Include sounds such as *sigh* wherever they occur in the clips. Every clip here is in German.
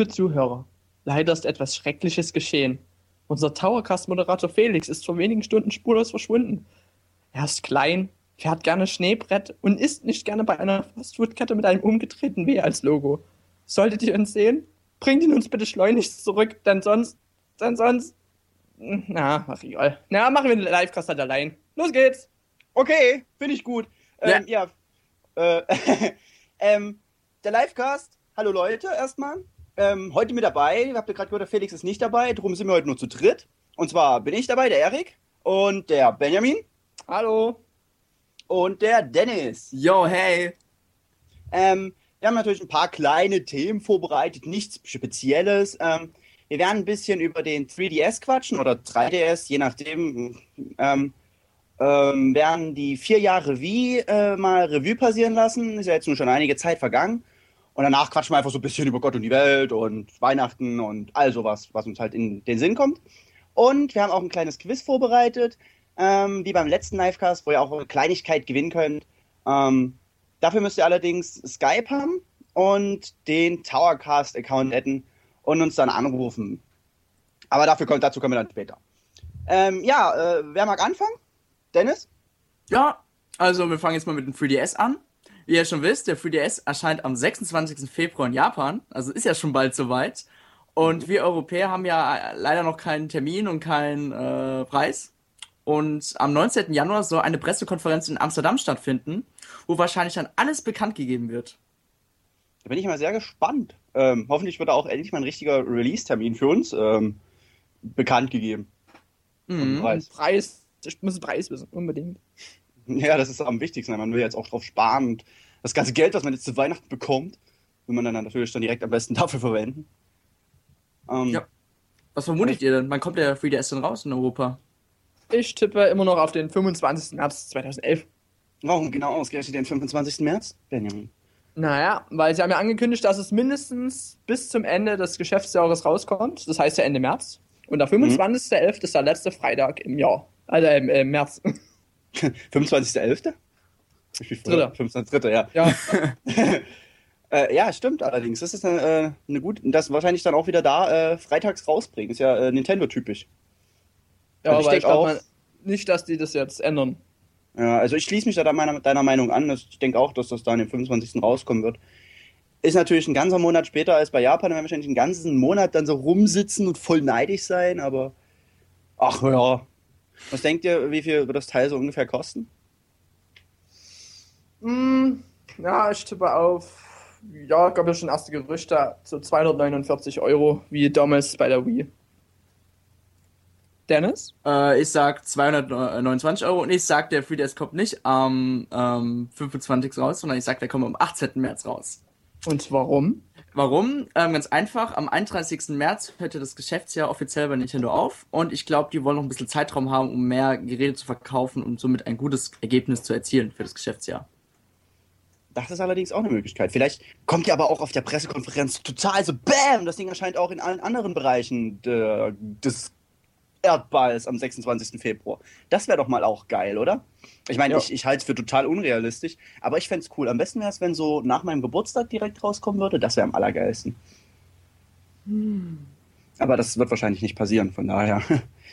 Liebe Zuhörer, leider ist etwas Schreckliches geschehen. Unser Towercast-Moderator Felix ist vor wenigen Stunden spurlos verschwunden. Er ist klein, fährt gerne Schneebrett und isst nicht gerne bei einer Fastfood-Kette mit einem umgedrehten W als Logo. Solltet ihr ihn sehen, bringt ihn uns bitte schleunigst zurück, denn sonst, denn sonst, na, ach egal. Na, machen wir den Livecast halt allein. Los geht's! Okay, finde ich gut. Ähm, ja. Äh, *laughs* ähm, der Livecast, hallo Leute erstmal. Ähm, heute mit dabei, habt ihr gerade gehört, der Felix ist nicht dabei, darum sind wir heute nur zu dritt. Und zwar bin ich dabei, der Erik und der Benjamin. Hallo. Und der Dennis. Yo, hey. Ähm, wir haben natürlich ein paar kleine Themen vorbereitet, nichts Spezielles. Ähm, wir werden ein bisschen über den 3DS quatschen oder 3DS, je nachdem. Ähm, ähm, werden die vier Jahre Wii äh, mal Revue passieren lassen. Ist ja jetzt nun schon einige Zeit vergangen. Und danach quatschen wir einfach so ein bisschen über Gott und die Welt und Weihnachten und all sowas, was uns halt in den Sinn kommt. Und wir haben auch ein kleines Quiz vorbereitet, ähm, wie beim letzten Livecast, wo ihr auch eine Kleinigkeit gewinnen könnt. Ähm, dafür müsst ihr allerdings Skype haben und den Towercast-Account adden und uns dann anrufen. Aber dafür kommt, dazu kommen wir dann später. Ähm, ja, äh, wer mag anfangen? Dennis? Ja, also wir fangen jetzt mal mit dem 3DS an. Wie ihr schon wisst, der 3DS erscheint am 26. Februar in Japan, also ist ja schon bald soweit. Und wir Europäer haben ja leider noch keinen Termin und keinen äh, Preis. Und am 19. Januar soll eine Pressekonferenz in Amsterdam stattfinden, wo wahrscheinlich dann alles bekannt gegeben wird. Da bin ich mal sehr gespannt. Ähm, hoffentlich wird da auch endlich mal ein richtiger Release-Termin für uns ähm, bekannt gegeben. Mhm. Preis. Preis. Ich muss den Preis wissen, unbedingt. *laughs* Ja, das ist am wichtigsten. Man will jetzt auch drauf sparen und das ganze Geld, was man jetzt zu Weihnachten bekommt, will man dann natürlich dann direkt am besten *laughs* dafür verwenden. Ähm, ja. Was vermutet ihr denn? Wann kommt der 3DS denn raus in Europa? Ich tippe immer noch auf den 25. März 2011. Warum genau ausgerechnet den 25. März, Benjamin? Naja, weil sie haben ja angekündigt, dass es mindestens bis zum Ende des Geschäftsjahres rauskommt. Das heißt ja Ende März. Und der 25.11. Mhm. ist der letzte Freitag im Jahr. Also im, im März. *laughs* *laughs* 25.11.? Dritter. 25.3., ja. Ja. *laughs* äh, ja, stimmt allerdings. Das ist eine, äh, eine gute, das wahrscheinlich dann auch wieder da äh, freitags rausbringen. Ist ja äh, Nintendo-typisch. Ja, also aber ich glaube nicht, dass die das jetzt ändern. Ja, also ich schließe mich da meiner, deiner Meinung an. Ich denke auch, dass das dann am 25. rauskommen wird. Ist natürlich ein ganzer Monat später als bei Japan. Dann werden wahrscheinlich einen ganzen Monat dann so rumsitzen und voll neidisch sein, aber ach ja. Was denkt ihr, wie viel wird das Teil so ungefähr kosten? Mm, ja, ich tippe auf, ja, gab ja schon erste Gerüchte, so 249 Euro, wie damals bei der Wii. Dennis? Äh, ich sag 229 Euro und ich sag, der 3DS kommt nicht am ähm, 25. raus, sondern ich sag, der kommt am 18. März raus. Und warum? Warum? Ähm, ganz einfach, am 31. März hörte das Geschäftsjahr offiziell bei Nintendo auf und ich glaube, die wollen noch ein bisschen Zeitraum haben, um mehr Geräte zu verkaufen und somit ein gutes Ergebnis zu erzielen für das Geschäftsjahr. Das ist allerdings auch eine Möglichkeit. Vielleicht kommt ja aber auch auf der Pressekonferenz total so BÄM! Das Ding erscheint auch in allen anderen Bereichen de, des Erdballs am 26. Februar. Das wäre doch mal auch geil, oder? Ich meine, ja. ich, ich halte es für total unrealistisch, aber ich fände es cool. Am besten wäre es, wenn so nach meinem Geburtstag direkt rauskommen würde. Das wäre am allergeilsten. Hm. Aber das wird wahrscheinlich nicht passieren, von daher.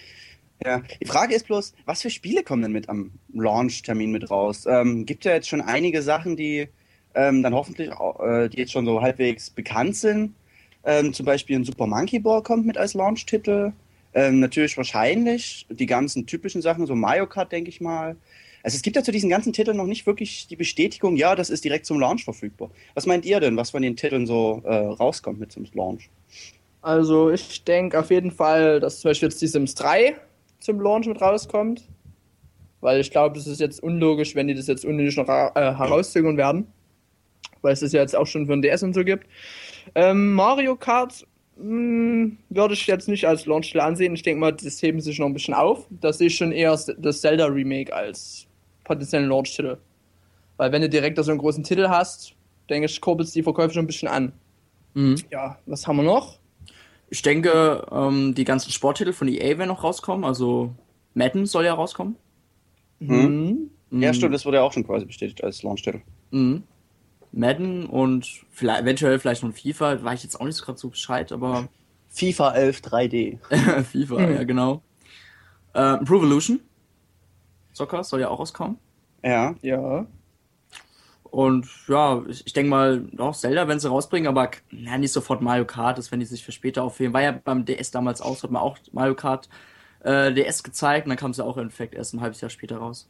*laughs* ja. Die Frage ist bloß, was für Spiele kommen denn mit am Launch-Termin mit raus? Ähm, gibt ja jetzt schon einige Sachen, die ähm, dann hoffentlich, äh, die jetzt schon so halbwegs bekannt sind. Ähm, zum Beispiel ein Super Monkey Ball kommt mit als Launch-Titel. Ähm, natürlich wahrscheinlich die ganzen typischen Sachen, so Mario Kart, denke ich mal. Also es gibt ja zu diesen ganzen Titeln noch nicht wirklich die Bestätigung, ja, das ist direkt zum Launch verfügbar. Was meint ihr denn, was von den Titeln so äh, rauskommt mit zum Launch? Also ich denke auf jeden Fall, dass zum Beispiel jetzt die Sims 3 zum Launch mit rauskommt. Weil ich glaube, es ist jetzt unlogisch, wenn die das jetzt unnötig noch äh, herauszögern werden. Weil es das ja jetzt auch schon für ein DS und so gibt. Ähm, Mario Kart würde ich jetzt nicht als Launch-Titel ansehen. Ich denke mal, das heben sich noch ein bisschen auf. Das sehe ich schon eher das Zelda-Remake als potenziellen Launch-Titel. Weil wenn du direkt so einen großen Titel hast, denke ich, kurbelst die Verkäufe schon ein bisschen an. Mhm. Ja, was haben wir noch? Ich denke, ähm, die ganzen Sporttitel von EA werden noch rauskommen. Also Madden soll ja rauskommen. Mhm. Mhm. Ja, stimmt, das wurde ja auch schon quasi bestätigt als Launch-Titel. Mhm. Madden und vielleicht, eventuell vielleicht noch FIFA, war ich jetzt auch nicht so gerade so Bescheid, aber FIFA 11 3D. *laughs* FIFA, ja genau. Äh, Pro Evolution. Soccer soll ja auch rauskommen. Ja. Ja. Und ja, ich, ich denke mal, auch Zelda, wenn sie rausbringen, aber ja, nicht sofort Mario Kart, das wenn die sich für später aufheben. War ja beim DS damals aus, hat man auch Mario Kart äh, DS gezeigt und dann kam sie auch im Endeffekt erst ein halbes Jahr später raus.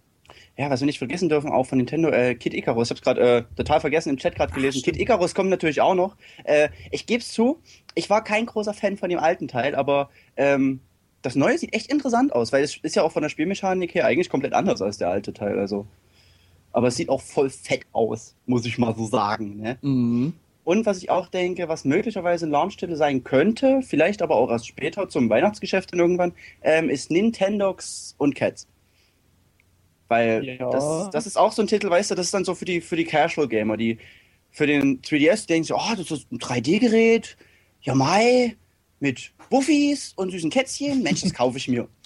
Ja, was wir nicht vergessen dürfen, auch von Nintendo, äh, Kid Icarus. Ich hab's gerade äh, total vergessen im Chat gerade gelesen. Kid Icarus kommt natürlich auch noch. Äh, ich geb's zu, ich war kein großer Fan von dem alten Teil, aber ähm, das neue sieht echt interessant aus, weil es ist ja auch von der Spielmechanik her eigentlich komplett anders als der alte Teil. Also. Aber es sieht auch voll fett aus, muss ich mal so sagen. Ne? Mhm. Und was ich auch denke, was möglicherweise ein Launchtitel sein könnte, vielleicht aber auch erst später zum Weihnachtsgeschäft dann irgendwann, ähm, ist Nintendox und Cats. Weil Ja. das, das ist auch so ein Titel, weißt du, das ist dann so für die, für die Casual Gamer, die für den 3DS denken so, oh, das ist ein 3D-Gerät, ja mai, mit Wuffis und süßen Kätzchen, Mensch, das kaufe ich mir. *laughs*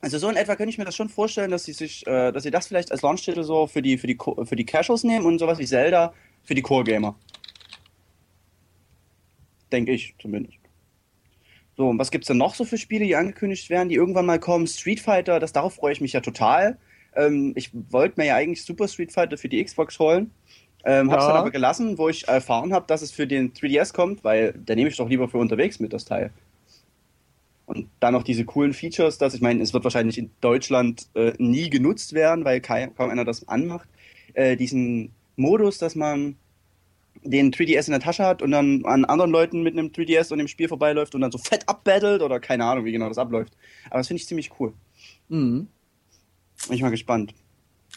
Also so in etwa könnte ich mir das schon vorstellen, dass sie sich, äh, dass sie das vielleicht als Launchtitel so für die, für die, für die Casuals nehmen und sowas wie Zelda für die Core-Gamer. Denke ich zumindest. So, und was gibt's denn noch so für Spiele, die angekündigt werden, die irgendwann mal kommen? Street Fighter, das darauf freue ich mich ja total. Ähm, ich wollte mir ja eigentlich Super Street Fighter für die Xbox holen. Ähm, hab's Ja. dann aber gelassen, wo ich erfahren habe, dass es für den 3DS kommt, weil da nehme ich doch lieber für unterwegs mit das Teil. Und dann noch diese coolen Features, dass ich meine, es wird wahrscheinlich in Deutschland äh, nie genutzt werden, weil kaum, kaum einer das anmacht. Äh, diesen Modus, dass man den 3DS in der Tasche hat und dann an anderen Leuten mit einem 3DS und dem Spiel vorbeiläuft und dann so fett abbattelt oder keine Ahnung, wie genau das abläuft. Aber das finde ich ziemlich cool. Mhm. Bin ich mal gespannt.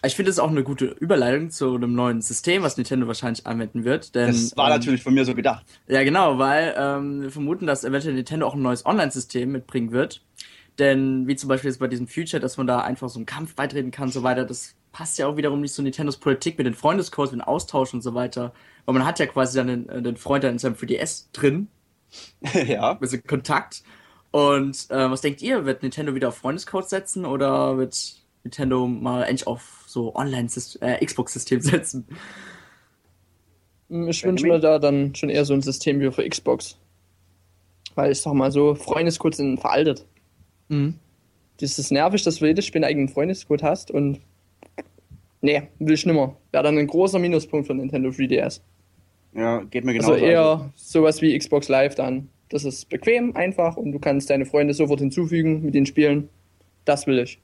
Ich finde es auch eine gute Überleitung zu einem neuen System, was Nintendo wahrscheinlich anwenden wird. Denn, Das war ähm, natürlich von mir so gedacht. Ja, genau, weil ähm, wir vermuten, dass eventuell Nintendo auch ein neues Online-System mitbringen wird. Denn wie zum Beispiel jetzt bei diesem Future, dass man da einfach so einen Kampf beitreten kann und so weiter, das passt ja auch wiederum nicht zu Nintendos Politik mit den Freundescodes, mit dem Austausch und so weiter. Weil man hat ja quasi dann den, äh, den Freund dann in seinem 3DS drin, *laughs* ja. ein bisschen Kontakt. Und äh, was denkt ihr? Wird Nintendo wieder auf Freundescodes setzen oder wird Nintendo mal endlich auf so Online-Xbox-System *laughs* setzen? Hm, Ich wünsche mir da dann schon eher so ein System wie für Xbox. Weil ich sag mal so, Freundescode sind veraltet. Mhm. Das ist nervig, dass du jedes Spiel einen eigenen Freundescode hast und. Nee, will ich nimmer. Wäre dann ein großer Minuspunkt für Nintendo 3DS. Ja, geht mir genauso. Also eher sowas wie Xbox Live dann. Das ist bequem, einfach und du kannst deine Freunde sofort hinzufügen mit den Spielen. Das will ich.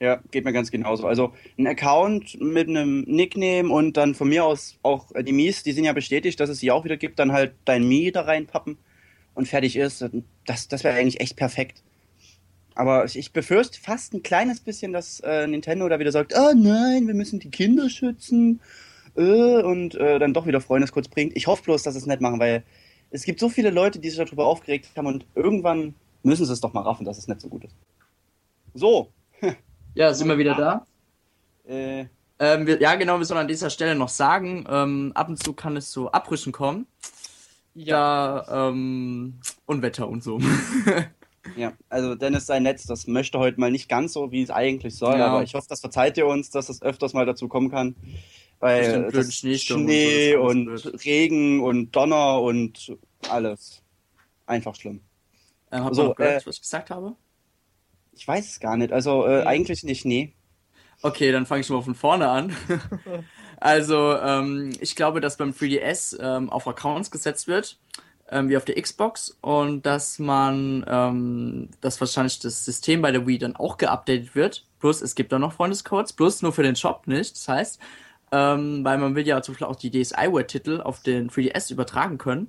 Ja, geht mir ganz genauso. Also ein Account mit einem Nickname und dann von mir aus auch äh, die Mies, die sind ja bestätigt, dass es sie auch wieder gibt, dann halt dein Mi da reinpappen und fertig ist. Das, das wäre eigentlich echt perfekt. Aber ich, ich befürchte fast ein kleines bisschen, dass äh, Nintendo da wieder sagt, oh nein, wir müssen die Kinder schützen äh, und äh, dann doch wieder Freundescodes bringt. Ich hoffe bloß, dass sie es nicht machen, weil es gibt so viele Leute, die sich darüber aufgeregt haben und irgendwann müssen sie es doch mal raffen, dass es nicht so gut ist. So, *laughs* Ja, sind wir wieder da? äh, Ähm, wir, ja, genau, wir sollen an dieser Stelle noch sagen, ähm, ab und zu kann es zu Abbrüchen kommen. Ja, ähm, Unwetter und so. *laughs* Ja, also Dennis sein Netz, das möchte heute mal nicht ganz so, wie es eigentlich soll, Ja. aber ich hoffe, das verzeiht ihr uns, dass es öfters mal dazu kommen kann. Weil und Schnee ist und, alles blöd. Regen und Donner und alles. Einfach schlimm. ähm, habt So, noch gehört, äh, was ich gesagt habe? Ich weiß es gar nicht. Also äh, Nee. eigentlich nicht, nee. Okay, dann fange ich mal von vorne an. *laughs* also, ähm, ich glaube, dass beim 3DS ähm, auf Accounts gesetzt wird, ähm, wie auf der Xbox, und dass man, ähm, dass wahrscheinlich das System bei der Wii dann auch geupdatet wird. Plus, es gibt da noch Freundescodes, plus nur für den Shop nicht. Das heißt, ähm, weil man will ja zum Beispiel auch die DSiWare-Titel auf den 3DS übertragen können.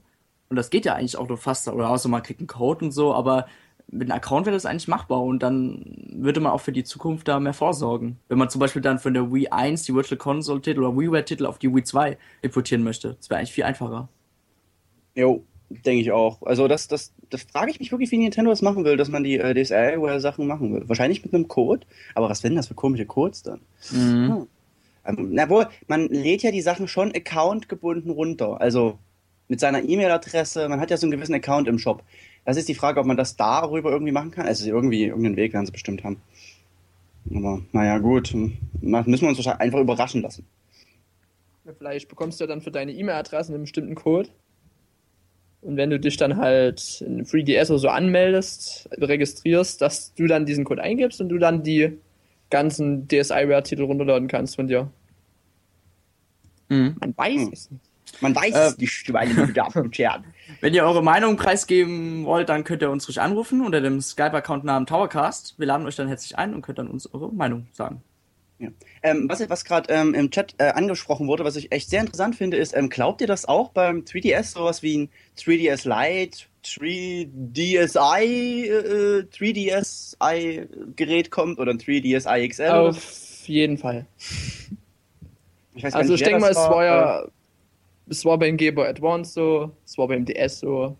Und das geht ja eigentlich auch nur fast, oder außer man kriegt einen Code und so, aber mit einem Account wäre das eigentlich machbar und dann würde man auch für die Zukunft da mehr vorsorgen. Wenn man zum Beispiel dann von der Wii 1 die Virtual Console Titel oder WiiWare Titel auf die Wii 2 importieren möchte. Das wäre eigentlich viel einfacher. Jo, denke ich auch. Also das, das, das frage ich mich wirklich, wie Nintendo das machen will, dass man die äh, DSL-Sachen machen will. Wahrscheinlich mit einem Code, aber was sind das für komische Codes dann? Mhm. Ähm, na wohl, man lädt ja die Sachen schon accountgebunden runter. Also mit seiner E-Mail-Adresse, man hat ja so einen gewissen Account im Shop. Das ist die Frage, ob man das darüber irgendwie machen kann. Also irgendwie, irgendeinen Weg werden sie bestimmt haben. Aber naja, gut. na, Müssen wir uns wahrscheinlich einfach überraschen lassen. Vielleicht bekommst du ja dann für deine E-Mail-Adresse einen bestimmten Code. Und wenn du dich dann halt in FreeDS oder so anmeldest, registrierst, dass du dann diesen Code eingibst und du dann die ganzen DSiWare-Titel runterladen kannst von dir. Mhm. Man weiß Hm. es nicht. Man weiß Äh, es nicht, meine Damen und Herren. Wenn ihr eure Meinung preisgeben wollt, dann könnt ihr uns ruhig anrufen unter dem Skype-Account Namen Towercast. Wir laden euch dann herzlich ein und könnt dann uns eure Meinung sagen. Ja. Ähm, was was gerade ähm, im Chat äh, angesprochen wurde, was ich echt sehr interessant finde, ist, ähm, glaubt ihr das auch beim 3DS sowas wie ein 3DS Lite, 3DSi, äh, 3DSi Gerät kommt oder ein 3DSi XL? Auf jeden Fall. Ich weiß Also nicht, ich denke mal, es war äh, ja, es war beim Game Boy Advance so, es war beim DS so,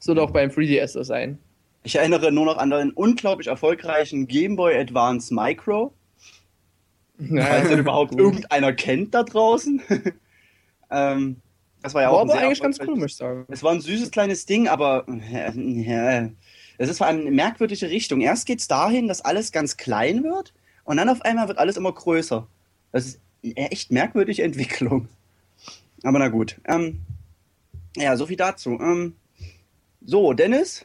es wird auch beim 3DS so sein. Ich erinnere nur noch an den unglaublich erfolgreichen Game Boy Advance Micro. Falls den überhaupt *laughs* irgendeiner kennt da draußen. *laughs* ähm, das war ja auch War ein aber eigentlich ganz cool, muss ich sagen. Es war ein süßes kleines Ding, aber *laughs* äh, es ist vor allem eine merkwürdige Richtung. Erst geht es dahin, dass alles ganz klein wird und dann auf einmal wird alles immer größer. Das ist echt merkwürdige Entwicklung. Aber na gut. Ähm, ja, so viel dazu. Ähm, so, Dennis,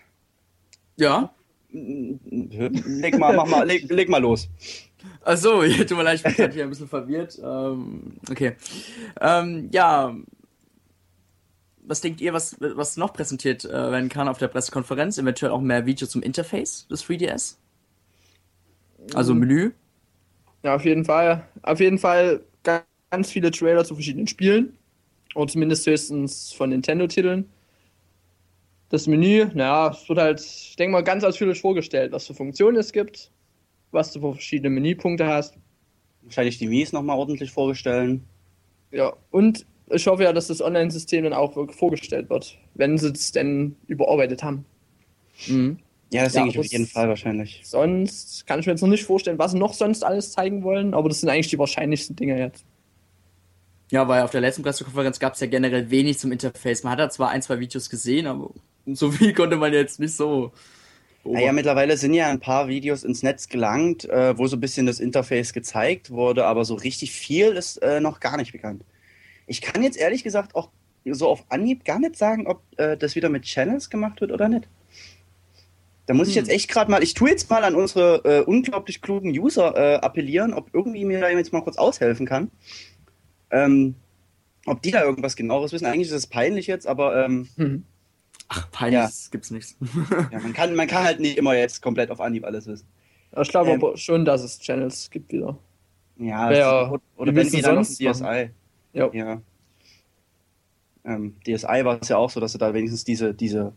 Ja? leg mal, mach mal, leg, leg mal los. Achso, *laughs* tut mir leid, ich bin gerade hier ein bisschen verwirrt. Ähm, okay. Ähm, ja. Was denkt ihr, was, was noch präsentiert äh, werden kann auf der Pressekonferenz? Eventuell auch mehr Videos zum Interface des 3DS? Also Menü? Ja, auf jeden Fall. Auf jeden Fall ganz viele Trailer zu verschiedenen Spielen. Oder zumindest höchstens von Nintendo-Titeln. Das Menü, naja, es wird halt, ich denke mal, ganz ausführlich vorgestellt, was für Funktionen es gibt, was du für verschiedene Menüpunkte hast. Wahrscheinlich die Mies nochmal ordentlich vorstellen. Ja, und ich hoffe ja, dass das Online-System dann auch wirklich vorgestellt wird, wenn sie es denn überarbeitet haben. Mhm. Ja, das Ja, denke ich auf jeden Fall wahrscheinlich. Sonst kann ich mir jetzt noch nicht vorstellen, was sie noch sonst alles zeigen wollen, aber das sind eigentlich die wahrscheinlichsten Dinge jetzt. Ja, weil auf der letzten Pressekonferenz gab es ja generell wenig zum Interface. Man hat da zwar ein, zwei Videos gesehen, aber so viel konnte man jetzt nicht so. Naja, mittlerweile sind ja ein paar Videos ins Netz gelangt, äh, wo so ein bisschen das Interface gezeigt wurde, aber so richtig viel ist äh, noch gar nicht bekannt. Ich kann jetzt ehrlich gesagt auch so auf Anhieb gar nicht sagen, ob äh, das wieder mit Channels gemacht wird oder nicht. Da muss ich Hm. jetzt echt gerade mal, ich tue jetzt mal an unsere äh, unglaublich klugen User äh, appellieren, ob irgendwie mir da jetzt mal kurz aushelfen kann. Ähm, ob die da irgendwas genaueres wissen. Eigentlich ist es peinlich jetzt, aber ähm, Hm. Ach, peinlich, Ja. gibt's nichts. ja, man, kann, man kann halt nicht immer jetzt komplett auf Anhieb alles wissen. Ich glaube Ähm. aber schon, dass es Channels gibt wieder. Ja, Ja, oder, oder wenn sie du dann noch sonst DSI. Ja. Ja. Ähm, DSI war es ja auch so, dass du da wenigstens diese, diese,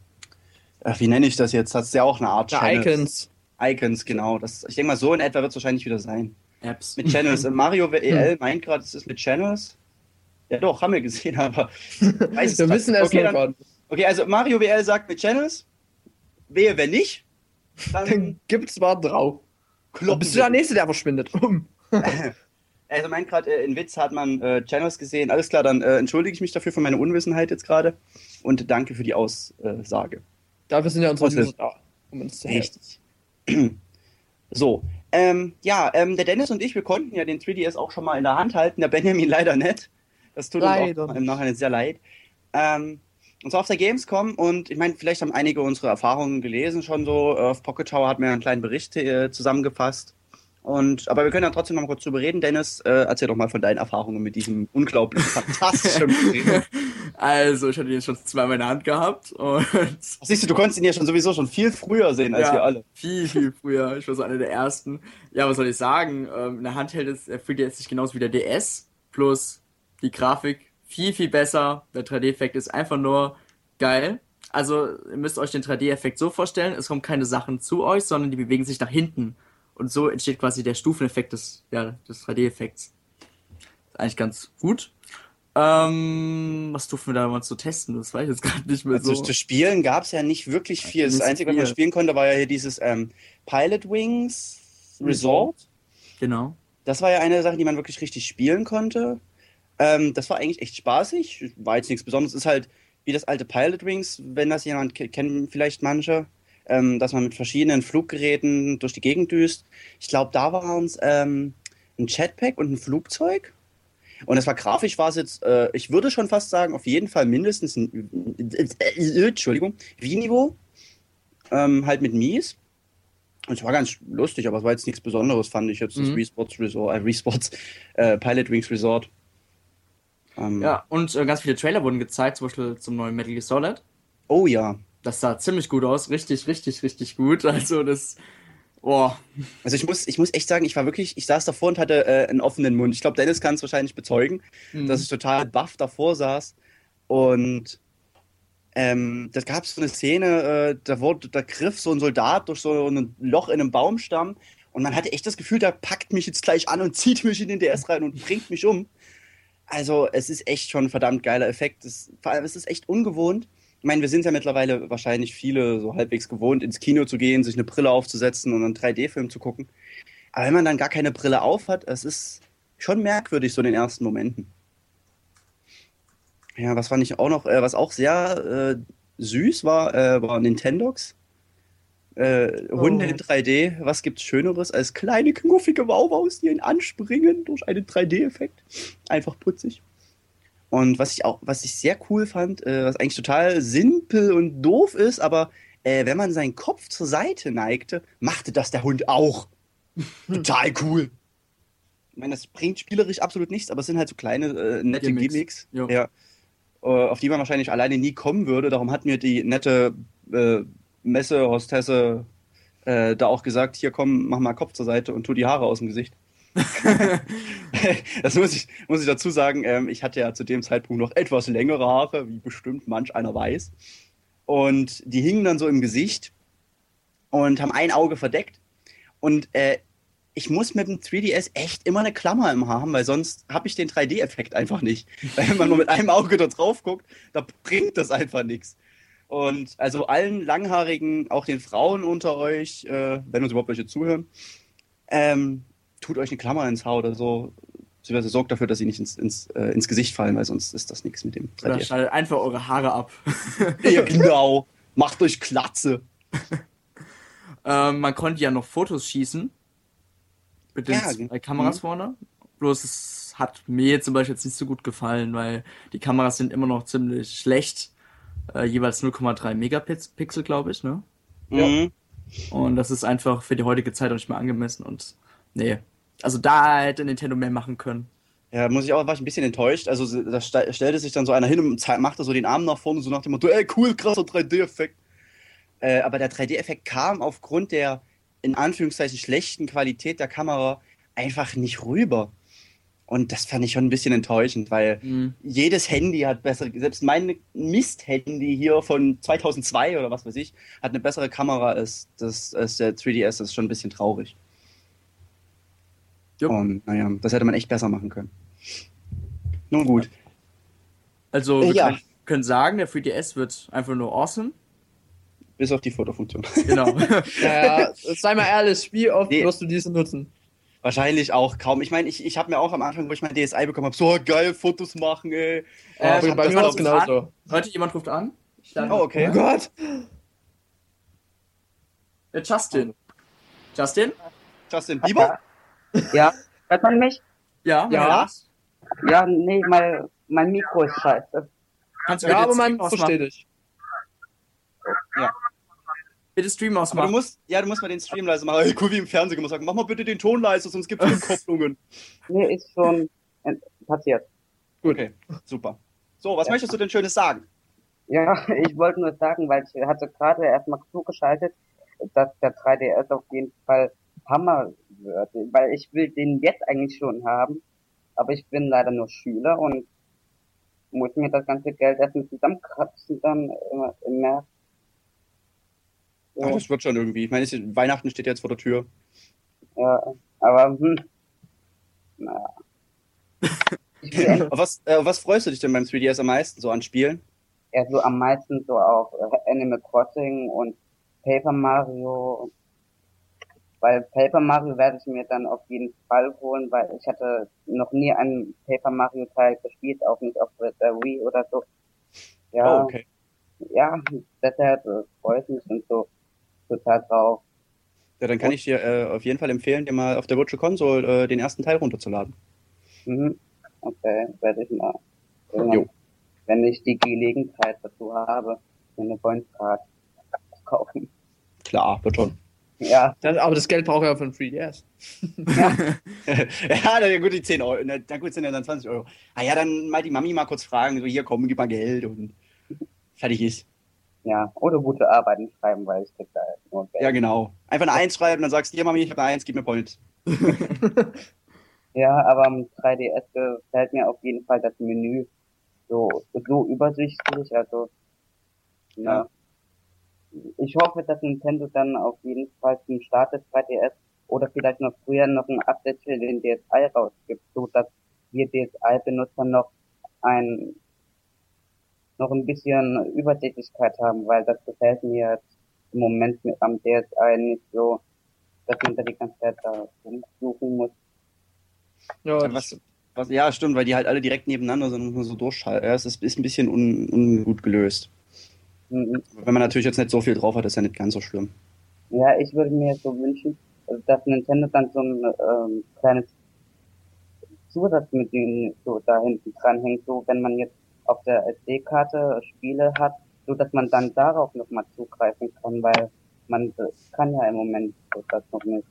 ach, wie nenne ich das jetzt? Hast du ja auch eine Art Ja, Channels. Icons. Icons, genau. Das, ich denke mal, so in etwa wird es wahrscheinlich wieder sein. Apps. Mit Channels. Mario *laughs* Hm. WL meint gerade, es ist mit Channels. Ja doch, haben wir gesehen, aber *laughs* weiß es Wir nicht. es okay, dann, okay, also Mario WL sagt mit Channels. Wehe, wenn nicht, dann Dann gibt's mal drauf. kloppen Bist du der Nächste, der verschwindet? *laughs* Also meint gerade, äh, in Witz hat man äh, Channels gesehen. Alles klar, dann äh, entschuldige ich mich dafür für meine Unwissenheit jetzt gerade und danke für die Aussage. Dafür sind ja unsere User da, um uns zu helfen. Richtig. *clears throat* So, ähm, ja, ähm, der Dennis und ich, wir konnten ja den 3DS auch schon mal in der Hand halten, der Benjamin leider nicht. Das tut Leider uns auch im Nachhinein sehr leid. Ähm, und zwar auf der Gamescom und ich meine, vielleicht haben einige unsere Erfahrungen gelesen schon so. Auf Pocket Tower hat mir einen kleinen Bericht äh, zusammengefasst. Und, aber wir können dann trotzdem noch mal kurz drüber reden. Dennis, äh, erzähl doch mal von deinen Erfahrungen mit diesem unglaublich fantastischen *laughs* Gerät. Also, ich hatte ihn schon zweimal in der Hand gehabt und Ach, Siehst du, du konntest ihn ja schon sowieso schon viel früher sehen als Ja. wir alle. viel, viel früher. Ich war so einer der ersten. Ja, was soll ich sagen? Ähm, in der Hand hält es, der 3DS sich genauso wie der DS. Plus die Grafik viel, viel besser. Der 3D-Effekt ist einfach nur geil. Also, ihr müsst euch den 3D-Effekt so vorstellen, es kommen keine Sachen zu euch, sondern die bewegen sich nach hinten. Und so entsteht quasi der Stufeneffekt des, ja, des 3D-Effekts. Ist eigentlich ganz gut. Ähm, was durften wir da mal zu testen? Das weiß ich jetzt gerade nicht mehr Also so. zu spielen gab es ja nicht wirklich viel. Das Nicht Einzige, was man spielen konnte, war ja hier dieses ähm, Pilot Wings Resort. Genau. Das war ja eine Sache, die man wirklich richtig spielen konnte. Ähm, das war eigentlich echt spaßig. War jetzt nichts Besonderes. Ist halt wie das alte Pilot Wings, wenn das jemand ke- kennen, vielleicht manche, ähm, dass man mit verschiedenen Fluggeräten durch die Gegend düst. Ich glaube, da waren es ähm, ein Jetpack und ein Flugzeug. Und es war grafisch, war es jetzt, äh, ich würde schon fast sagen, auf jeden Fall mindestens ein, äh, äh, Entschuldigung, Wii-Niveau. Ähm, halt mit Mies. Und es war ganz lustig, aber es war jetzt nichts Besonderes, fand ich jetzt, das Mhm. Wii Sports Resort, äh, Wii Sports, äh, Pilot Wings Resort. Ähm, Ja, und äh, ganz viele Trailer wurden gezeigt, zum Beispiel zum neuen Metal Gear Solid. Oh ja. Das sah ziemlich gut aus, richtig, richtig, richtig gut. *laughs* Also das, boah, Also ich muss, ich muss echt sagen, ich war wirklich, ich saß davor und hatte äh, einen offenen Mund. Ich glaube, Dennis kann es wahrscheinlich bezeugen, Mhm. dass ich total baff davor saß. Und ähm, da gab es so eine Szene, äh, da wurde, da griff so ein Soldat durch so ein Loch in einem Baumstamm und man hatte echt das Gefühl, der packt mich jetzt gleich an und *laughs* zieht mich in den DS rein und bringt mich um. Also es ist echt schon ein verdammt geiler Effekt. Es, vor allem es ist echt ungewohnt. Ich meine, wir sind ja mittlerweile wahrscheinlich viele so halbwegs gewohnt, ins Kino zu gehen, sich eine Brille aufzusetzen und einen 3D-Film zu gucken. Aber wenn man dann gar keine Brille auf hat, es ist schon merkwürdig, so in den ersten Momenten. Ja, was fand ich auch noch, äh, was auch sehr äh, süß war, äh, war Nintendox. Äh, Hunde Oh. in 3D, was gibt's Schöneres als kleine, knuffige Wauwaus, die ihn anspringen durch einen 3D-Effekt? Einfach putzig. Und was ich auch, was ich sehr cool fand, äh, was eigentlich total simpel und doof ist, aber äh, wenn man seinen Kopf zur Seite neigte, machte das der Hund auch. total cool. Ich meine, das bringt spielerisch absolut nichts, aber es sind halt so kleine, äh, nette Gimmicks. Gimmicks, ja, äh, auf die man wahrscheinlich alleine nie kommen würde. Darum hat mir die nette äh, Messe-Hostesse äh, da auch gesagt, hier komm, mach mal Kopf zur Seite und tu die Haare aus dem Gesicht. *laughs* das muss ich, muss ich dazu sagen, ähm, ich hatte ja zu dem Zeitpunkt noch etwas längere Haare, wie bestimmt manch einer weiß. Und die hingen dann so im Gesicht und haben ein Auge verdeckt. Und äh, ich muss mit dem 3DS echt immer eine Klammer im Haar haben, weil sonst habe ich den 3D-Effekt einfach nicht. Weil *laughs* wenn man nur mit einem Auge da drauf guckt, da bringt das einfach nichts. Und also allen Langhaarigen, auch den Frauen unter euch, äh, wenn uns überhaupt welche zuhören, ähm, tut euch eine Klammer ins Haar oder so. Beziehungsweise sorgt dafür, dass sie nicht ins, ins, äh, ins Gesicht fallen, weil sonst ist das nichts mit dem oder 3D. schneidet einfach eure Haare ab. *laughs* Ja, genau. Macht euch Klatze. *laughs* ähm, man konnte ja noch Fotos schießen. Mit den Ja, zwei Kameras mhm. vorne. Bloß es hat mir zum Beispiel jetzt nicht so gut gefallen, weil die Kameras sind immer noch ziemlich schlecht. Äh, jeweils 0,3 Megapixel, glaube ich, ne? Ja. Mhm. Und das ist einfach für die heutige Zeit auch nicht mehr angemessen und nee. Also da hätte Nintendo mehr machen können. Ja, muss ich auch, war ich ein bisschen enttäuscht. Also so- da stellte sich dann so einer hin und machte so den Arm nach vorne, so nach dem Motto, ey, cool, krasser 3D-Effekt. Äh, aber der 3D-Effekt kam aufgrund der, in Anführungszeichen, schlechten Qualität der Kamera einfach nicht rüber. Und das fand ich schon ein bisschen enttäuschend, weil Mhm. jedes Handy hat besser, selbst mein Mist-Handy hier von 2002 oder was weiß ich, hat eine bessere Kamera als, das, als der 3DS. Das ist schon ein bisschen traurig. Jupp. Und naja, das hätte man echt besser machen können. Nun gut. Also wir Ja. können, können sagen, der 3DS wird einfach nur awesome. Bis auf die Fotofunktion. Genau. *laughs* Naja, sei mal ehrlich, wie oft Nee. wirst du diese nutzen? Wahrscheinlich auch kaum. Ich meine, ich, ich habe mir auch am Anfang, wo ich mein DSi bekommen habe, so geil, Fotos machen, ey. Äh, Ja, ich hab bei das mir war es genauso. Leute, jemand ruft an. Oh, okay. Oh Gott! Äh, Justin. Justin? Justin Bieber? Ja, hört man mich? Ja, Ja. Ja, nee, mein, mein Mikro ist scheiße. Kannst du Ja, bitte aber man ausmachen? versteht dich. Bitte Stream Aber du ausmachen. musst, ja, du musst mal den Stream leise machen. Ey, cool wie im Fernsehen. Du musst sagen, mach mal bitte den Ton leise, sonst gibt es Rückkopplungen. *laughs* Nee, ist schon passiert. Okay, super. So, was möchtest du denn Schönes sagen? Ja, *laughs* ich wollte nur sagen, weil ich hatte gerade erstmal zugeschaltet, dass der 3DS auf jeden Fall Hammer wird. Weil ich will den jetzt eigentlich schon haben, aber ich bin leider nur Schüler und muss mir das ganze Geld erstmal zusammenkratzen dann im März. Ja, Ja, das wird schon irgendwie. Ich meine, ist- Weihnachten steht jetzt vor der Tür. ja, aber hm, naja. *laughs* Was, äh, was freust du dich denn beim 3DS am meisten so an Spielen? eher so am meisten so auf Animal Crossing und Paper Mario. Weil Paper Mario werde ich mir dann auf jeden Fall holen, weil ich hatte noch nie einen Paper Mario Teil gespielt, auch nicht auf der Wii oder so. Ja, Oh, okay. ja, deshalb äh, freue ich mich und so total drauf. Ja, dann kann ich dir äh, auf jeden Fall empfehlen, dir mal auf der Virtual Console äh, den ersten Teil runterzuladen. Mhm. Okay, werde ich mal. Jo. Wenn ich die Gelegenheit dazu habe, mir eine Points-Card zu kaufen. Klar, wird schon. Ja, Das, aber das Geld braucht er von 3DS. ja, na gut, die 10 Euro. Na, gut, sind ja dann 20 Euro. Ah ja, dann mal die Mami mal kurz fragen, so hier komm, gib mal Geld und fertig ist. ja. Oder gute Arbeiten schreiben, weil ich krieg da nur Geld. Ja, genau. Einfach eine Eins schreiben, dann sagst du, hier Mami, ich habe eine Eins, gib mir Points. *laughs* Ja, aber am 3DS gefällt mir auf jeden Fall das Menü so, so übersichtlich, also, ja. Ich hoffe, dass Nintendo dann auf jeden Fall zum Start des 3DS oder vielleicht noch früher noch ein Update für den DSi rausgibt, so dass wir DSi-Benutzer noch ein, noch ein bisschen Übersichtlichkeit haben, weil das gefällt mir jetzt im Moment mit am DSi nicht so, dass man da die ganze Zeit da rumsuchen muss. Ja, was, was, ja, stimmt, weil die halt alle direkt nebeneinander sind und nur so durchschalten. Ja, es ist, ist ein bisschen un, ungut gelöst. Mhm. Wenn man natürlich jetzt nicht so viel drauf hat, ist ja nicht ganz so schlimm. Ja, ich würde mir so wünschen, dass Nintendo dann so ein ähm, kleines Zusatzmenü so da hinten dranhängt, so wenn man jetzt auf der SD-Karte Spiele hat, so dass man dann darauf nochmal zugreifen kann, weil man das kann ja im Moment so das noch nicht.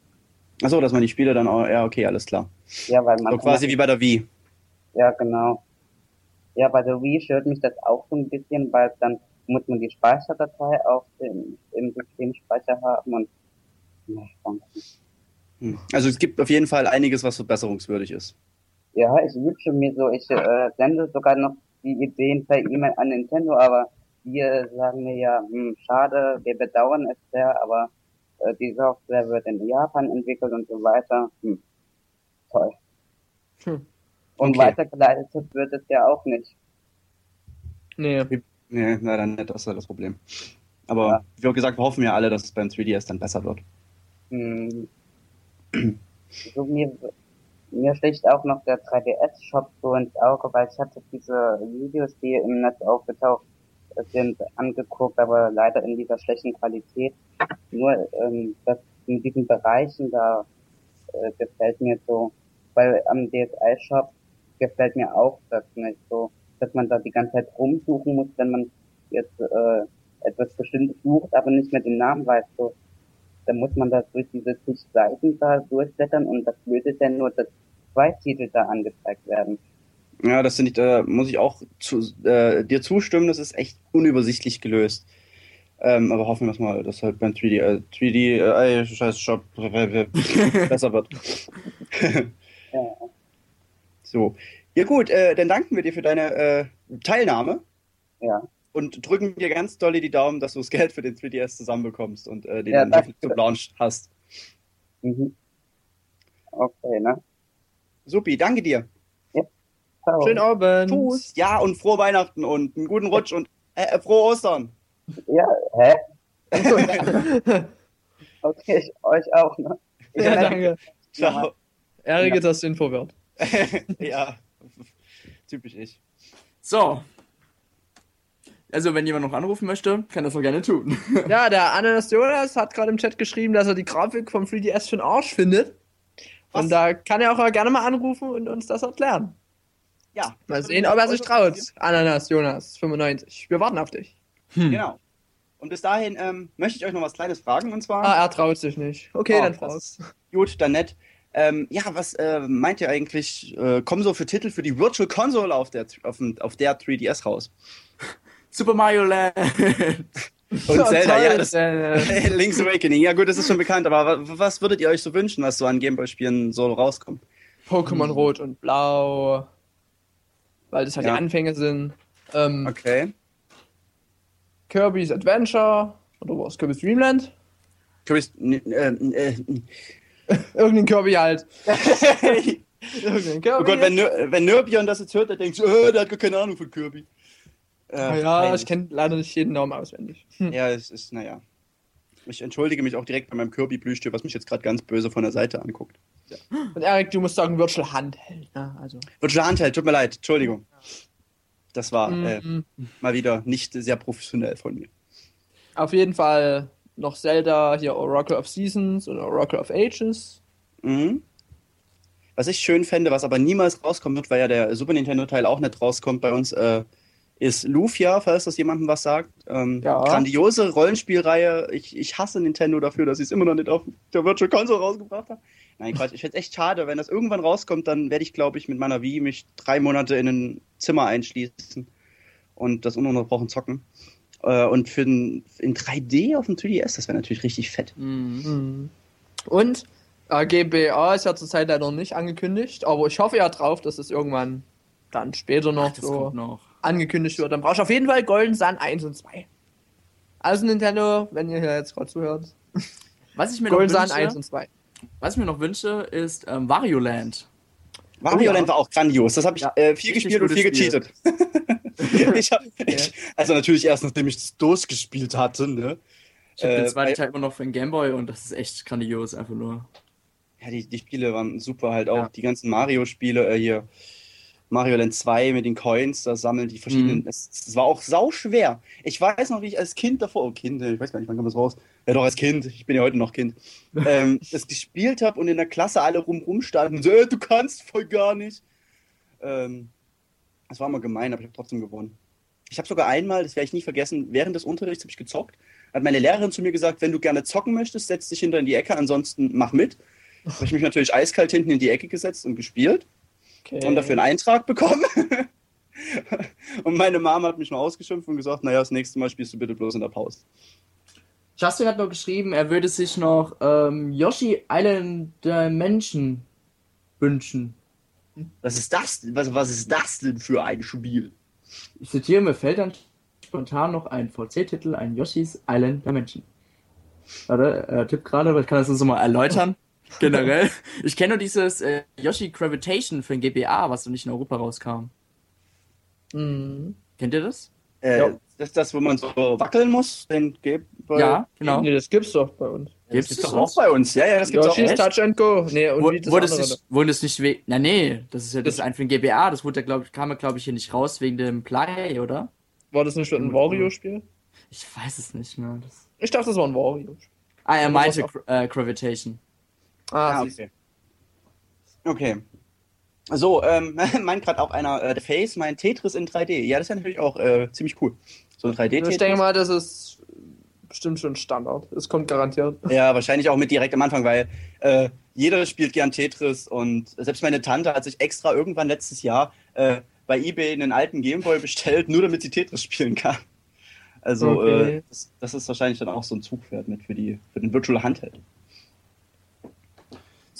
Achso, dass man die Spiele dann auch, ja, okay, alles klar. Ja, weil man So quasi wie bei der Wii. ja genau. Ja, bei der Wii stört mich das auch so ein bisschen, weil dann muss man die Speicherdatei auch im, im Systemspeicher haben und danke. Hm. Also es gibt auf jeden Fall einiges, was verbesserungswürdig ist. Ja, ich wünsche mir so, ich äh, sende sogar noch die Ideen per E-Mail an Nintendo, aber wir sagen mir ja, hm, schade, wir bedauern es sehr, aber äh, die Software wird in Japan entwickelt und so weiter. Hm. Toll. Hm. Und Okay. weitergeleitet wird es ja auch nicht. nee. Nee, leider nicht, das ist ja das Problem. Aber Ja. wie gesagt, wir hoffen ja alle, dass es beim 3DS dann besser wird. Hm. So, mir, mir sticht auch noch der 3DS-Shop so ins Auge, weil ich hatte diese Videos, die im Netz aufgetaucht sind, angeguckt, aber leider in dieser schlechten Qualität. Nur ähm, das in diesen Bereichen da äh, gefällt mir so, weil am DSi-Shop gefällt mir auch das nicht so, dass man da die ganze Zeit rumsuchen muss, wenn man jetzt äh, etwas Bestimmtes sucht, aber nicht mehr den Namen weiß. So, dann muss man da durch diese zig Seiten da durchblättern und das Blöde ist ja nur, dass zwei Titel da angezeigt werden. Ja, das finde ich, da muss ich auch zu, äh, dir zustimmen, das ist echt unübersichtlich gelöst. Ähm, aber hoffen wir es mal, dass halt beim 3D, äh, 3D, äh, scheiß Shop *laughs* besser wird. *laughs* *laughs* Ja. So. Ja gut, äh, dann danken wir dir für deine äh, Teilnahme Ja. und drücken dir ganz dolle die Daumen, dass du das Geld für den 3DS zusammenbekommst und äh, den Ja, dann zum Launch hast. Mhm. Okay, ne? Supi, danke dir. Ciao. Schönen Abend. Tschüss. Ja, und frohe Weihnachten und einen guten Rutsch und äh, äh, frohe Ostern. Ja, hä? *laughs* Okay, ich, euch auch, ne? Ich ja, danke. Ciao. Ärger, dass du Info wird. *laughs* ja, typisch ich. So. Also, wenn jemand noch anrufen möchte, kann das auch gerne tun. *laughs* Ja, der Ananas Jonas hat gerade im Chat geschrieben, dass er die Grafik vom 3DS für den Arsch findet. Was? Und da kann er auch gerne mal anrufen und uns das erklären. Ja. Mal sehen, ob er sich traut. Ananas Jonas 95. Wir warten auf dich. Genau. Und bis dahin ähm, möchte ich euch noch was Kleines fragen und zwar. Ah, er traut sich nicht. Okay, Oh, dann Faust. Gut, dann nett. Ähm, ja, was äh, meint ihr eigentlich, äh, kommen so für Titel für die Virtual Console auf der, auf, dem- auf der 3DS raus? Super Mario Land. Und Zelda, ja, das, Äh, *laughs* Link's Awakening, ja gut, das ist schon bekannt, aber wa- was würdet ihr euch so wünschen, was so an Gameboy-Spielen so rauskommt? Pokémon Rot und Blau. Weil das halt Ja. die Anfänge sind. Ähm, Okay. Kirby's Adventure. Oder was? Kirby's Dreamland? Kirby's, äh, äh, *laughs* Irgendein Kirby halt. *laughs* Irgendein Kirby. oh Gott, wenn, Nir- wenn Nirbion das jetzt hört, der denkt, so, äh, der hat gar keine Ahnung von Kirby. Äh, Ah ja, peinlich. ich kenne leider nicht jeden Namen auswendig. Hm. Ja, es ist, naja. Ich entschuldige mich auch direkt bei meinem Kirby-Plüschtier, was mich jetzt gerade ganz böse von der Seite anguckt. Und Erik, du musst sagen Virtual Handheld. Ne? Also. Virtual Handheld, tut mir leid, Entschuldigung. Das war äh, Mhm. mal wieder nicht sehr professionell von mir. Auf jeden Fall noch Zelda, hier Oracle of Seasons und Oracle of Ages. Mhm. was ich schön fände, was aber niemals rauskommen wird, weil ja der Super Nintendo-Teil auch nicht rauskommt bei uns, äh, ist Lufia, falls das jemandem was sagt. Ähm, Ja. Grandiose Rollenspielreihe. Ich, ich hasse Nintendo dafür, dass sie es immer noch nicht auf der Virtual Console rausgebracht haben. Nein, Quatsch. Ich fände es echt schade, wenn das irgendwann rauskommt, dann werde ich, glaube ich, mit meiner Wii mich drei Monate in ein Zimmer einschließen und das ununterbrochen zocken. Äh, und für den, in 3D auf dem 3DS, das wäre natürlich richtig fett. Mhm. Und äh, GBA ist ja zurzeit leider nicht angekündigt, aber ich hoffe ja drauf, dass es irgendwann dann später noch Ach, so noch. angekündigt wird. Dann brauchst du auf jeden Fall Golden Sun 1 und 2. Also Nintendo, wenn ihr hier jetzt gerade zuhört, *laughs* Was ich mir noch Golden Sun 1 wünsche, und 2. was ich mir noch wünsche, ist ähm, Wario Land. Wario ja. Land war auch grandios. Das habe ich Ja, äh, viel gespielt und viel gecheatet. *laughs* *laughs* ich hab, ich, also natürlich erst, nachdem ich das durchgespielt hatte. Ne? Ich habe Äh, den zweiten Teil immer noch für den Gameboy und das ist echt grandios, einfach nur. Ja, die, die Spiele waren super halt auch. Ja. Die ganzen Mario-Spiele äh, hier. Mario Land 2 mit den Coins, da sammeln die verschiedenen. Mhm. Es, es war auch sau schwer. Ich weiß noch, wie ich als Kind davor, oh Kind, ich weiß gar nicht, wann kommt das raus? Ja, doch als Kind, ich bin ja heute noch Kind. *laughs* ähm, das gespielt habe und in der Klasse alle rum rumstanden und so, äh, du kannst voll gar nicht. Ähm, das war immer gemein, aber ich habe trotzdem gewonnen. Ich habe sogar einmal, das werde ich nie vergessen, während des Unterrichts habe ich gezockt. Hat meine Lehrerin zu mir gesagt, wenn du gerne zocken möchtest, setz dich hinter in die Ecke, ansonsten mach mit. *laughs* Habe ich mich natürlich eiskalt hinten in die Ecke gesetzt und gespielt Okay. und dafür einen Eintrag bekommen. *laughs* und meine Mama hat mich noch ausgeschimpft und gesagt, naja, das nächste Mal spielst du bitte bloß in der Pause. Justin hat noch geschrieben, er würde sich noch ähm, Yoshi Island Dimension wünschen. Was ist das? Was, was ist das denn für ein Spiel? Ich zitiere, mir fällt dann spontan noch ein VC-Titel, ein Yoshi's Island Dimension. Warte, er tippt gerade, aber ich kann das uns mal erläutern. *laughs* Generell. Ich kenne nur dieses äh, Yoshi Gravitation für den GBA, was noch nicht in Europa rauskam. Mhm. Kennt ihr das? Äh, Ja. Das ist das, wo man so wackeln muss? Den ja, genau. Nee, das gibt's doch bei uns. Das Gibt's gibt's das doch auch bei uns. Ja, ja, das gibt's auch. Yoshi's echt? Touch and Go. Nee, und Wo- wie das Wurde es nicht, wurde es nicht wegen. Na, nee, das ist ja das, Das- ein für den GBA, das wurde ja, glaube ich, kam ja, glaube ich, hier nicht raus wegen dem Play, oder? War das nicht ein Wario-Spiel? Ich weiß es nicht mehr. Das... Ich dachte, das war ein Wario. Ah, er meinte äh, Gravitation. Ah, Ah, okay. Okay. So, ähm, *laughs* meint gerade auch einer, äh, The Face, mein Tetris in 3D. Ja, das ist ja natürlich auch äh, ziemlich cool. So ein 3D-Tetris. ich denke mal, das ist bestimmt schon Standard. Es kommt garantiert. *laughs* Ja, wahrscheinlich auch mit direkt am Anfang, weil äh, jeder spielt gern Tetris und selbst meine Tante hat sich extra irgendwann letztes Jahr äh, bei eBay einen alten Gameboy bestellt, nur damit sie Tetris spielen kann. Also Okay. äh, das, das ist wahrscheinlich dann auch so ein Zugpferd mit für, die, für den Virtual Handheld.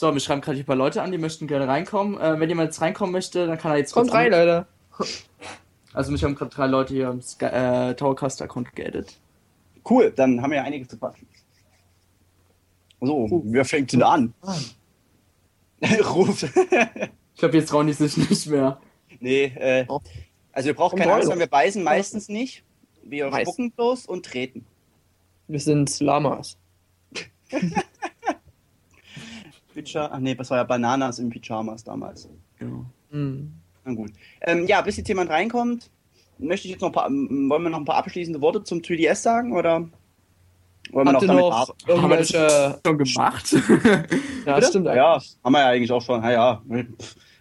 So, mir schreiben gerade ein paar Leute an, die möchten gerne reinkommen. Äh, wenn jemand jetzt reinkommen möchte, dann kann er jetzt Kommt kurz rein, Leute. *laughs* Also mich haben gerade drei Leute hier am Sky äh, Towercast-Account geaddet. Cool, dann haben wir ja einiges zu quatschen. So, wer fängt denn an? Ruf. *laughs* Ich glaube, jetzt trauen die sich nicht mehr. nee, äh, Oh. also wir brauchen keine Angst haben, wir beißen meistens nicht. Wir Meist. spucken bloß und treten. Wir sind Lamas. *laughs* Pyja Ach nee, was war ja Bananas in Pyjamas damals. Genau. Mhm. Na gut. Ähm, ja, bis jetzt jemand reinkommt, möchte ich jetzt noch ein paar, wollen wir noch ein paar abschließende Worte zum 3DS sagen oder wollen wir Habt noch ihr damit noch arbeiten? irgendwelche. *laughs* Schon gemacht? Ja, Bitte? stimmt Ja, eigentlich. haben wir ja eigentlich auch schon. Ja, ja.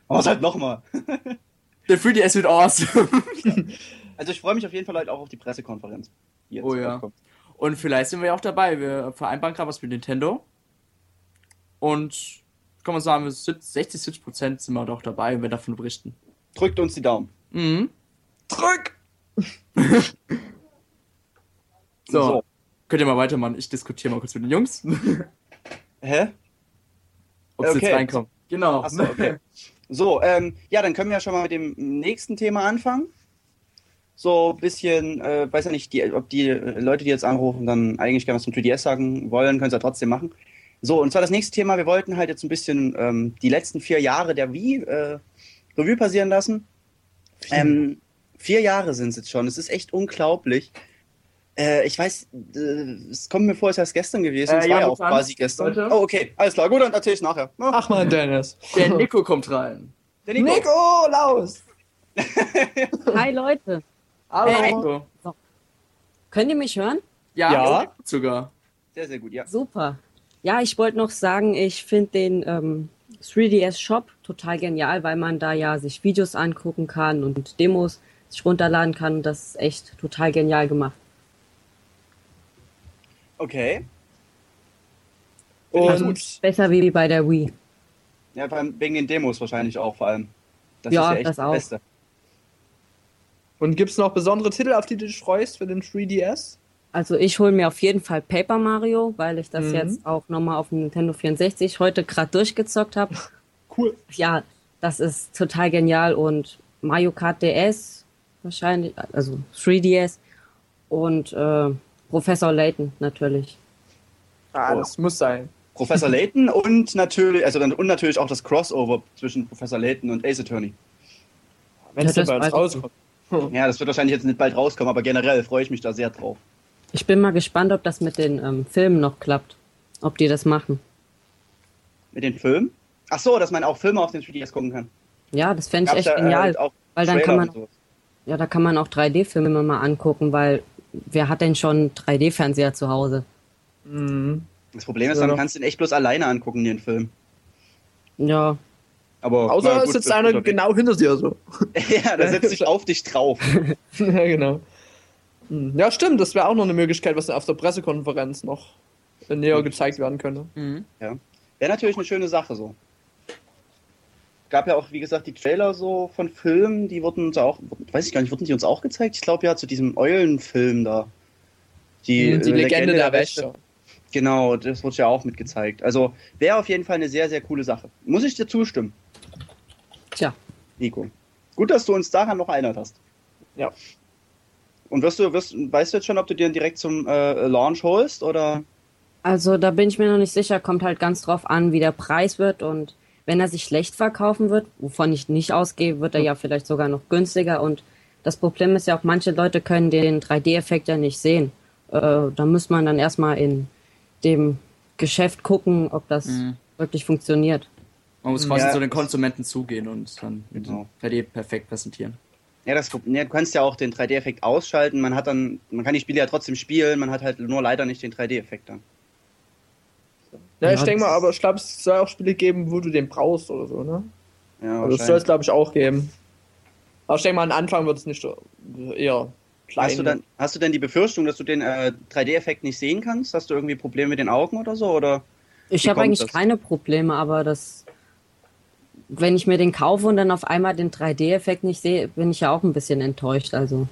Aber es halt nochmal. *laughs* Der 3DS wird awesome. *laughs* Also ich freue mich auf jeden Fall halt auch auf die Pressekonferenz. die jetzt Oh ja. rauskommt. Und vielleicht sind wir ja auch dabei. Wir vereinbaren gerade was mit Nintendo. Und kann man sagen, wir sind 60, 70 Prozent sind wir doch dabei und wir davon berichten. Drückt uns die Daumen. Mhm. Drück! *laughs* So. So. Könnt ihr mal weitermachen? Ich diskutiere mal kurz mit den Jungs, *laughs* Hä? ob sie Okay. jetzt reinkommen. Genau. Achso, okay. So, ähm, ja, dann können wir ja schon mal mit dem nächsten Thema anfangen. So ein bisschen, äh, weiß ja nicht, die, ob die Leute, die jetzt anrufen, dann eigentlich gerne was zum 3DS sagen wollen, können sie ja trotzdem machen. So, und zwar das nächste Thema, wir wollten halt jetzt ein bisschen ähm, die letzten vier Jahre der Wii äh, Revue passieren lassen. Ähm, vier Jahre sind es jetzt schon, es ist echt unglaublich. Äh, ich weiß, äh, es kommt mir vor, es wäre gestern gewesen, Äh, es ja, war ja auch quasi gestern. Leute. Oh, okay, alles klar, gut, dann erzähl ich nachher. Ja, Ach man, Dennis. Der Nico kommt rein. der Nico. Nikolaus! Hi Leute, Hallo Hey. Nico. könnt ihr mich hören? Ja, Ja. sogar. Sehr, sehr gut, ja. Super. Ja, ich wollte noch sagen, ich finde den ähm, 3DS Shop, total genial, weil man da ja sich Videos angucken kann und Demos sich runterladen kann. Das ist echt total genial gemacht. Okay. Und Besser wie bei der Wii. Ja, vor allem wegen den Demos wahrscheinlich auch vor allem. Das Ja, ist ja echt das das auch. Beste. Und gibt es noch besondere Titel, auf die du dich freust für den 3DS? Also ich hole mir auf jeden Fall Paper Mario, weil ich das Mhm. jetzt auch nochmal auf dem Nintendo 64 heute gerade durchgezockt habe. *laughs* Cool. Ja, das ist total genial und Mario Kart DS wahrscheinlich, also 3DS und äh, Professor Layton natürlich. Ah, Oh. das muss sein. Professor *laughs* Layton und natürlich, also dann und natürlich auch das Crossover zwischen Professor Layton und Ace Attorney. Wenn es Ja, denn ich rauskommt. Ja, das wird wahrscheinlich jetzt nicht bald rauskommen, aber generell freue ich mich da sehr drauf. Ich bin mal gespannt, ob das mit den ähm, Filmen noch klappt. Ob die das machen. Mit den Filmen? Ach so, dass man auch Filme auf den 3DS gucken kann. Ja, das fände ich Gab's echt da, äh, genial. auch weil dann kann man, ja, da kann man auch 3D-Filme mal angucken, weil wer hat denn schon 3D-Fernseher zu Hause? Mhm. Das Problem ist, Ja, dann doch. kannst du ihn echt bloß alleine angucken, den Film. Ja, Aber Außer na es gut, sitzt einer genau hinter dir so. *laughs* ja, da setzt sich *laughs* auf dich drauf. ja, genau. Hm. Ja, stimmt, das wäre auch noch eine Möglichkeit, was auf der Pressekonferenz noch näher gezeigt werden könnte. Mhm. Wäre natürlich eine schöne Sache so. Gab ja auch, wie gesagt, die Trailer so von Filmen, die wurden uns auch, weiß ich gar nicht, wurden die uns auch gezeigt? Ich glaube ja zu diesem Eulenfilm da. Die, Die, äh, Legende, der Wächter. Genau, das wurde ja auch mitgezeigt. Also wäre auf jeden Fall eine sehr, sehr coole Sache. Muss ich dir zustimmen, tja. Nico. Gut, dass du uns daran noch erinnert hast. Ja. Und wirst du, wirst, weißt du jetzt schon, ob du dir direkt zum äh, Launch holst oder? Also da bin ich mir noch nicht sicher, kommt halt ganz drauf an, wie der Preis wird und wenn er sich schlecht verkaufen wird, wovon ich nicht ausgehe, wird er ja vielleicht sogar noch günstiger und das Problem ist ja auch, manche Leute können den 3D-Effekt ja nicht sehen. Äh, da muss man dann erstmal in dem Geschäft gucken, ob das Mhm. wirklich funktioniert. Man muss quasi Ja. zu den Konsumenten zugehen und dann mit Genau. 3D perfekt präsentieren. Ja, das, ja, du kannst ja auch den 3D-Effekt ausschalten. Man hat dann, man kann die Spiele ja trotzdem spielen. Man hat halt nur leider nicht den 3D-Effekt dann. Ja, Ja, ich denke mal, aber ich glaube, es soll auch Spiele geben, wo du den brauchst oder so, ne? Ja, Also das soll es, glaube ich, auch geben. Aber ich denke mal, am Anfang wird es nicht so eher klein. Hast du, dann, hast du denn die Befürchtung, dass du den äh, 3D-Effekt nicht sehen kannst? Hast du irgendwie Probleme mit den Augen oder so? Oder? Ich habe eigentlich das? keine Probleme, aber das, wenn ich mir den kaufe und dann auf einmal den 3D-Effekt nicht sehe, bin ich ja auch ein bisschen enttäuscht. Also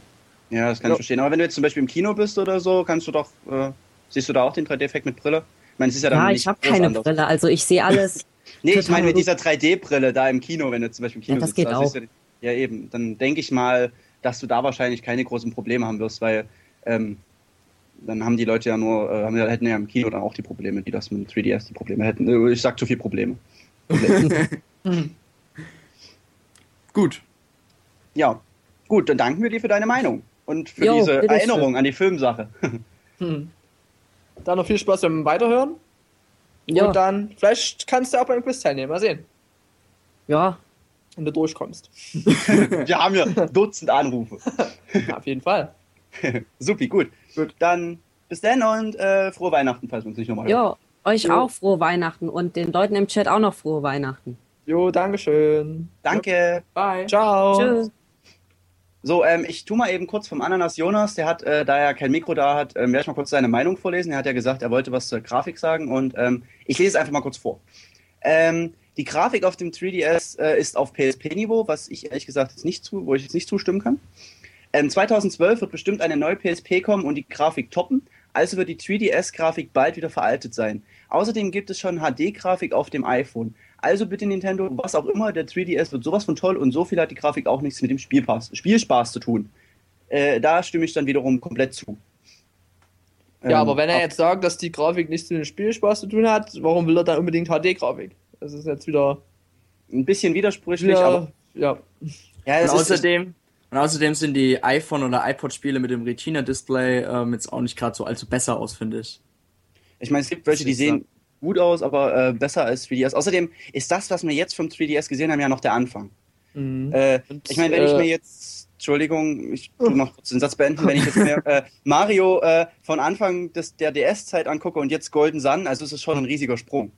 Ja, das kann Ja. ich verstehen. Aber wenn du jetzt zum Beispiel im Kino bist oder so, kannst du doch, äh, siehst du da auch den 3D-Effekt mit Brille? Ich meine, es ist ja dann ja, nicht ich habe keine anders. Brille, also ich sehe alles. *laughs* Nee, ich meine mit dieser 3D-Brille da im Kino, wenn du zum Beispiel im Kino Ja, das sitzt. geht siehst du- ja, eben. Dann denke ich mal, dass du da wahrscheinlich keine großen Probleme haben wirst, weil ähm, dann haben die Leute ja nur, äh, haben, ja- hätten ja im Kino dann auch die Probleme, die das mit 3DS die Probleme hätten. Äh, Ich sag zu viel Probleme. *laughs* *laughs* *laughs* Gut. Ja, gut, dann danken wir dir für deine Meinung und für Jo, diese. Erinnerung an die Filmsache. *laughs* Hm. Dann noch viel Spaß beim Weiterhören. Ja, Und dann, vielleicht kannst du auch beim Quiz teilnehmen. Mal sehen, ja, wenn du durchkommst. *laughs* Wir haben ja Dutzend Anrufe. Ja, auf jeden Fall. Supi, gut. Gut. Dann bis dann und äh, frohe Weihnachten, falls wir uns nicht nochmal hören. ja, euch Jo. auch frohe Weihnachten und den Leuten im Chat auch noch frohe Weihnachten. Jo, Dankeschön. Danke. Bye. Ciao. Tschüss. So, ähm, ich tu mal eben kurz vom Ananas Jonas, der hat, äh, da er kein Mikro da hat, ähm, werde ich mal kurz seine Meinung vorlesen. Er hat ja gesagt, er wollte was zur Grafik sagen und ähm, ich lese es einfach mal kurz vor. Ähm, die Grafik auf dem 3DS äh, ist auf PSP-Niveau, was ich ehrlich gesagt jetzt nicht zu, wo ich jetzt nicht zustimmen kann. Ähm, 2012 wird bestimmt eine neue PSP kommen und die Grafik toppen, also wird die 3DS-Grafik bald wieder veraltet sein. Außerdem gibt es schon HD-Grafik auf dem iPhone. Also bitte Nintendo, was auch immer, der 3DS wird sowas von toll und so viel hat die Grafik auch nichts mit dem Spielpass, Spielspaß zu tun. Äh, da stimme ich dann wiederum komplett zu. Ja, Ähm, aber wenn er jetzt sagt, dass die Grafik nichts mit dem Spielspaß zu tun hat, warum will er dann unbedingt HD-Grafik? Das ist jetzt wieder. ein bisschen widersprüchlich, aber wieder ja. ja, Und außerdem, und außerdem sehen die iPhone- oder iPod-Spiele mit dem Retina-Display ähm, jetzt auch nicht gerade so allzu besser aus, finde ich. ich meine, es gibt welche, die sehen gut aus, aber äh, besser als 3DS. Außerdem ist das, was wir jetzt vom 3DS gesehen haben, ja noch der Anfang. Mhm. Äh, Und, ich meine, wenn ich äh, mir jetzt, Entschuldigung, ich tu noch kurz den Satz beenden, wenn ich jetzt mir äh, Mario äh, von Anfang des, der DS-Zeit angucke und jetzt Golden Sun, also es ist schon ein riesiger Sprung.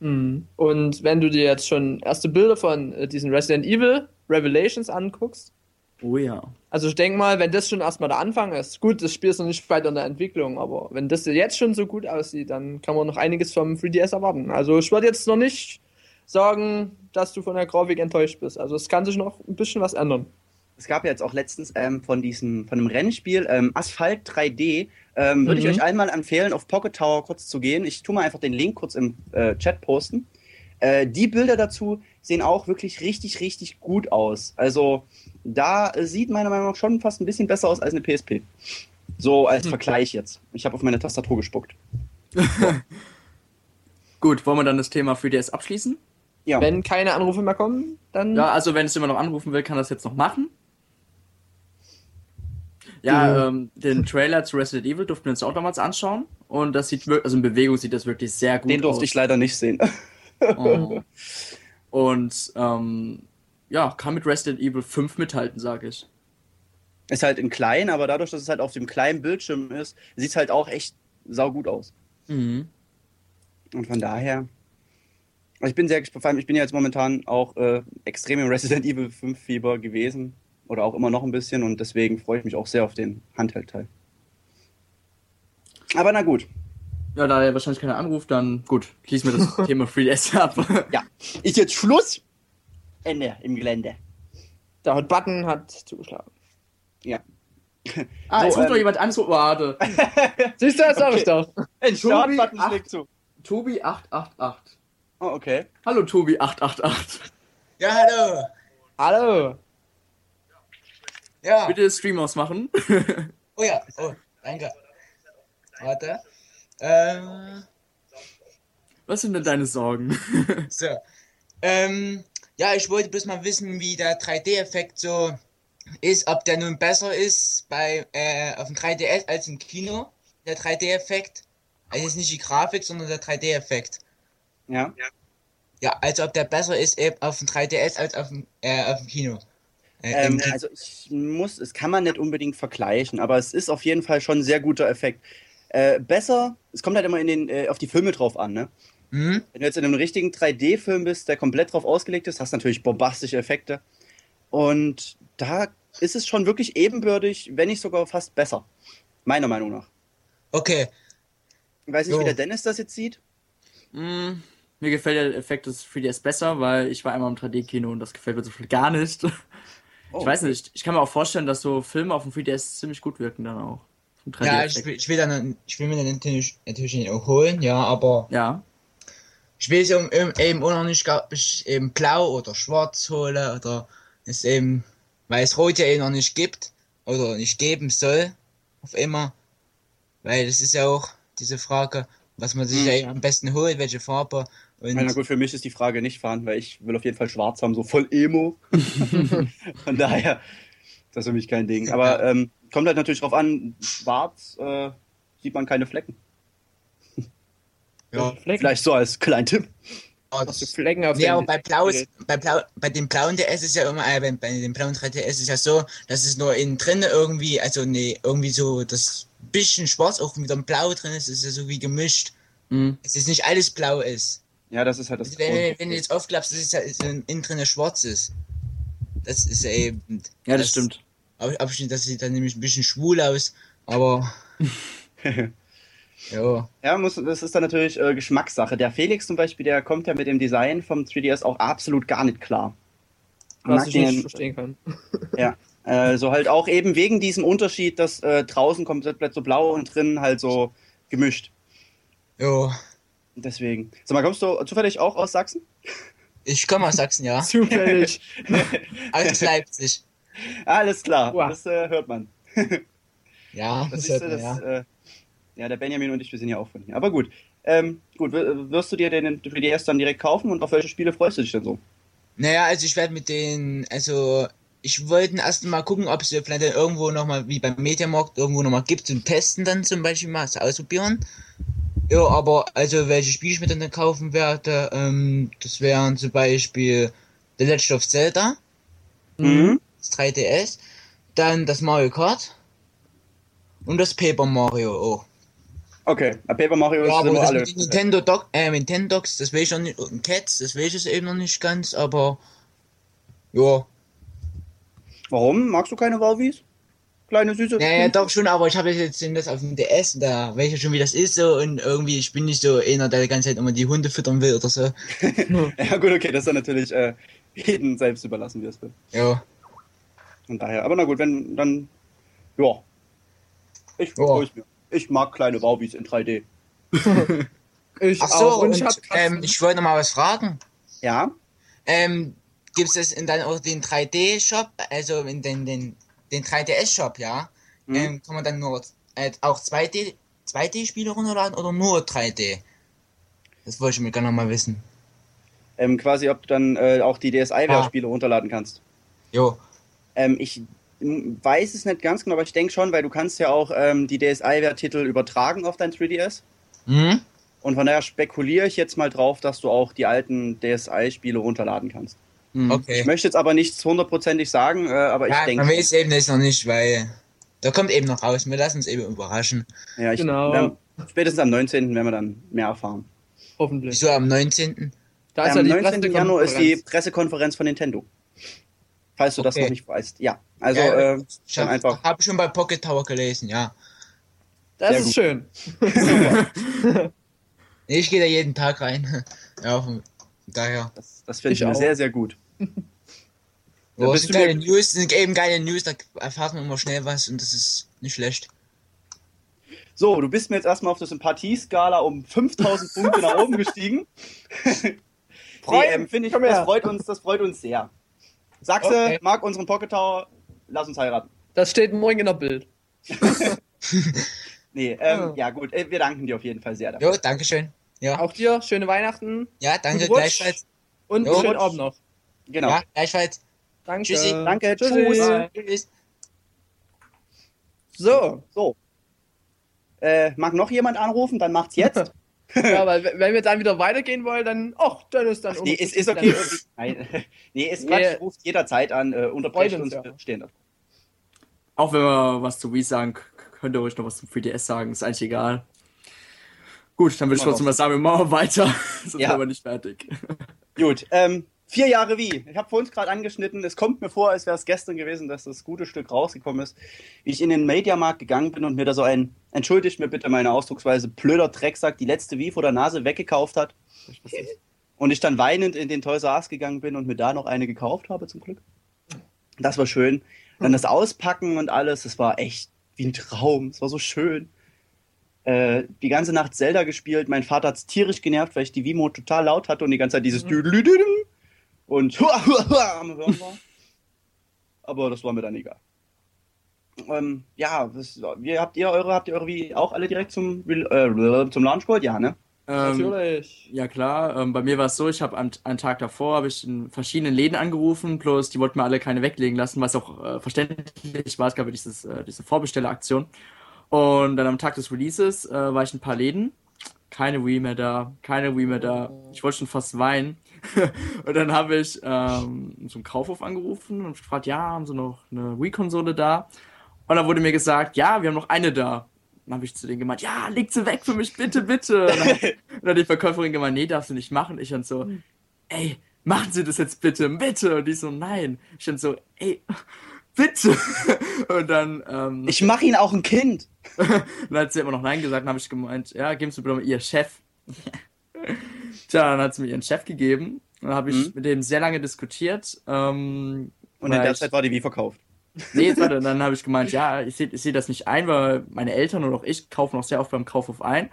Mhm. Und wenn du dir jetzt schon erste Bilder von diesen Resident Evil Revelations anguckst, Oh ja. also ich denke mal, wenn das schon erstmal der Anfang ist, gut, das Spiel ist noch nicht weiter in der Entwicklung, aber wenn das jetzt schon so gut aussieht, dann kann man noch einiges vom 3DS erwarten. Also ich würde jetzt noch nicht sagen, dass du von der Grafik enttäuscht bist. Also es kann sich noch ein bisschen was ändern. Es gab ja jetzt auch letztens ähm, von diesem, von einem Rennspiel ähm, Asphalt 3D. Ähm, Würde ich Mhm. euch einmal empfehlen, auf Pocket Tower kurz zu gehen. Ich tue mal einfach den Link kurz im äh, Chat posten. Äh, die Bilder dazu sehen auch wirklich richtig, richtig gut aus. Also da äh, sieht meiner Meinung nach schon fast ein bisschen besser aus als eine PSP. So als Hm. Vergleich jetzt. Ich habe auf meine Tastatur gespuckt. *laughs* Gut, wollen wir dann das Thema 3DS abschließen? Ja. Wenn keine Anrufe mehr kommen, dann Ja, also wenn es immer noch anrufen will, kann das jetzt noch machen. Ja, ähm, den Trailer zu Resident Evil durften wir uns auch damals anschauen. Und das sieht wirklich, also in Bewegung sieht das wirklich sehr gut Den durfte aus. ich leider nicht sehen. *laughs* Oh. Und ähm, ja, kann mit Resident Evil 5 mithalten, sage ich. Ist halt in klein, aber dadurch, dass es halt auf dem kleinen Bildschirm ist, sieht es halt auch echt saugut aus. Mhm. Und von daher, ich bin sehr gespannt. Vor allem, Ich bin ja jetzt momentan auch äh, extrem im Resident Evil 5 Fieber gewesen. Oder auch immer noch ein bisschen. Und deswegen freue ich mich auch sehr auf den Handheld-Teil. Aber na gut. Ja, da er wahrscheinlich keiner anruft, dann gut, schließen wir das *laughs* Thema 3DS ab. Ja, ist jetzt Schluss. Ende im Gelände. der Hot Button hat zugeschlagen. Ja. *laughs* ah, jetzt So, ruft ähm, doch jemand an, so, warte. *laughs* Siehst du, das sag Okay. ich doch. Ein Startbutton schlägt zu. Tobi 888. Oh, okay. Hallo Tobi 888. Ja, hallo. Hallo. Ja. Bitte Stream ausmachen. *laughs* Oh ja. Oh, danke. Warte. Ähm, Was sind denn deine Sorgen? so. Ähm, ja, ich wollte bloß mal wissen, wie der 3D-Effekt so ist, ob der nun besser ist bei äh, auf dem 3DS als im Kino, der 3D-Effekt. Also jetzt nicht die Grafik, sondern der 3D-Effekt. Ja. Ja, also ob der besser ist eben auf dem 3DS als auf dem, äh, auf dem Kino. Äh, Ähm, im- also ich muss, es kann man nicht unbedingt vergleichen, aber es ist auf jeden Fall schon ein sehr guter Effekt. Äh, besser, es kommt halt immer in den, äh, auf die Filme drauf an, ne? Hm? Wenn du jetzt in einem richtigen 3D-Film bist, der komplett drauf ausgelegt ist, hast du natürlich bombastische Effekte. Und da ist es schon wirklich ebenbürtig, wenn nicht sogar fast besser. Meiner Meinung nach. Okay. Ich weiß nicht, So. wie der Dennis das jetzt sieht. Mm, mir gefällt der Effekt des 3DS besser, weil ich war einmal im 3D-Kino und das gefällt mir so viel gar nicht. Oh, Ich weiß nicht, ich kann mir auch vorstellen, dass so Filme auf dem 3DS ziemlich gut wirken dann auch. Ja, ich 3D-Effekt. will, ich will dann, ich will mir dann natürlich, natürlich nicht auch holen, ja, aber Ja, ich will es eben, eben auch noch nicht, ob ich eben blau oder schwarz hole oder es eben, weil es rot ja eh noch nicht gibt oder nicht geben soll, auf immer, weil das ist ja auch diese Frage, was man sich Hm. ja eben am besten holt, welche Farbe und Na gut, für mich ist die Frage nicht vorhanden, weil ich will auf jeden Fall schwarz haben, so voll Emo. *laughs* Von daher, das ist für mich kein Ding. Aber ähm, kommt halt natürlich drauf an, schwarz äh, sieht man keine Flecken. Ja. Vielleicht so als kleinen Tipp. ja, Hast du das, Flecken auf aber bei blau ist, Gerät? bei blau, bei dem blauen DS ist ja immer, äh, bei, bei dem blauen 3DS ist es ja so, dass es nur innen drin irgendwie, also nee, irgendwie so das bisschen schwarz auch mit dem Blau drin ist, ist ja so wie gemischt. mm, Es ist nicht alles blau ist. Ja, das ist halt das. Also wenn, wenn, wenn du jetzt aufklappst, dass es ja so innen drin schwarz ist. Das ist ja eben. ja, das stimmt. Ab- Abschnitt, das sieht dann nämlich ein bisschen schwul aus, aber. *laughs* *laughs* *laughs* ja. Ja, muss, das ist dann natürlich äh, Geschmackssache. Der Felix zum Beispiel, der kommt ja mit dem Design vom 3DS auch absolut gar nicht klar. was Mag ich nicht verstehen kann. Ja, äh, so halt auch eben wegen diesem Unterschied, dass äh, draußen komplett so blau und drinnen halt so gemischt. Ja. Deswegen. Sag mal, kommst du zufällig auch aus Sachsen? Ich komme aus Sachsen, ja. *laughs* Zufällig. *laughs* Aus Leipzig. Alles klar, Wow. das äh, hört man. Ja, Das das ist, hört äh, man, das, ja. Ja, der Benjamin und ich, wir sind ja auch von hier. Aber gut. Ähm, gut, wirst du dir den 3DS dann direkt kaufen und auf welche Spiele freust du dich denn so? Naja, also ich werde mit den, also ich wollte erst mal gucken, ob es vielleicht dann irgendwo nochmal, wie beim Mediamarkt, irgendwo nochmal gibt zum Testen dann zum Beispiel mal zu ausprobieren. Ja, aber also welche Spiele ich mir dann kaufen werde, ähm, das wären zum Beispiel The Legend of Zelda, Mhm. das 3DS, dann das Mario Kart und das Paper Mario. Oh. Okay, äh, Paper Mario Ja, sind aber das alle. mit Nintendo Doc, äh, Nintendox, das weiß ich noch nicht, und Cats, das weiß ich eben noch nicht ganz, aber ja. Warum? Magst du keine Warwies? Kleine süße. Ja, ja, doch schon, aber ich habe jetzt das auf dem DS, und da weiß ich schon, wie das ist so und irgendwie, ich bin nicht so einer, der die ganze Zeit immer die Hunde füttern will oder so. *laughs* Ja, gut, okay, das ist dann natürlich äh, jedem selbst überlassen, wie es will. Ja. Von daher, aber na gut, wenn dann, ja. Ich Ja. freue mir. Ich mag kleine Warwies in 3D. *laughs* Ich Ach so, auch. Und, und, ich ähm, ich wollte noch mal was fragen. Ja? Ähm, gibt's das in dann auch den 3D-Shop, also in den, den, den 3DS-Shop, ja? Mhm. Ähm, kann man dann nur äh, auch 2D, 2D-Spiele runterladen oder nur 3D? Das wollte ich mir gerne noch mal wissen. Ähm, quasi, ob du dann äh, auch die Ah. DSi-Spiele runterladen kannst. Jo. Ähm, ich weiß es nicht ganz genau, aber ich denke schon, weil du kannst ja auch ähm, die DSi-Titel übertragen auf dein 3DS. Hm? Und von daher spekuliere ich jetzt mal drauf, dass du auch die alten DSi-Spiele runterladen kannst. Mhm. Okay. Ich möchte jetzt aber nichts hundertprozentig sagen, äh, aber ja, ich denke. man weiß eben das noch nicht, weil da kommt eben noch raus. Wir lassen uns eben überraschen. Ja, ich, Genau. wir haben- spätestens am 19. werden wir dann mehr erfahren. Hoffentlich. Wieso am 19.? Da ist am ja die 19. Januar ist die. Pressekonferenz von Nintendo. Falls du das Okay. noch nicht weißt. Ja, also Ja, äh, habe einfach. hab schon bei Pocket Tower gelesen, ja. Das Sehr ist gut. schön. *laughs* Ich gehe da jeden Tag rein. *laughs* ja, von daher. Das, das finde ich, Ich sehr, sehr gut. Oh, bist sind du geile News, sind eben geile News, da erfahrt man immer schnell was und das ist nicht schlecht. So, du bist mir jetzt erstmal auf der Sympathieskala um 5000 Punkte nach oben gestiegen. *laughs* nee, ähm, finde ich, das freut uns, das freut uns sehr. Sachse Okay. mag unseren Pocket Tower, lass uns heiraten. Das steht morgen in der Bild. *laughs* Nee, ähm, Ah. ja gut, äh, wir danken dir auf jeden Fall sehr dafür. Jo, dankeschön. Ja, Auch dir, schöne Weihnachten ja danke, gleichfalls. und Jo. schönen Abend noch. Genau. Ja, gleichfalls. Danke. Tschüssi. Danke, Tschüssi. tschüss. Tschüss. So, So. Äh, mag noch jemand anrufen, dann macht's jetzt. *laughs* ja, weil wenn wir dann wieder weitergehen wollen, dann, ach, dann ist dann nee, ist, ist okay. *laughs* Nein. *laughs* nee, Quatsch, Nee. ruft jederzeit an, äh, unterbrecht uns, uns, ja. stehen da. Auch wenn wir was zu Wii sagen, könnt ihr ruhig noch was zum 3DS sagen, ist eigentlich egal. Gut, dann würde ich trotzdem mal sagen, wir machen weiter. *laughs* Sonst Ja. sind wir nicht fertig. Gut, ähm, vier Jahre wie. Ich habe vor uns gerade angeschnitten, es kommt mir vor, als wäre es gestern gewesen, dass das gute Stück rausgekommen ist. Wie ich in den Mediamarkt gegangen bin und mir da so ein, entschuldigt mir bitte meine Ausdrucksweise, blöder Drecksack die letzte Wie vor der Nase weggekauft hat. Und ich dann weinend in den Toys R Us gegangen bin und mir da noch eine gekauft habe, zum Glück. Das war schön. Dann das Auspacken und alles, das war echt wie ein Traum. Es war so schön. Äh, die ganze Nacht Zelda gespielt. Mein Vater hat's tierisch genervt, weil ich die Wii-Mode total laut hatte und die ganze Zeit dieses Düdelüdüm und am Hören war. Aber das war mir dann egal. Ähm, ja, was, wie habt ihr eure, habt ihr eure Wii auch alle direkt zum, äh, zum Launch geholt? Ja, ne? Ähm, Natürlich. Ja klar, ähm, bei mir war es so, ich habe am, einen Tag davor habe ich in verschiedenen Läden angerufen, bloß die wollten mir alle keine weglegen lassen, was auch äh, verständlich war. Es gab ja dieses, äh, diese Vorbestelleraktion. Und dann am Tag des Releases äh, war ich in ein paar Läden, keine Wii mehr da, keine Wii mehr da. Ich wollte schon fast weinen. *laughs* und dann habe ich ähm, so einen Kaufhof angerufen und gefragt, ja, haben sie noch eine Wii-Konsole da? Und dann wurde mir gesagt, ja, wir haben noch eine da. Dann habe ich zu denen gemeint, ja, leg sie weg für mich, bitte, bitte. Und dann, *laughs* und dann hat die Verkäuferin gemeint, nee, darfst du nicht machen. Ich dann so, ey, machen Sie das jetzt bitte, bitte. Und die so, nein. Ich dann so, ey, bitte. *laughs* Und dann, ähm, Ich mache ihn auch ein Kind. dann hat sie immer noch Nein gesagt, dann habe ich gemeint, ja, geben Sie bitte mal Ihr Chef. Tja, dann hat sie mir ihren Chef gegeben. Dann habe ich Mhm. mit dem sehr lange diskutiert. Ähm, Und in der ich- Zeit war die Wii verkauft. Nee, jetzt warte, dann habe ich gemeint, ja, ich sehe ich seh das nicht ein, weil meine Eltern und auch ich kaufen auch sehr oft beim Kaufhof ein.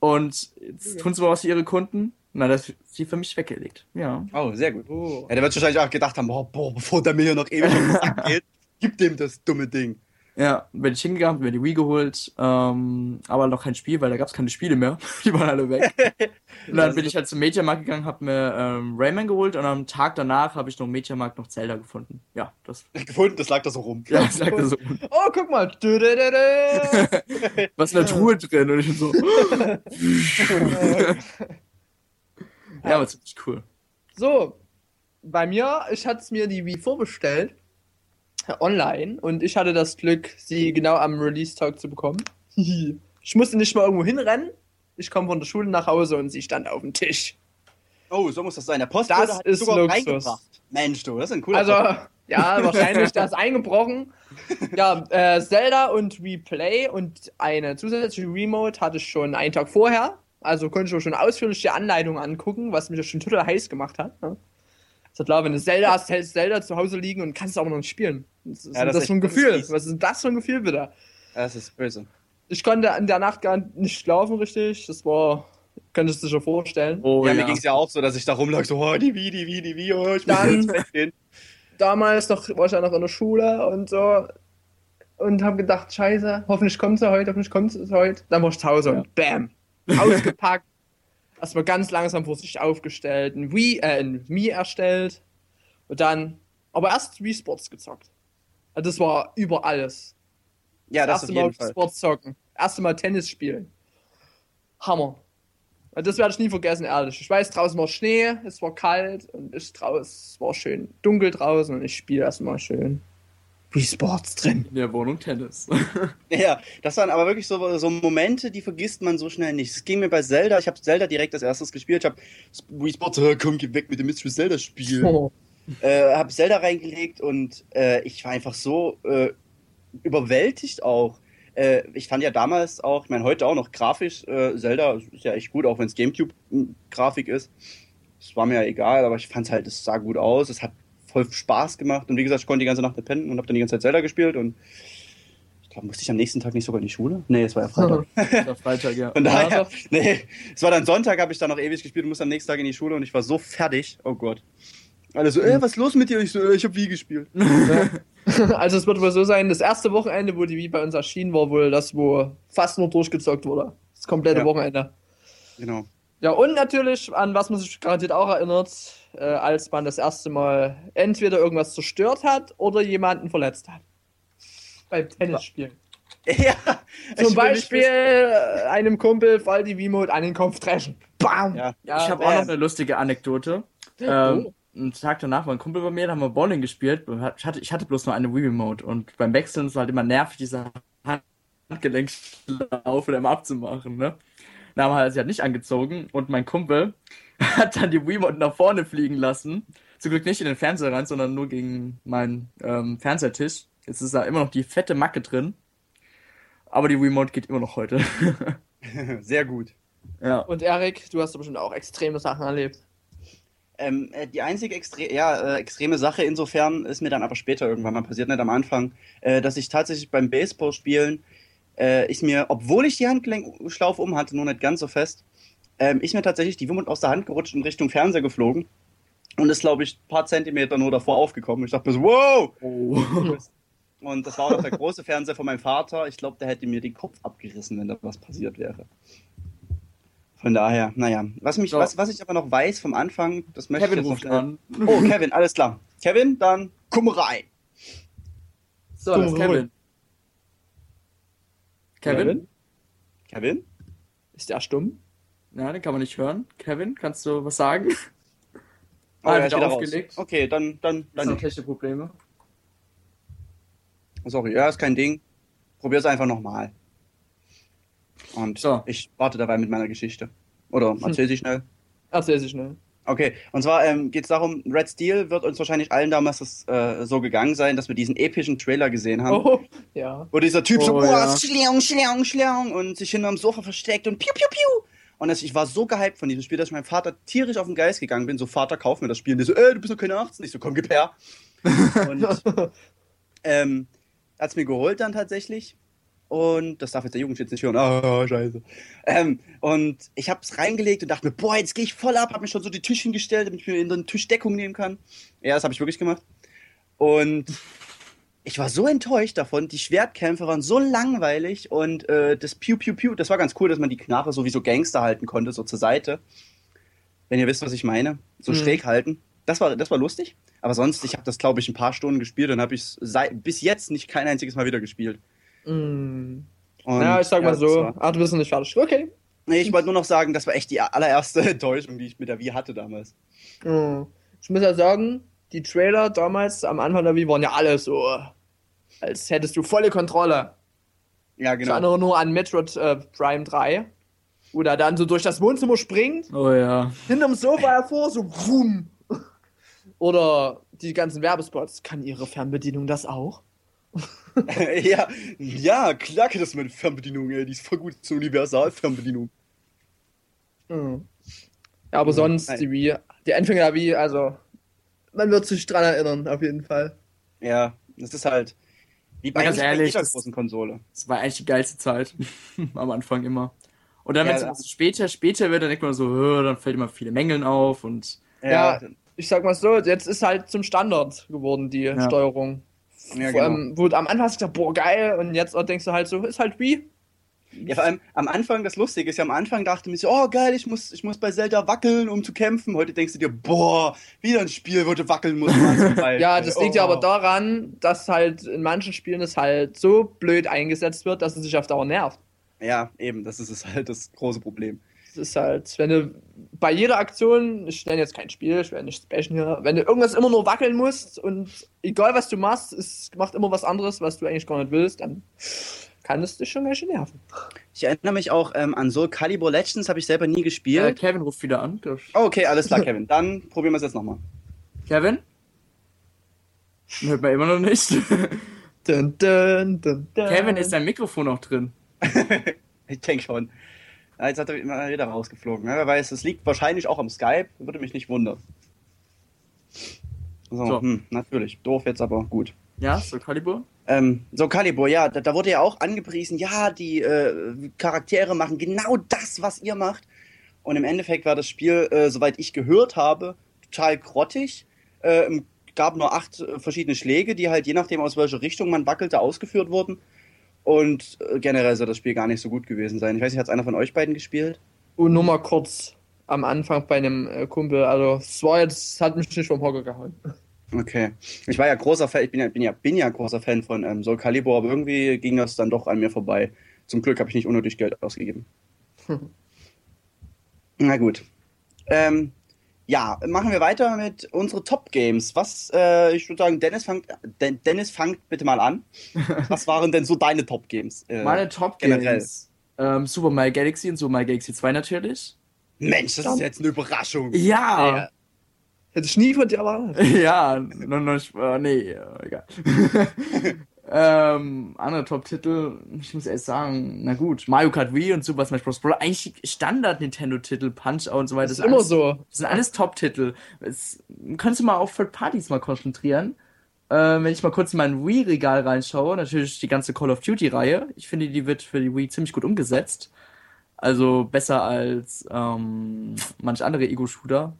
Und jetzt tun sie was für ihre Kunden. Na, das ist sie für mich weggelegt. Ja. Oh, sehr gut. Oh. Ja, der wird wahrscheinlich auch gedacht haben, boah, boah bevor der mir hier noch ewig auf den Sack *laughs* geht, gib dem das dumme Ding. Ja, bin ich hingegangen, mir die Wii geholt, ähm, aber noch kein Spiel, weil da gab es keine Spiele mehr. *laughs* Die waren alle weg. *laughs* Und dann bin ich halt zum Mediamarkt gegangen, hab mir ähm, Rayman geholt und am Tag danach habe ich noch im Mediamarkt noch Zelda gefunden. Ja, das, *laughs* Gefunden, das lag da so rum. ja, ich sagte so, Oh, guck mal. Was in der Truhe drin? Und ich so, ja, aber ziemlich cool. So, bei mir, ich hatte mir die Wii vorbestellt. Online. Und ich hatte das Glück, sie genau am Release-Tag zu bekommen. *laughs* Ich musste nicht mal irgendwo hinrennen. Ich komme von der Schule nach Hause und sie stand auf dem Tisch. Oh, so muss das sein. Der Post Das ist sogar Luxus. reingebracht. Mensch, du, das ist ein cooler Also, Post. ja, *laughs* wahrscheinlich das eingebrochen. Ja, äh, Zelda und Replay und eine zusätzliche Remote hatte ich schon einen Tag vorher. Also konnte ich mir schon ausführlich die Anleitung angucken, was mich schon total heiß gemacht hat. Ne? Ist ja klar, wenn du Zelda hast, hältst Zelda zu Hause liegen und kannst es aber noch nicht spielen. Was ist Ja, denn das das, ist für ein ist Gefühl? Was ist denn das für ein Gefühl, bitte? Das ist böse. Ich konnte in der Nacht gar nicht schlafen richtig. Das war, könntest du dir schon vorstellen. Oh ja, mir ging es ja auch so, dass ich da rumlag, so, oh, die wie, die wie, die wie, oh, ich muss Dann- ins Bett gehen. damals noch, war ich ja noch in der Schule und so und habe gedacht, scheiße, hoffentlich kommt sie heute, hoffentlich kommt sie heute. Dann war ich zu Hause Ja. und bam, ausgepackt. Erstmal ganz langsam vor sich aufgestellt, ein Wii, äh, ein Mii erstellt und dann, aber erst Wii Sports gezockt. Also das war über alles. Ja, das auf erste Mal jeden Fall. Sports zocken, erste Mal Tennis spielen. Hammer. Das werde ich nie vergessen, ehrlich. Ich weiß, draußen war Schnee, es war kalt und ich draußen, es war schön dunkel draußen und ich spiele erstmal schön Wii Sports drin. In der Wohnung Tennis. *laughs* Ja, das waren aber wirklich so, so Momente, die vergisst man so schnell nicht. Es ging mir bei Zelda, ich habe Zelda direkt als erstes gespielt. Ich habe Wii Sports, *laughs* komm, geh weg mit dem Mystery Zelda Spiel. Oh. äh, habe Zelda reingelegt und äh, ich war einfach so äh, überwältigt auch. Äh, ich fand ja damals auch, ich meine heute auch noch grafisch, äh, Zelda ist ja echt gut, auch wenn es Gamecube-Grafik ist. Es war mir ja egal, aber ich fand halt, es sah gut aus, es hat voll Spaß gemacht und wie gesagt, ich konnte die ganze Nacht nicht pennen und habe dann die ganze Zeit Zelda gespielt und ich glaube, musste ich am nächsten Tag nicht sogar in die Schule? Nee, es war ja Freitag. *laughs* Das war Freitag, ja. Von daher, nee, es war dann Sonntag, habe ich dann noch ewig gespielt und musste am nächsten Tag in die Schule und ich war so fertig. Oh Gott. Alle so, ey, was ist los mit dir? Ich so, äh, ich hab Wii gespielt. *laughs* Also es wird wohl so sein, das erste Wochenende, wo die Wii bei uns erschienen, war wohl das, wo fast nur durchgezockt wurde. Das komplette Ja. Wochenende. Genau. Ja, und natürlich, an was man sich garantiert auch erinnert, äh, als man das erste Mal entweder irgendwas zerstört hat oder jemanden verletzt hat. Beim Tennisspielen. Ja, *laughs* Zum Beispiel äh, einem Kumpel voll die Wii-Mode an den Kopf dreschen. Bam! Ja. Ja, ich habe auch noch eine lustige Anekdote. Ähm, einen Tag danach war ein Kumpel bei mir, da haben wir Bowling gespielt. Ich hatte, ich hatte bloß nur eine Wii Remote und beim Wechseln ist es halt immer nervig, diese Handgelenkschlaufe immer abzumachen, ne? Da haben wir halt, sie hat nicht angezogen und mein Kumpel *laughs* hat dann die Remote nach vorne fliegen lassen. Zum Glück nicht in den Fernseher rein, sondern nur gegen meinen ähm, Fernsehtisch. Jetzt ist da immer noch die fette Macke drin. Aber die Remote geht immer noch heute. *laughs* *laughs* Sehr gut. ja. Und Erik, du hast doch bestimmt auch extreme Sachen erlebt. Ähm, äh, die einzige extre ja, äh, extreme Sache insofern ist mir dann aber später irgendwann mal passiert, nicht am Anfang, äh, dass ich tatsächlich beim Baseballspielen, äh, ich mir, obwohl ich die Handgelenkschlaufe um hatte, nur nicht ganz so fest, ähm, ist mir tatsächlich die Wummel aus der Hand gerutscht und Richtung Fernseher geflogen und ist, glaube ich, ein paar Zentimeter nur davor aufgekommen. Ich dachte mir so, wow! Oh. Und das war auch noch der große Fernseher von meinem Vater. Ich glaube, der hätte mir den Kopf abgerissen, wenn da was passiert wäre. Von daher, naja. Was, mich, So. was, was ich aber noch weiß vom Anfang, das möchte Kevin ich jetzt ruft noch an. Oh, Kevin, alles klar. Kevin, dann komm rein. So, Das ist Kevin. Kevin? Kevin? Ist der stumm? Ja, den kann man nicht hören. Kevin, kannst du was sagen? Oh, Ah, er wieder aufgelegt. raus. Okay, dann, dann, Das dann. sind technische Probleme. Sorry, ja, ist kein Ding. Probier's einfach nochmal. Und So. ich warte dabei mit meiner Geschichte. Oder *laughs* erzähl sie schnell. Erzähl sie schnell. Okay, und zwar ähm, geht es darum, Red Steel wird uns wahrscheinlich allen damals das, äh, so gegangen sein, dass wir diesen epischen Trailer gesehen haben. Oh, ja. Wo dieser Typ so, Oh, oh, ja. schleung, schleung, schleung und sich hinterm Sofa versteckt und piu, piu, piu. Und ich war so gehypt von diesem Spiel, dass ich meinem Vater tierisch auf den Geist gegangen bin. So, Vater, kauf mir das Spiel. Und der so, äh, du bist doch keine 18. Ich so, komm, gib her. *laughs* und ähm, hat's mir geholt dann tatsächlich. Und das darf jetzt der Jugendschutz nicht hören. Ah, scheiße. Ähm, und ich hab's reingelegt und dachte mir, boah, jetzt gehe ich voll ab, hab mir schon so die Tisch hingestellt, damit ich mir in so eine Tischdeckung nehmen kann. Ja, das habe ich wirklich gemacht. Und ich war so enttäuscht davon. Die Schwertkämpfe waren so langweilig und äh, das Piu Piu Piu, das war ganz cool, dass man die Knarre so wie so Gangster halten konnte, so zur Seite. Wenn ihr wisst, was ich meine. So Mhm. schräg halten. Das war, das war lustig. Aber sonst, ich habe das, glaube ich, ein paar Stunden gespielt und habe ich bis jetzt nicht kein einziges Mal wieder gespielt. Und, Ja, ich sag mal das so. war- Ah, du bist noch nicht fertig. Okay. Nee, ich wollte nur noch sagen, das war echt die allererste *laughs* Enttäuschung, die ich mit der Wii hatte damals. Mm. Ich muss ja sagen, die Trailer damals am Anfang der Wii waren ja alle so, als hättest du volle Kontrolle. Ja, Ich genau. erinnere nur an Metroid äh, Prime 3, wo er dann so durch das Wohnzimmer springt, Oh ja. hinterm Sofa hervor, so wumm. Oder die ganzen Werbespots. Kann Ihre Fernbedienung das auch? *laughs* ja, ja, klar geht das mit Fernbedienung, ey. Die ist voll gut, so Universal-Fernbedienung. Mhm. Ja, aber sonst Nein. die Wii, die Anfänge der Wii, also man wird sich dran erinnern, auf jeden Fall. Ja, das ist halt wie bei, ganz bei ehrlich, jeder das- großen Konsole. Das war eigentlich die geilste Zeit. *laughs* Am Anfang immer. Und dann, Ja, wenn es ja. später, später wird, dann denkt man so, dann fällt immer viele Mängeln auf und Ja, Ich sag mal so, jetzt ist halt zum Standard geworden, die Ja. Steuerung. ja, Vor genau. allem, wo du am Anfang hast du gedacht, boah, geil, und jetzt denkst du halt so, ist halt Wii. Ja, vor allem am Anfang, das Lustige ist ja, am Anfang dachte ich so, oh geil, ich muss, ich muss bei Zelda wackeln, um zu kämpfen. Heute denkst du dir, boah, wieder ein Spiel, wo du wackeln musst. *laughs* Ja, das liegt ja oh. aber daran, dass halt in manchen Spielen es halt so blöd eingesetzt wird, dass es sich auf Dauer nervt. Ja, eben, das ist es halt das große Problem. Das ist halt, wenn du bei jeder Aktion, ich nenne jetzt kein Spiel, ich werde nicht sprechen hier, wenn du irgendwas immer nur wackeln musst und egal was du machst, es macht immer was anderes, was du eigentlich gar nicht willst, dann kann es dich schon ganz schön nerven. Ich erinnere mich auch ähm, an Soul Calibur Legends, habe ich selber nie ja, gespielt. Kevin ruft wieder an. Oh, okay, alles klar, *laughs* Kevin. Dann probieren wir es jetzt nochmal. Kevin? Hört man immer noch nicht. *laughs* Dun, dun, dun, dun. Kevin, ist dein Mikrofon noch drin? *laughs* Ich denke schon. Ja, Jetzt hat er immer wieder rausgeflogen. Ja, wer weiß, es liegt wahrscheinlich auch am Skype, würde mich nicht wundern. So, So. Hm, natürlich. Doof jetzt, aber gut. Ja, so Calibur? Ähm, so, Calibur, ja, da, da wurde ja auch angepriesen, ja, die äh, Charaktere machen genau das, was ihr macht. Und im Endeffekt war das Spiel, äh, soweit ich gehört habe, total grottig. Äh, gab nur acht äh, verschiedene Schläge, die halt je nachdem, aus welcher Richtung man wackelte, ausgeführt wurden. Und äh, generell soll das Spiel gar nicht so gut gewesen sein. Ich weiß nicht, hat einer von euch beiden gespielt? Und nur mal kurz am Anfang bei einem äh, Kumpel, also es war jetzt, hat mich nicht vom Hocker gehauen. Okay. Ich war ja großer Fan, ich bin ja, bin ja, bin ja großer Fan von ähm, Soul Calibur, aber irgendwie ging das dann doch an mir vorbei. Zum Glück habe ich nicht unnötig Geld ausgegeben. *laughs* Na gut. Ähm, ja, machen wir weiter mit unseren Top Games. Was, äh, ich würde sagen, Dennis fangt, Den- Dennis fangt bitte mal an. *laughs* Was waren denn so deine Top Games? Äh, Meine Top. Games. Ähm, Super Mario Galaxy und Super Mario Galaxy 2 natürlich. Mensch, das ist jetzt eine Überraschung. Ja. Hätte ich nie von dir erwartet. *laughs* Ja, noch, noch, äh, nee, äh, egal. *laughs* ähm, andere Top-Titel, ich muss erst sagen, na gut, Mario Kart Wii und Super Smash Bros. Bros. Eigentlich Standard-Nintendo-Titel, Punch-Out und so weiter. Das ist immer alles, so. Das sind alles Top-Titel. Es- Kannst du mal auf Third Parties mal konzentrieren? Äh, wenn ich mal kurz in mein Wii-Regal reinschaue, natürlich die ganze Call of Duty-Reihe. Ich finde, die wird für die Wii ziemlich gut umgesetzt. Also besser als ähm, manch andere Ego-Shooter.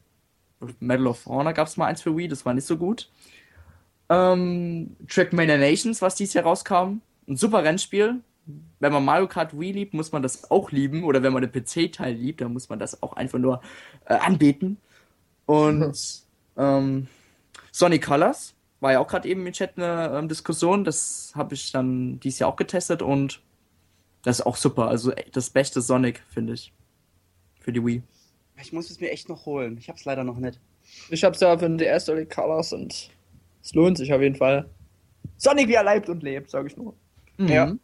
Medal of Honor gab es mal eins für Wii, das war nicht so gut. Ähm, Trackmania Nations, was dieses Jahr rauskam. Ein super Rennspiel. Wenn man Mario Kart Wii liebt, muss man das auch lieben. Oder wenn man den PC-Teil liebt, dann muss man das auch einfach nur äh, anbeten. Und ähm, Sonic Colors war ja auch gerade eben im Chat eine ähm, Diskussion. Das habe ich dann dieses Jahr auch getestet und das ist auch super. Also das beste Sonic, finde ich. Für die Wii. Ich muss es mir echt noch holen. Ich hab's leider noch nicht. Ich hab's ja für den DS Solid Colors und es lohnt sich auf jeden Fall. Sonic wie er leibt und lebt, sag ich nur. Ja.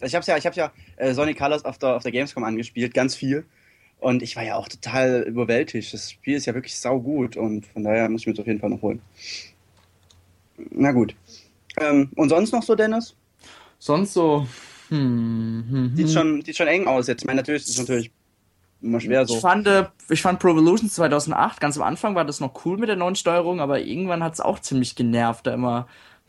Ich hab's ja, ich hab's ja äh, Sonic Colors auf der, auf der Gamescom angespielt, ganz viel. Und ich war ja auch total überwältigt. Das Spiel ist ja wirklich saugut und von daher muss ich mir das auf jeden Fall noch holen. Na gut. Ähm, und sonst noch so, Dennis? Sonst so. Hm, hm, Sieht, hm. schon, sieht schon eng aus jetzt. Ich meine, natürlich ist es natürlich immer schwer so. Ich fand, äh, ich fand Pro Evolution 2008, ganz am Anfang war das noch cool mit der neuen Steuerung, aber irgendwann hat es auch ziemlich genervt, da immer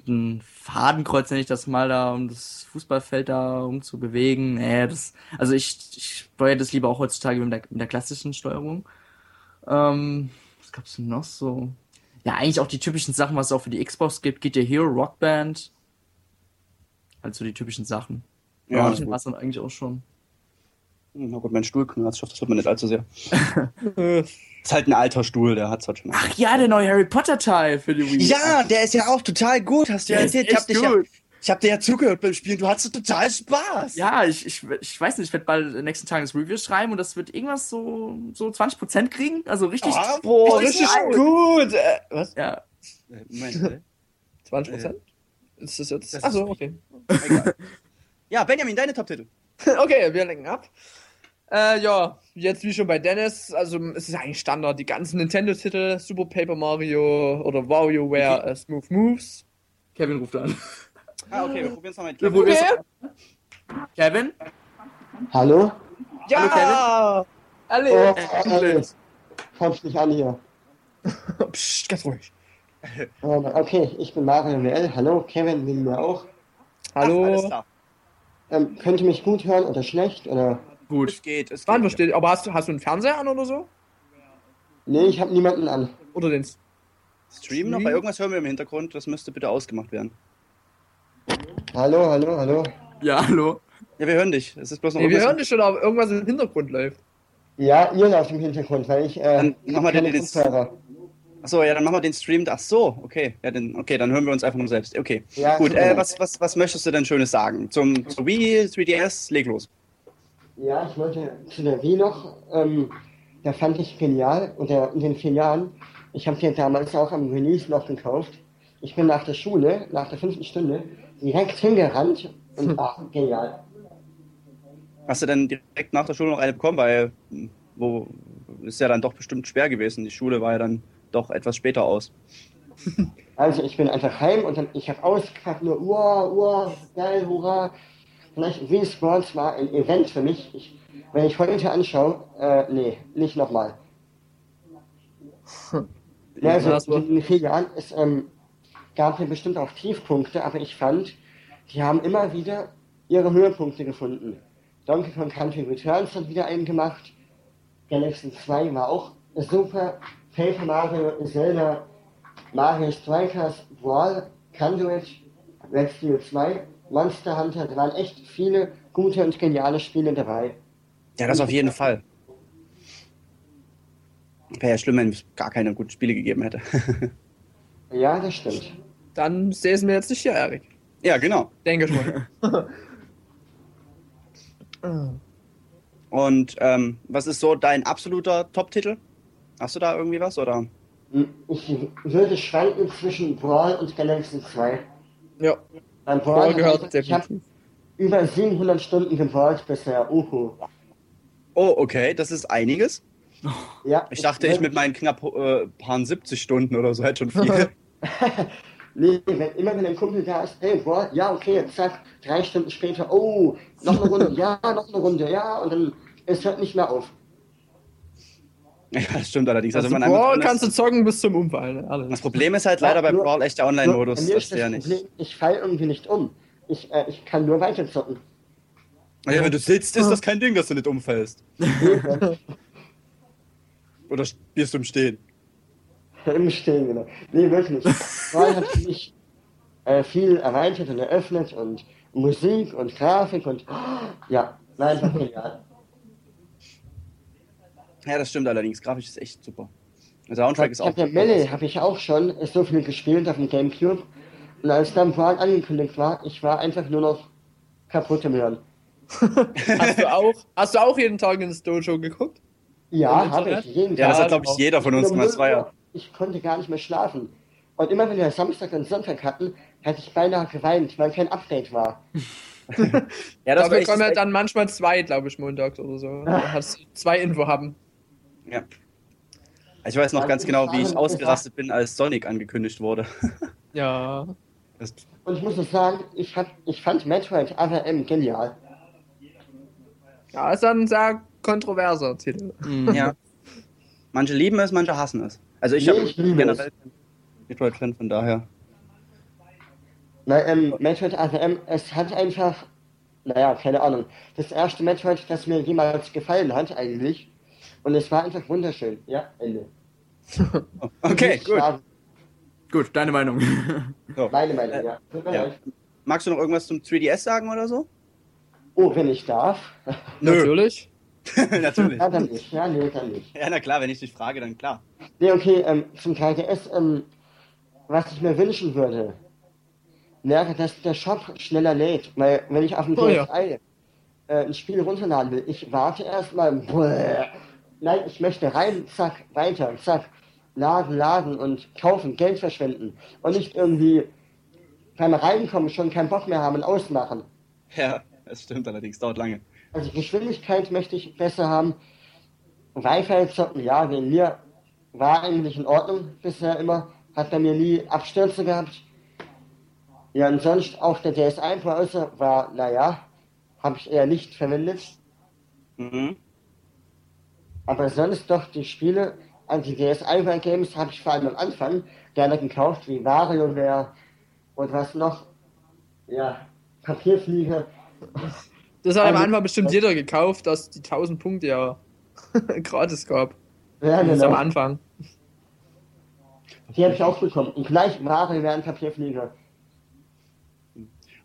ein Fadenkreuz, nenne ich das mal, da um das Fußballfeld da umzubewegen. Nee, das, also ich, ich steuere das lieber auch heutzutage mit der, mit der klassischen Steuerung. Ähm, was gab's denn noch so? Ja, eigentlich auch die typischen Sachen, was es auch für die Xbox gibt. Geht der Hero, Rockband. Also die typischen Sachen. Ja, das gut. war's dann eigentlich auch schon. Na gut, mein Stuhl knarzt. Das hört man nicht allzu sehr. *laughs* Äh, Ist halt ein alter Stuhl, der hat's halt schon. Ach ja, der neue Harry Potter Teil für die Wii. Ja, der ist ja auch total gut, hast du ja erzählt. Ich hab, dich ja, gut. ich hab dir ja zugehört beim Spielen. Du hattest total Spaß. Ja, ich, ich, ich weiß nicht, ich werde bald in den nächsten Tagen das Review schreiben und das wird irgendwas so, so 20% kriegen. Also richtig. Ah, boah, richtig richtig gut. Äh, was? Ja. Äh, Moment, äh, 20 Prozent? Ist das jetzt? Das Achso, okay. egal. *laughs* Ja, Benjamin, deine Top-Titel. Okay, wir lenken ab. Äh, ja, jetzt wie schon bei Dennis, also es ist eigentlich Standard, die ganzen Nintendo-Titel, Super Paper Mario oder WarioWare äh, Smooth Moves. Kevin ruft an. Ah, okay, wir probieren es nochmal mit Kevin. probieren Kevin? Hallo? Ja! Alle! Oh, Endlich. ey, kommst nicht an hier. *laughs* Psst, ganz ruhig. Ähm, okay, ich bin Mario WL. Hallo, Kevin neben mir auch. Ach, alles Hallo. klar. Ähm, könnt ihr mich gut hören oder schlecht? Oder? Gut. Es geht, es Wann geht. versteht? Aber hast du, hast du einen Fernseher an oder so? Nee, ich habe niemanden an. Oder den Stream noch, weil irgendwas hören wir im Hintergrund, das müsste bitte ausgemacht werden. Hallo, hallo, hallo. Ja, hallo. Ja, wir hören dich. Es ist bloß noch Nee, wir irgendwas- hören dich schon, aber irgendwas im Hintergrund läuft. Ja, ihr lauft im Hintergrund, weil ich äh, Dann mach hab mal den. Kopfhörer. Achso, ja, dann machen wir den Stream. Ach so, okay. Ja, dann, okay, dann hören wir uns einfach nur selbst. Okay. Ja, Gut, super. äh, was, was, was möchtest du denn Schönes sagen? Zum, zu Wii, 3DS, leg los. Ja, ich wollte zu der Wii noch, ähm, da fand ich genial, oder in den vier Jahren, ich habe die damals auch am Release noch gekauft. Ich bin nach der Schule, nach der fünften Stunde, direkt hingerannt und war genial. Hast du denn direkt nach der Schule noch eine bekommen? Weil, hm, wo, ist ja dann doch bestimmt schwer gewesen. Die Schule war ja dann doch etwas später aus. Also ich bin einfach heim und dann, ich habe ausgepackt, nur, wow, wow, geil, hurra. Vielleicht Wii Sports war ein Event für mich. Ich, wenn ich heute anschaue, äh, nee, nicht nochmal. Ja, das also in den vier Jahren, es ähm, gab hier bestimmt auch Tiefpunkte, aber ich fand, die haben immer wieder ihre Höhepunkte gefunden. Donkey Kong Country Returns hat wieder einen gemacht. Galaxy 2 war auch super. Paper Mario, Zelda, Mario Strikers, Brawl, Conduit, Red Steel 2, Monster Hunter, da waren echt viele gute und geniale Spiele dabei. Ja, das auf jeden Fall. Wäre ja schlimm, wenn es gar keine guten Spiele gegeben hätte. *laughs* Ja, das stimmt. Dann säßen wir jetzt nicht hier, Erik. ja, genau. Denke schon. *laughs* Und ähm, was ist so dein absoluter Top-Titel? Hast du da irgendwie was? Oder? Ich würde schwanken zwischen Brawl und Galaxy 2. ja, Beim Brawl, gehört ich habe definitiv. über 700 Stunden gebrawlt bisher. Uhu. Oh, okay, das ist einiges. *laughs* Ja, Ich dachte, ich mit meinen knapp äh, paar 70 Stunden oder so hätte schon viel. *laughs* Nee, wenn, immer wenn ein Kumpel da ist, hey, Brawl, ja, okay, zack, drei Stunden später, oh, noch eine Runde, *laughs* ja, noch eine Runde, ja, und dann, es hört nicht mehr auf. *laughs* ja, das stimmt allerdings. Also, Also, wenn man Brawl kannst du zocken bis zum Umfallen. Ne? Alles. das Problem ist halt leider bei nur- Brawl echt der Online-Modus. bei Das ist ja nicht. Problem, ich fall irgendwie nicht um. Ich, äh, ich kann nur weiter zocken. Ja, wenn du sitzt, ist das kein Ding, dass du nicht umfällst. *laughs* Oder spielst du im Stehen? *laughs* Im Stehen, genau. Nee, wirklich. Brawl hat für mich äh, viel erweitert und eröffnet und Musik und Grafik und *gasps* ja, war einfach genial. Ja, das stimmt allerdings. Grafisch ist echt super. Der Soundtrack ist Ich auch. ja Melee habe ich auch schon so viel gespielt auf dem Gamecube. Und als dann Brawl angekündigt war, ich war einfach nur noch kaputt im Hirn. *laughs* Hast du auch, hast du auch jeden Tag ins Dojo geguckt? Ja, habe ich jeden Ja, das Tag. hat, glaube ich, jeder von uns gemacht. 0 Das war ja. Uhr. Ich konnte gar nicht mehr schlafen. Und immer wenn wir Samstag und Sonntag hatten, hatte ich beinahe geweint, weil kein Update war. *laughs* Ja, das war Dafür echt, kommen ja dann manchmal zwei, glaube ich, montags oder so. *laughs* Hast du zwei Info haben. Ja. Ich weiß noch ganz genau, wie ich ausgerastet bin, als Sonic angekündigt wurde. *laughs* Ja. Und ich muss nur sagen, ich, hab, ich fand Metroid Other M genial. Ja, ist dann ein sehr kontroverser Titel. ja. Manche lieben es, manche hassen es. Also ich Nee, habe ich generell Metroid-Fan, von daher. Weil ähm, Metroid Other M, es hat einfach, naja, keine Ahnung, das erste Metroid, das mir jemals gefallen hat eigentlich. Und es war einfach wunderschön. Ja, Ende. *laughs* Okay, gut. schade. Gut, deine Meinung. *laughs* So. Meine Meinung, ja. Mir Ja. Magst du noch irgendwas zum 3DS sagen oder so? Oh, wenn ich darf. Natürlich. *laughs* Natürlich. Ja, dann nicht. Ja, nee, dann nicht. Ja, na klar, wenn ich dich frage, dann klar. Nee, okay, ähm, zum 3DS, ähm, was ich mir wünschen würde, wäre, dass der Shop schneller lädt. Weil, wenn ich auf dem Oh, ja. DSi äh, ein Spiel runterladen will, ich warte erstmal. Nein, ich möchte rein, zack, weiter, zack. Laden, laden und kaufen, Geld verschwenden. Und nicht irgendwie beim Reinkommen schon keinen Bock mehr haben und ausmachen. Ja. Das stimmt allerdings, dauert lange. Also Geschwindigkeit möchte ich besser haben. Wi-Fi zocken, ja, wegen mir war eigentlich in Ordnung bisher immer. Hat bei mir nie Abstürze gehabt. Ja, und sonst auch der DS1-Browser war, naja, habe ich eher nicht verwendet. Mhm. Aber sonst doch die Spiele, also die DS1-Games habe ich vor allem am Anfang gerne gekauft, wie WarioWare und was noch. Ja, Papierflieger. Das hat am Also- Anfang bestimmt jeder gekauft, dass die 1000 Punkte ja *laughs* gratis gab. Ja, Das am genau. Anfang. Die habe ich auch bekommen. Und gleich WarioWare und Papierflieger.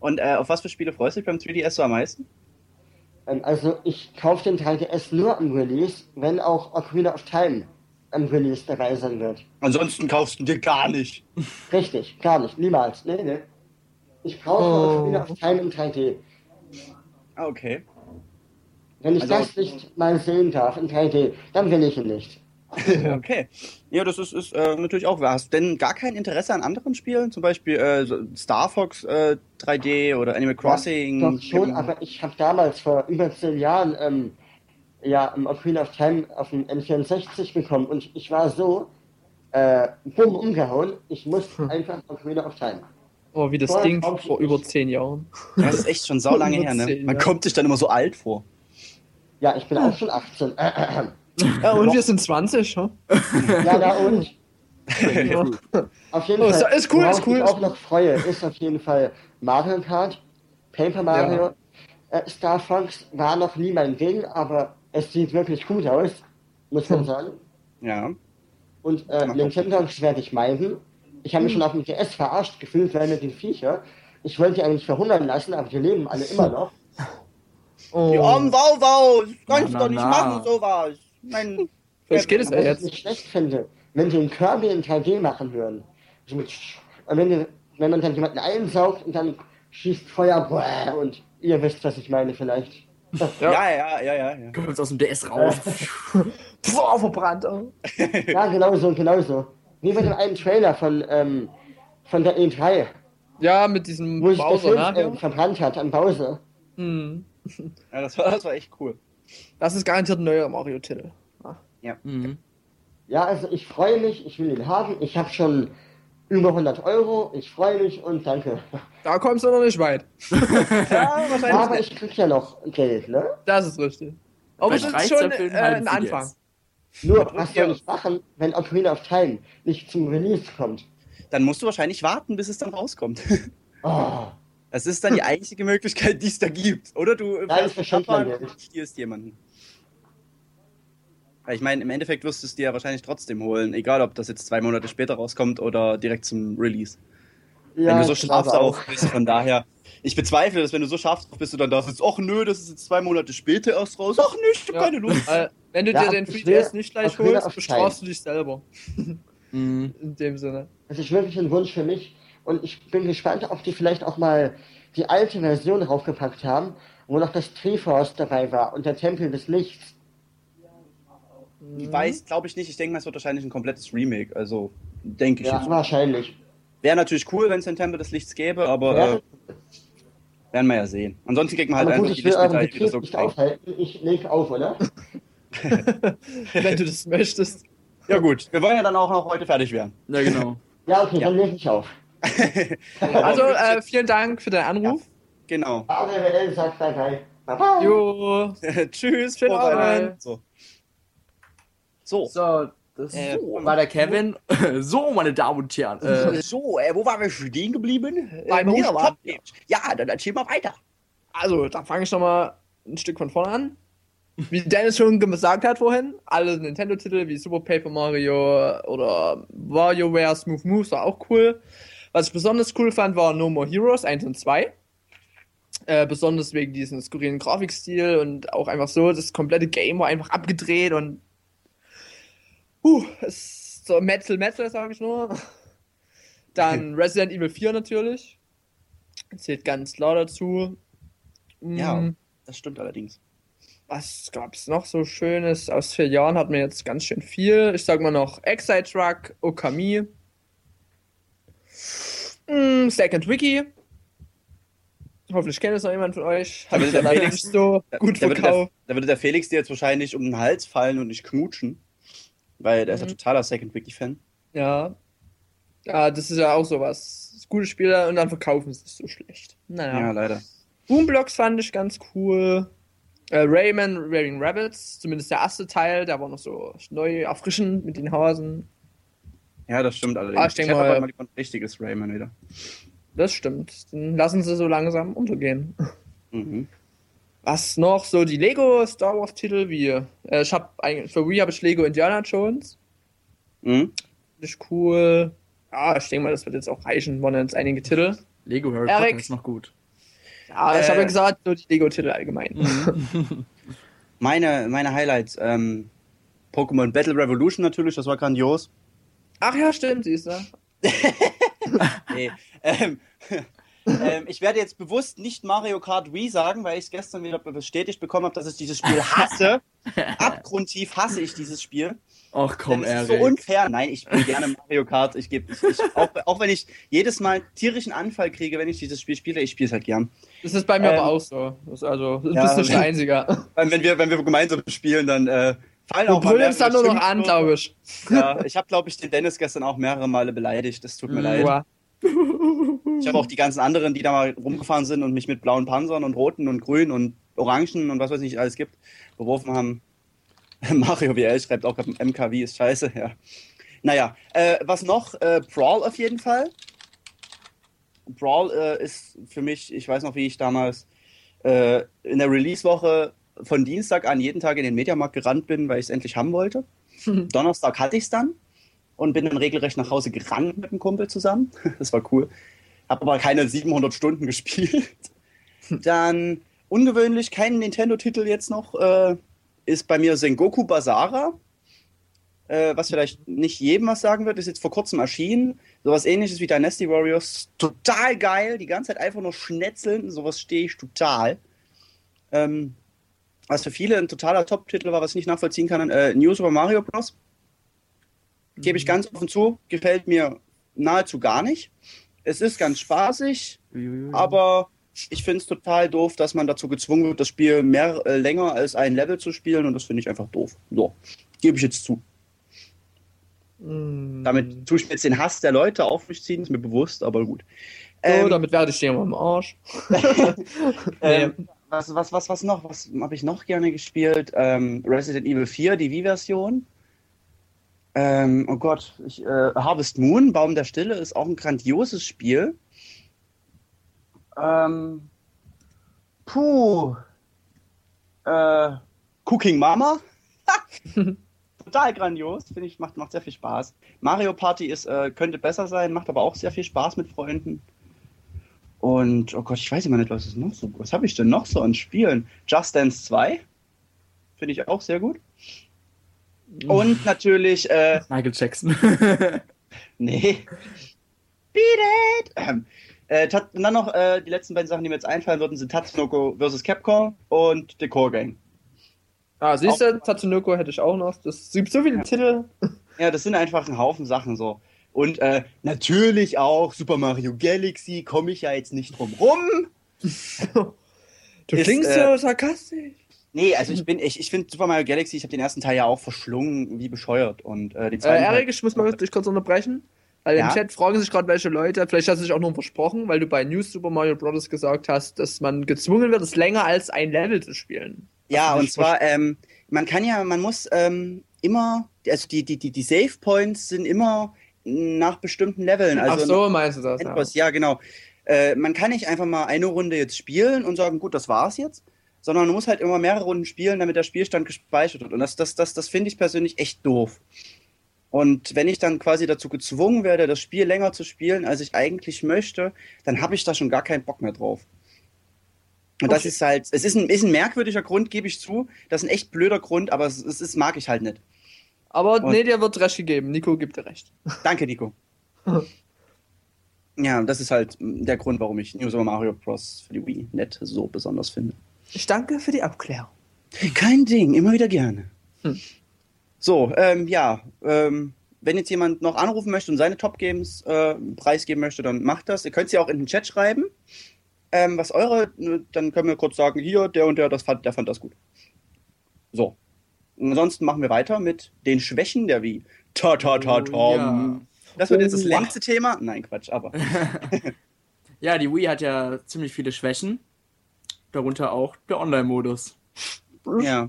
Und äh, auf was für Spiele freust du dich beim 3DS so am meisten? Ähm, Also ich kaufe den 3DS nur am Release, wenn auch Ocarina of Time am Release dabei sein wird. Ansonsten kaufst du dir gar nicht. Richtig, gar nicht, niemals. Nee, nee. Ich brauche Oh. Ocarina of Time in 3D. Ah, okay. Wenn ich Also- das nicht mal sehen darf in 3D, dann will ich ihn nicht. *laughs* Okay. Ja, das ist, ist äh, natürlich auch wahr. Hast du denn gar kein Interesse an anderen Spielen? Zum Beispiel äh, so Star Fox äh, 3D oder Animal Crossing? Doch schon, aber ich habe damals vor über zehn Jahren ähm, ja im Ocarina of Time auf dem N64 bekommen und ich war so äh, bumm umgehauen. Ich musste Hm. einfach Ocarina of Time. Oh, wie das Voll Ding vor über 10 Jahren. Das ist echt schon *laughs* sau lange her, ne? Zehn, Man ja. kommt sich dann immer so alt vor. Ja, ich bin auch schon 18. *laughs* Ja, und wir sind 20, hm? ja, da und. *laughs* Ja. Auf jeden Oh, Fall. ist cool, ist cool, Ich auch noch freue, ist auf jeden Fall Mario Kart, Paper Mario. Äh, Star Fox war noch nie mein Ding, aber es sieht wirklich gut aus, muss man Hm. sagen. Ja. Und äh, Mach Nintendogs werde ich meiden. Ich habe mich Hm. schon auf dem DS verarscht gefühlt, weil mit den Viecher. Ich wollte die eigentlich verhungern lassen, aber die leben alle immer noch. *laughs* Oh. Die armen das kannst du doch nicht na. machen, sowas. Nein. *laughs* Vielleicht geht es ja Was ich jetzt. nicht schlecht finde, wenn die einen Kirby in 3D machen würden. Und wenn, die, wenn man dann jemanden einsaugt und dann schießt Feuer, boah, und ihr wisst, was ich meine vielleicht. *laughs* Ja. Ja, ja, ja, ja. ja. Kommt aus dem DS raus. *laughs* Boah, verbrannt. oh. Ja, genau so, genau so. Wie bei dem einen Trailer von, ähm, von der E3, Ja, mit diesem wo sich der Bowser, Film ne? äh, verbrannt hat an Bowser. Hm. ja das, war, das war echt cool. Das ist garantiert ein neuer Mario-Titel. Mhm. Ja, also ich freue mich, ich will ihn haben. Ich habe schon über 100 Euro, ich freue mich und danke. Da kommst du noch nicht weit. *laughs* Ja, wahrscheinlich. Aber ich krieg ja noch Geld, ne? Das ist richtig. Aber es ist schon ja äh, ein. Anfang. Nur, was Ja. soll ich machen, wenn Ocarina of Time nicht zum Release kommt? Dann musst du wahrscheinlich warten, bis es dann rauskommt. Oh, *laughs* Das ist dann die einzige Möglichkeit, die es da gibt. Oder du Ja, verschenke Japan und Geld. stiehlst jemanden. Weil ich meine, im Endeffekt wirst du es dir ja wahrscheinlich trotzdem holen, egal ob das jetzt zwei Monate später rauskommt oder direkt zum Release. ja, wenn du so scharf darauf bist, von daher. Ich bezweifle, dass wenn du so scharf drauf bist, du dann da sitzt, ach nö, das ist jetzt zwei Monate später erst raus. Ach nö, ich hab Ja. keine Lust. Äh, wenn du Ja, dir den ich 3DS will nicht gleich holst, bestrafst du dich selber. *laughs* Mhm. In dem Sinne. Das ist wirklich ein Wunsch für mich. Und ich bin gespannt, ob die vielleicht auch mal die alte Version draufgepackt haben, wo noch das Triforce dabei war und der Tempel des Lichts. Ich weiß, glaube ich nicht. Ich denke mal, es wird wahrscheinlich ein komplettes Remake. Also, denke ich Ja, jetzt. wahrscheinlich. Wäre natürlich cool, wenn es den Tempel des Lichts gäbe, aber Ja. äh, werden wir ja sehen. Ansonsten kriegt man halt Aber einfach ich die Lichtmedaille wieder so nicht aufhalten. Ich lege auf, oder? *laughs* wenn du das möchtest. Ja gut, wir wollen ja dann auch noch heute fertig werden. Ja, genau. Ja, okay, Ja. dann lege ich auf. *laughs* Also, äh, vielen Dank für deinen Anruf. Genau. AWL sagt bye. Jo. *laughs* Tschüss, Schönen. Abend. So. So. So, das Äh, war der Kevin. *laughs* so, meine Damen und Herren. *laughs* Äh, so, äh, wo waren wir stehen geblieben? Beim Äh, Motion Motion Ja, dann erzähl mal weiter. Also, da fange ich nochmal ein Stück von vorne an. Wie Dennis schon gesagt hat vorhin, alle Nintendo-Titel wie Super Paper Mario oder WarioWare Smooth Moves war auch cool. Was ich besonders cool fand, war No More Heroes 1 und 2. Äh, besonders wegen diesem skurrilen Grafikstil und auch einfach so, das komplette Game war einfach abgedreht und uh, es ist so Metal Metal, sage ich nur. Dann Resident Evil 4 natürlich. Zählt ganz klar dazu. Ja. Mm, Das stimmt allerdings. was gab's noch so Schönes? Aus vier Jahren hat man jetzt ganz schön viel. Ich sag mal noch Excite Truck, Okami, mm, Second Wiki. Hoffentlich kennt es noch jemand von euch. Da Hat würde sich Felix- nicht so gut da, würde der, verkauft. da würde der Felix dir jetzt wahrscheinlich um den Hals fallen und nicht knutschen. Weil der ist ja Mhm. totaler Second Wiki-Fan. Ja. Ja, das ist ja auch sowas. Das Gute Spieler und dann verkaufen sie es so schlecht. Naja. Ja, leider. Boomblocks fand ich ganz cool. Äh, Rayman Raving Rabbits, zumindest der erste Teil, der war noch so neu erfrischend mit den Hasen. Ja, das stimmt allerdings. Ah, ich denk hätte mal- mal ein richtiges Rayman wieder. Das stimmt. Dann lassen sie so langsam untergehen. Mhm. Was noch? So die Lego Star Wars Titel wie. Äh, ich hab eigentlich, für Wii habe ich Lego Indiana Jones. Mhm. Finde ich cool. Ja, ich denke mal, das wird jetzt auch reichen. Waren jetzt einige Titel. Lego Harry Eric. Potter ist noch gut. Ja, ich Äh. habe ja gesagt, nur die Lego-Titel allgemein. *laughs* Meine, meine Highlights. Ähm, Pokémon Battle Revolution natürlich, das war grandios. Ach ja, stimmt, siehst du. *laughs* Nee. ähm, ähm, ich werde jetzt bewusst nicht Mario Kart Wii sagen, weil ich es gestern wieder bestätigt bekommen habe, dass ich dieses Spiel hasse. *laughs* Abgrundtief hasse ich dieses Spiel. Ach komm, Denn es ist so unfair. Nein, ich spiele gerne Mario Kart. Ich gebe, ich, ich, auch, auch wenn ich jedes Mal tierischen Anfall kriege, wenn ich dieses Spiel spiele, ich spiele es halt gern. Das ist bei mir Ähm, aber auch so. Das ist also, du ja, bist nicht der wenn- Einzige. Wenn wir, wenn wir gemeinsam spielen, dann äh, fallen Du auch mal dann nur noch an, glaube ich. Ja, ich habe, glaube ich, den Dennis gestern auch mehrere Male beleidigt. Das tut mir leid. Ich habe auch die ganzen anderen, die da mal rumgefahren sind und mich mit blauen Panzern und roten und grünen und orangen und was weiß ich alles gibt, beworfen haben. *laughs* Mario WL schreibt auch gerade MKW ist scheiße, ja. Naja, äh, was noch? Äh, Brawl auf jeden Fall. Brawl äh, ist für mich, ich weiß noch, wie ich damals äh, in der Release-Woche von Dienstag an jeden Tag in den Mediamarkt gerannt bin, weil ich es endlich haben wollte. *laughs* Donnerstag hatte ich es dann und bin dann regelrecht nach Hause gerannt mit einem Kumpel zusammen. *laughs* Das war cool. Habe aber keine 700 Stunden *laughs* gespielt. Dann ungewöhnlich kein Nintendo-Titel jetzt noch äh, ist bei mir Sengoku Basara. Äh, was vielleicht nicht jedem was sagen wird, ist jetzt vor kurzem erschienen. Sowas ähnliches wie Dynasty Warriors. Total geil. Die ganze Zeit einfach nur schnetzeln. Sowas stehe ich total. Ähm, was für viele ein totaler Top-Titel war, was ich nicht nachvollziehen kann, äh, New Super Mario Bros. Gebe ich ganz offen zu, gefällt mir nahezu gar nicht. Es ist ganz spaßig, aber ich finde es total doof, dass man dazu gezwungen wird, das Spiel mehr äh, länger als ein Level zu spielen und das finde ich einfach doof. So, gebe ich jetzt zu. Mm. Damit tue ich jetzt den Hass der Leute auf mich ziehen, ist mir bewusst, aber gut. Ähm, damit werde ich dir mal am Arsch. *laughs* *laughs* ähm, was, was, was, was noch? Was habe ich noch gerne gespielt? Ähm, Resident Evil 4, die Wii-Version. Ähm, oh Gott, ich, äh, Harvest Moon, Baum der Stille, ist auch ein grandioses Spiel. Ähm, puh. Äh, Cooking Mama. *laughs* Total grandios, finde ich, macht, macht sehr viel Spaß. Mario Party ist, äh, könnte besser sein, macht aber auch sehr viel Spaß mit Freunden. Und, oh Gott, ich weiß immer nicht, was ist noch so. Was habe ich denn noch so an Spielen? Just Dance 2. Finde ich auch sehr gut. Und natürlich, äh, Michael Jackson. *laughs* nee. Beat it! Ähm, äh, Tat- und dann noch äh, die letzten beiden Sachen, die mir jetzt einfallen würden, sind Tatsunoko vs. Capcom und The Core Gang. Ah, siehst du, Tatsunoko hätte ich auch noch. Das es gibt so viele Titel. Ja, das sind einfach ein Haufen Sachen so. Und äh, natürlich auch Super Mario Galaxy, komme ich ja jetzt nicht drum rum. *laughs* Du Ist, klingst äh, so sarkastisch. Nee, also ich bin, ich, ich finde Super Mario Galaxy, ich habe den ersten Teil ja auch verschlungen, wie bescheuert. Und äh, die Äh, zweiten Erik, ich muss mal dich kurz unterbrechen. Weil Ja? im Chat fragen sich gerade welche Leute, vielleicht hast du dich auch noch versprochen, weil du bei News Super Mario Bros. gesagt hast, dass man gezwungen wird, es länger als ein Level zu spielen. Ja, und zwar, ähm, man kann ja, man muss ähm, immer, also die, die, die, die Save Points sind immer nach bestimmten Leveln. Also Ach so, meinst du das? Ja. Ja, genau. Äh, man kann nicht einfach mal eine Runde jetzt spielen und sagen, gut, das war's jetzt, sondern man muss halt immer mehrere Runden spielen, damit der Spielstand gespeichert wird. Und das, das, das, das finde ich persönlich echt doof. Und wenn ich dann quasi dazu gezwungen werde, das Spiel länger zu spielen, als ich eigentlich möchte, dann habe ich da schon gar keinen Bock mehr drauf. Und das Okay. ist halt, es ist ein, ist ein merkwürdiger Grund, gebe ich zu. Das ist ein echt blöder Grund, aber es, es ist, mag ich halt nicht. Aber Und- nee, dir wird recht gegeben. Nico gibt dir recht. *laughs* Danke, Nico. *laughs* ja, das ist halt der Grund, warum ich New Super Mario Bros. für die Wii nicht so besonders finde. Ich danke für die Abklärung. Kein Ding, immer wieder gerne. Hm. So, ähm, ja, ähm, wenn jetzt jemand noch anrufen möchte und seine Top-Games äh, preisgeben möchte, dann macht das. Ihr könnt sie auch in den Chat schreiben. ähm, was eure, ne, dann können wir kurz sagen, hier, der und der, das fand, der fand das gut. So. Und ansonsten machen wir weiter mit den Schwächen der Wii. Ta ta ta ta. Oh, ja. Das wird jetzt das Oh. längste Thema. Nein, Quatsch, aber. *laughs* *laughs* Ja, die Wii hat ja ziemlich viele Schwächen. Darunter auch der Online-Modus. Ja.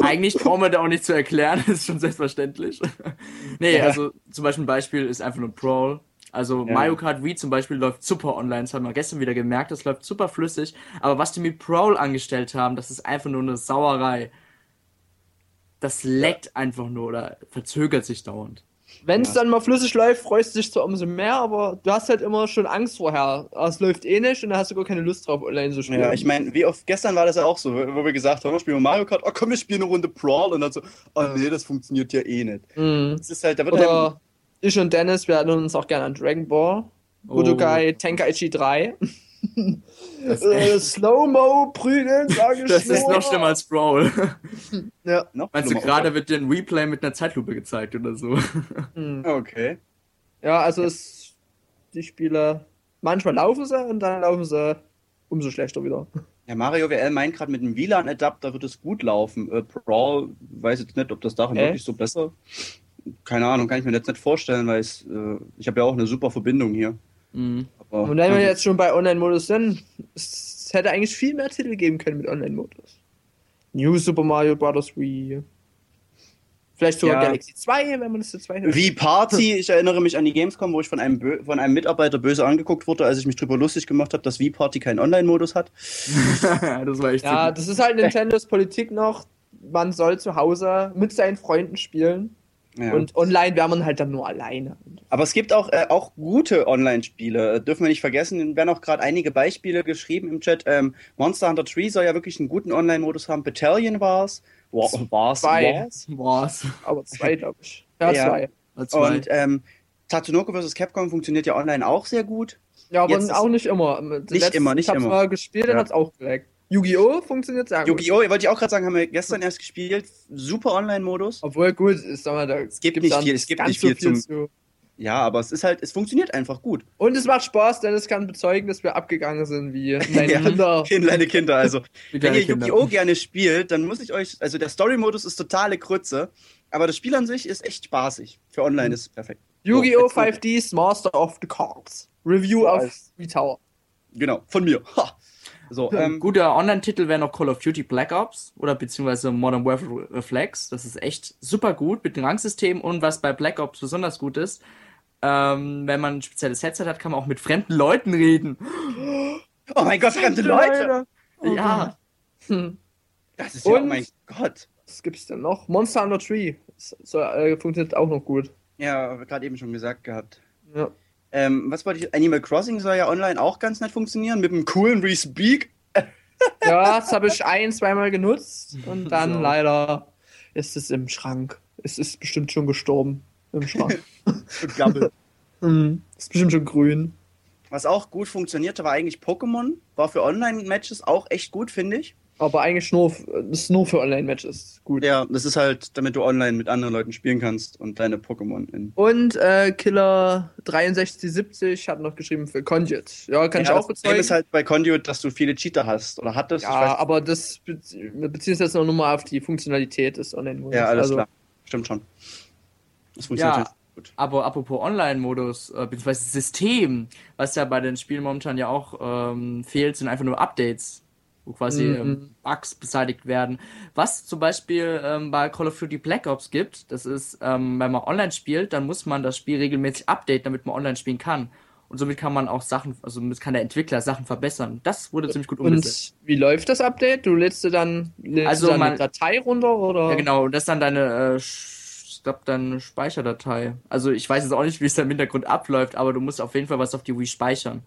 Eigentlich brauchen wir da auch nicht zu erklären, *laughs* das ist schon selbstverständlich. *laughs* nee, Ja. also zum Beispiel ein Beispiel ist einfach nur Brawl. Also Ja. Mario Kart Wii zum Beispiel läuft super online, das haben wir gestern wieder gemerkt, das läuft super flüssig. Aber was die mit Brawl angestellt haben, das ist einfach nur eine Sauerei. Das leckt einfach nur oder verzögert sich dauernd. Wenn es Ja. dann mal flüssig läuft, freust du dich zwar umso mehr, aber du hast halt immer schon Angst vorher. Es läuft eh nicht und dann hast du gar keine Lust drauf, online zu spielen. Ja, ich meine, wie oft, gestern war das ja auch so, wo wir gesagt haben, spielen wir Mario Kart, oh komm, wir spielen eine Runde Brawl und dann so, oh nee, das funktioniert ja eh nicht. Mhm. Das ist halt, da wird halt, Oder ich und Dennis, wir erinnern uns auch gerne an Dragon Ball. Oh. Budokai Tenkaichi 3. *laughs* äh, Slow-Mo prügeln, sage ich Das ist noch schlimmer als Brawl. Ja. noch Meinst du, gerade wird dir ein Replay mit einer Zeitlupe gezeigt oder so? Mhm. Okay. ja, also es, die Spiele, manchmal laufen sie und dann laufen sie umso schlechter wieder. Ja, Mario WL meint gerade mit dem WLAN-Adapter wird es gut laufen. Äh, Brawl, weiß jetzt nicht, ob das darin Echt? wirklich so besser. Keine Ahnung, kann ich mir jetzt nicht vorstellen, weil es, äh, ich habe ja auch eine super Verbindung hier. Mhm. Aber, Und wenn wir jetzt schon bei Online-Modus sind, es hätte eigentlich viel mehr Titel geben können mit Online-Modus. New Super Mario Bros. Wii. Vielleicht sogar Ja. Galaxy 2, wenn man das zu zweit hat. Wie Party, ich erinnere mich an die Gamescom, wo ich von einem, Bö von einem Mitarbeiter böse angeguckt wurde, als ich mich drüber lustig gemacht habe, dass Wie Party keinen Online-Modus hat. *laughs* das war echt Ja, das ist halt Nintendos Politik noch. Man soll zu Hause mit seinen Freunden spielen. Ja. Und online wäre man halt dann nur alleine. Aber es gibt auch, äh, auch gute Online-Spiele, äh, dürfen wir nicht vergessen. werden auch gerade einige Beispiele geschrieben im Chat. Ähm, Monster Hunter 3 soll ja wirklich einen guten Online-Modus haben. Battalion war's. War, war's, Zwei. war's. Boah's. Aber zwei, glaube ich. Ja, Ja. zwei. Zwei. Und ähm, Tatsunoko vs. Capcom funktioniert ja online auch sehr gut. Ja, aber auch nicht immer. Nicht immer, nicht ich hab's immer. mal gespielt, dann Ja. hat's auch geleckt. Yu-Gi-Oh! funktioniert sehr gut. Yu-Gi-Oh! wollte ich auch gerade sagen, haben wir gestern erst gespielt. Super Online-Modus. Obwohl, gut, ist, mal, da es gibt nicht viel- es gibt nicht viel zum- zu. Ja, aber es ist halt, es funktioniert einfach gut. Und es macht Spaß, denn es kann bezeugen, dass wir abgegangen sind wie *laughs* deine Ja. Kinder. Kleine Kinder, also. *laughs* Wenn deine ihr. Yu-Gi-Oh! gerne spielt, dann muss ich euch, also der Story-Modus ist totale Krütze, aber das Spiel an sich ist echt spaßig. Für online ist es perfekt. Yu-Gi-Oh! So, jetzt- 5D's Master of the Cards. Review So auf als- V-Tower. Genau, von mir. Ha. So, ähm, Guter Online-Titel wäre noch Call of Duty Black Ops oder beziehungsweise Modern Warfare Reflex. Das ist echt super gut mit dem Rangsystem und was bei Black Ops besonders gut ist, ähm, wenn man ein spezielles Headset hat, kann man auch mit fremden Leuten reden. oh mein Gott, fremde Leute! ja, Hm. Das ist ja, oh Und- mein Gott. Was gibt's denn noch? Monster Hunter 3. Das so, äh, funktioniert auch noch gut. Ja, gerade eben schon gesagt gehabt. Ja. Ähm, was wollte ich? Animal Crossing soll ja online auch ganz nett funktionieren, mit einem coolen Respeak. Ja, das habe ich ein, zweimal genutzt und dann So. leider ist es im Schrank. Es ist bestimmt schon gestorben im Schrank. *laughs* Hm. Ist bestimmt schon grün. Was auch gut funktionierte, war eigentlich Pokémon. War für Online-Matches auch echt gut, finde ich. Aber eigentlich nur, ist nur für Online-Matches. Gut. Ja, das ist halt, damit du online mit anderen Leuten spielen kannst und deine Pokémon in. Und äh, Killer 6370 hat noch geschrieben für Conduit. Ja, kann ja, ich auch das Problem bezeugen. ist halt bei Conduit, dass du viele Cheater hast oder hattest. ich ja, weiß- aber das bezie beziehen uns jetzt noch nur mal auf die Funktionalität des Online-Modus. ja alles also, klar. Stimmt schon. Das funktioniert Ja. gut. aber apropos Online-Modus, äh, beziehungsweise System, was ja bei den Spielen momentan ja auch ähm, fehlt, sind einfach nur Updates, wo quasi Mhm. ähm, Bugs beseitigt werden. Was zum Beispiel ähm, bei Call of Duty Black Ops gibt, das ist, ähm, wenn man online spielt, dann muss man das Spiel regelmäßig updaten, damit man online spielen kann. Und somit kann man auch Sachen, also kann der Entwickler Sachen verbessern. Das wurde ziemlich gut umgesetzt. Und wie läuft das Update? Du lädst du dann, lädst Also du dann man- eine Datei runter oder? Ja, genau, und das ist dann deine, äh, ich glaube, deine Speicherdatei. Also ich weiß jetzt auch nicht, wie es da im Hintergrund abläuft, aber du musst auf jeden Fall was auf die Wii speichern.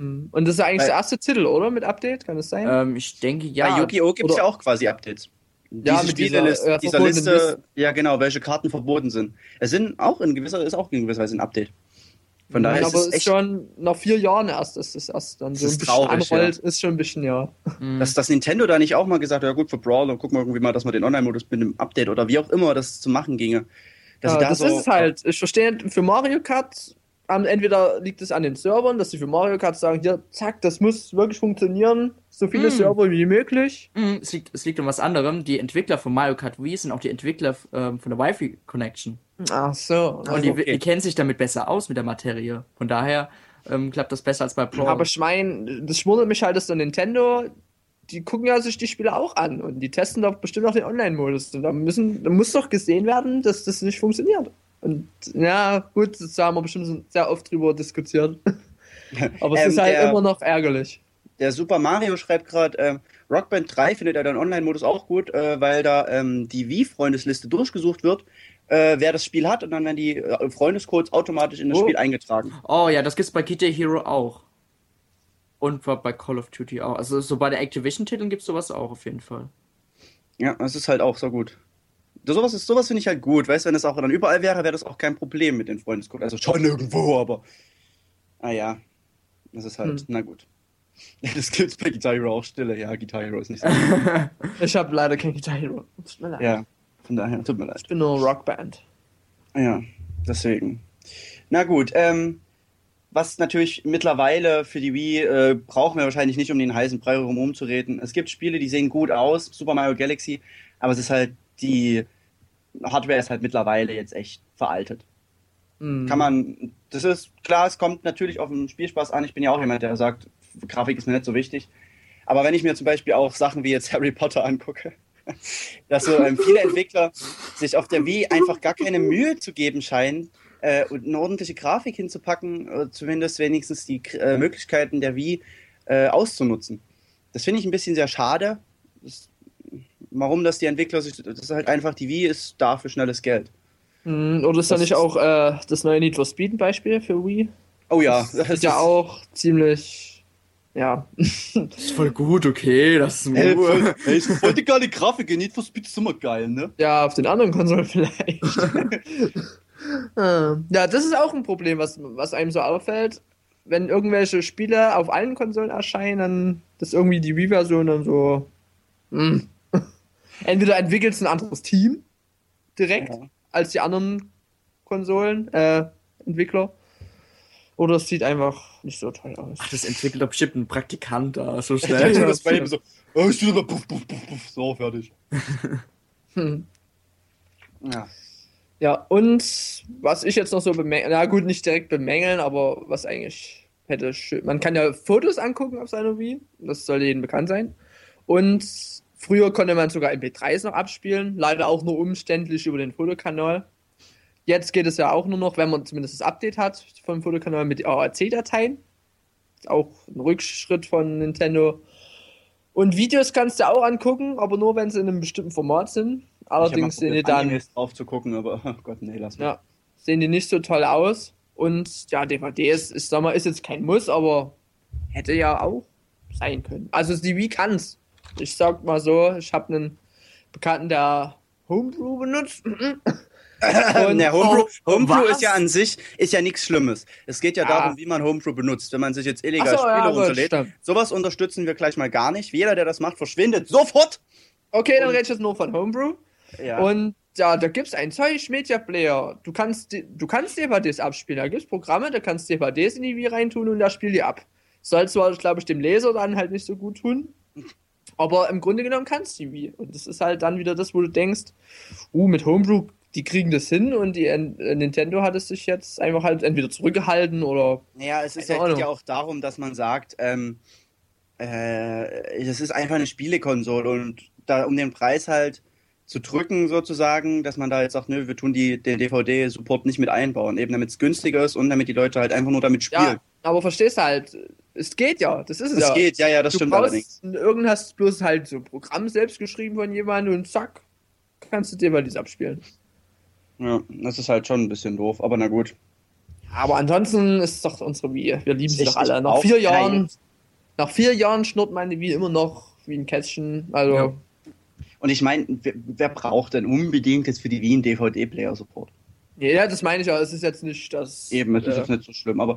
Mhm. Und das ist eigentlich Weil- der erste Titel, oder? Mit Update? Kann das sein? Ähm, ich denke, ja. Bei Yu-Gi-Oh! gibt es ja auch quasi Updates. Ja, Diese mit dieser, Spieleliste, äh, dieser Liste, Liste. ja genau, welche Karten verboten sind. Es sind auch in gewisser, ist auch in gewisser Weise ein Update. Von daher Ja, ist aber es ist echt, schon nach vier Jahren erst, dass das erst dann Das so ein ist bisschen traurig, anrollt, ist schon ein bisschen, ja. Mhm. dass das Nintendo da nicht auch mal gesagt hat, ja gut, für Brawl und gucken wir irgendwie mal, dass wir den Online-Modus mit einem Update oder wie auch immer das zu machen ginge. Ja da das so, ist es halt. Ich verstehe, für Mario Kart haben entweder liegt es an den Servern, dass sie für Mario Kart sagen, hier, zack, das muss wirklich funktionieren, so viele Mm. Server wie möglich. Mm, Es liegt, es liegt um was anderem. Die Entwickler von Mario Kart Wii sind auch die Entwickler ähm, von der Wi-Fi Connection. Ach so. Und die, okay. die kennen sich damit besser aus mit der Materie. Von daher ähm, klappt das besser als bei Pro. Aber ich meine, das wundert mich halt, dass der Nintendo, die gucken ja sich die Spiele auch an und die testen doch bestimmt auch den Online-Modus. Und da müssen, da muss doch gesehen werden, dass das nicht funktioniert. Und ja, gut, da haben wir bestimmt sehr oft drüber diskutiert. *laughs* Aber es Ähm, ist halt der- immer noch ärgerlich. Der Super Mario schreibt gerade, ähm, Rockband 3 findet er den Online-Modus auch gut, äh, weil da ähm, die Wii-Freundesliste durchgesucht wird, äh, wer das Spiel hat und dann werden die äh, Freundescodes automatisch in das Oh. Spiel eingetragen. oh ja, das gibt's bei Guitar Hero auch. Und bei Call of Duty auch. Also so bei den Activision-Titeln gibt's sowas auch auf jeden Fall. Ja, das ist halt auch so gut. Das- Sowas, ist- sowas finde ich halt gut, weißt du, wenn es auch dann überall wäre, wäre das auch kein Problem mit den Freundescodes. Also schon irgendwo, aber. Ah ja, das ist halt, Hm. na gut. *laughs* Das gibt's bei Guitar Hero auch Stille. Ja, Guitar Hero ist nicht so. *laughs* Ich habe leider kein Guitar Hero. Tut mir leid. ja, von daher, tut mir leid. Ich bin nur Rockband. Ja, deswegen. Na gut, ähm, was natürlich mittlerweile für die Wii äh, brauchen wir wahrscheinlich nicht, um den heißen Brei herum umzureden. Es gibt Spiele, die sehen gut aus, Super Mario Galaxy, aber es ist halt die Hardware ist halt mittlerweile jetzt echt veraltet. Hm. Kann man, das ist klar, es kommt natürlich auf den Spielspaß an. Ich bin ja auch jemand, der sagt, Grafik ist mir nicht so wichtig. Aber wenn ich mir zum Beispiel auch Sachen wie jetzt *laughs* Harry Potter angucke, *laughs* dass so ähm, viele Entwickler sich auf der Wii einfach gar keine Mühe zu geben scheinen, äh, und eine ordentliche Grafik hinzupacken, oder zumindest wenigstens die äh, Möglichkeiten der Wii äh, auszunutzen. Das finde ich ein bisschen sehr schade. Das, warum das die Entwickler sich, das ist halt einfach, die Wii ist da für schnelles Geld. Oder ist da Das nicht ist- auch äh, das neue Need for Speed ein Beispiel für Wii? Oh ja, Das ist ja auch ziemlich. Ja. *laughs* ist voll gut, okay. Das ist Hey, voll, hey, ist voll die geile Grafik, in Need for Speed ist immer geil, ne? *laughs* Ja, auf den anderen Konsolen vielleicht. *laughs* Ähm, ja, das ist auch ein Problem, was, was einem so auffällt. Wenn irgendwelche Spiele auf allen Konsolen erscheinen, dann ist irgendwie die Wii-Version dann so. hm. Entweder entwickelt es ein anderes Team direkt Ja. als die anderen Konsolen, äh, Entwickler. Oder es sieht einfach nicht so toll aus. Ach, das entwickelt doch bestimmt ein Praktikant da, so Ich schnell. dachte, das bei ihm so, oh, ich puff, puff, puff, puff, so, fertig. *laughs* Hm. Ja. Ja, und was ich jetzt noch so bemängeln, na gut, nicht direkt bemängeln, aber was eigentlich hätte schön, man kann ja Fotos angucken auf seiner Wii, das sollte jedem bekannt sein. Und früher konnte man sogar MP3s noch abspielen, leider auch nur umständlich über den Fotokanal. Jetzt geht es ja auch nur noch, wenn man zumindest das Update hat vom Fotokanal mit AAC-Dateien. Ist auch ein Rückschritt von Nintendo. Und Videos kannst du auch angucken, aber nur wenn sie in einem bestimmten Format sind. Allerdings sehen die dann Animes drauf zu gucken, aber *laughs* oh Gott, nee, lass mal. ja, sehen die nicht so toll aus. Und ja, DVDs ist, sag mal, ist jetzt kein Muss, aber hätte ja auch sein können. Also die Wii kann's. Ich sag mal so, ich habe einen Bekannten, der Homebrew benutzt. *clears throat* *laughs* Und- der Homebrew, Homebrew ist ja an sich ist ja nichts Schlimmes. Es geht ja Ja. darum, wie man Homebrew benutzt. Wenn man sich jetzt illegal so, Spiele ja, runterlädt, sowas unterstützen wir gleich mal gar nicht. Jeder, der das macht, verschwindet sofort. Okay, dann rede ich jetzt nur von Homebrew. Ja. Und ja, da gibt's einen Zeug Media Player. Du kannst, du kannst DVDs abspielen. Da gibt's Programme, da kannst du DVDs in die Wii reintun und da spiel die ab. Soll zwar, glaube ich, dem Leser dann halt nicht so gut tun. Aber im Grunde genommen kannst du die Wii. Und das ist halt dann wieder das, wo du denkst, uh, mit Homebrew, die kriegen das hin und die äh, Nintendo hat es sich jetzt einfach halt entweder zurückgehalten oder Ja, es ist ja, geht ja auch darum, dass man sagt, ähm, äh, das ist einfach eine Spielekonsole und da um den Preis halt zu drücken sozusagen, dass man da jetzt sagt, nö, wir tun die, den DVD-Support nicht mit einbauen, eben damit es günstiger ist und damit die Leute halt einfach nur damit spielen. ja, aber verstehst du halt, es geht ja, das ist es das ja. geht, ja, ja, das du stimmt brauchst, allerdings. Irgend hast bloß halt so ein Programm selbst geschrieben von jemandem und zack, kannst du DVDs abspielen. Ja, das ist halt schon ein bisschen doof, aber na gut. Aber ansonsten ist doch unsere Wii. Wir lieben sie doch alle. Nach vier keine. Jahren, nach vier Jahren schnurrt meine Wii immer noch wie ein Kätzchen. Also, Ja. Und ich meine, wer, wer braucht denn unbedingt jetzt für die Wii einen DVD-Player-Support? Ja, das meine ich ja. Es ist jetzt nicht das Eben, es ist äh, jetzt nicht so schlimm, aber.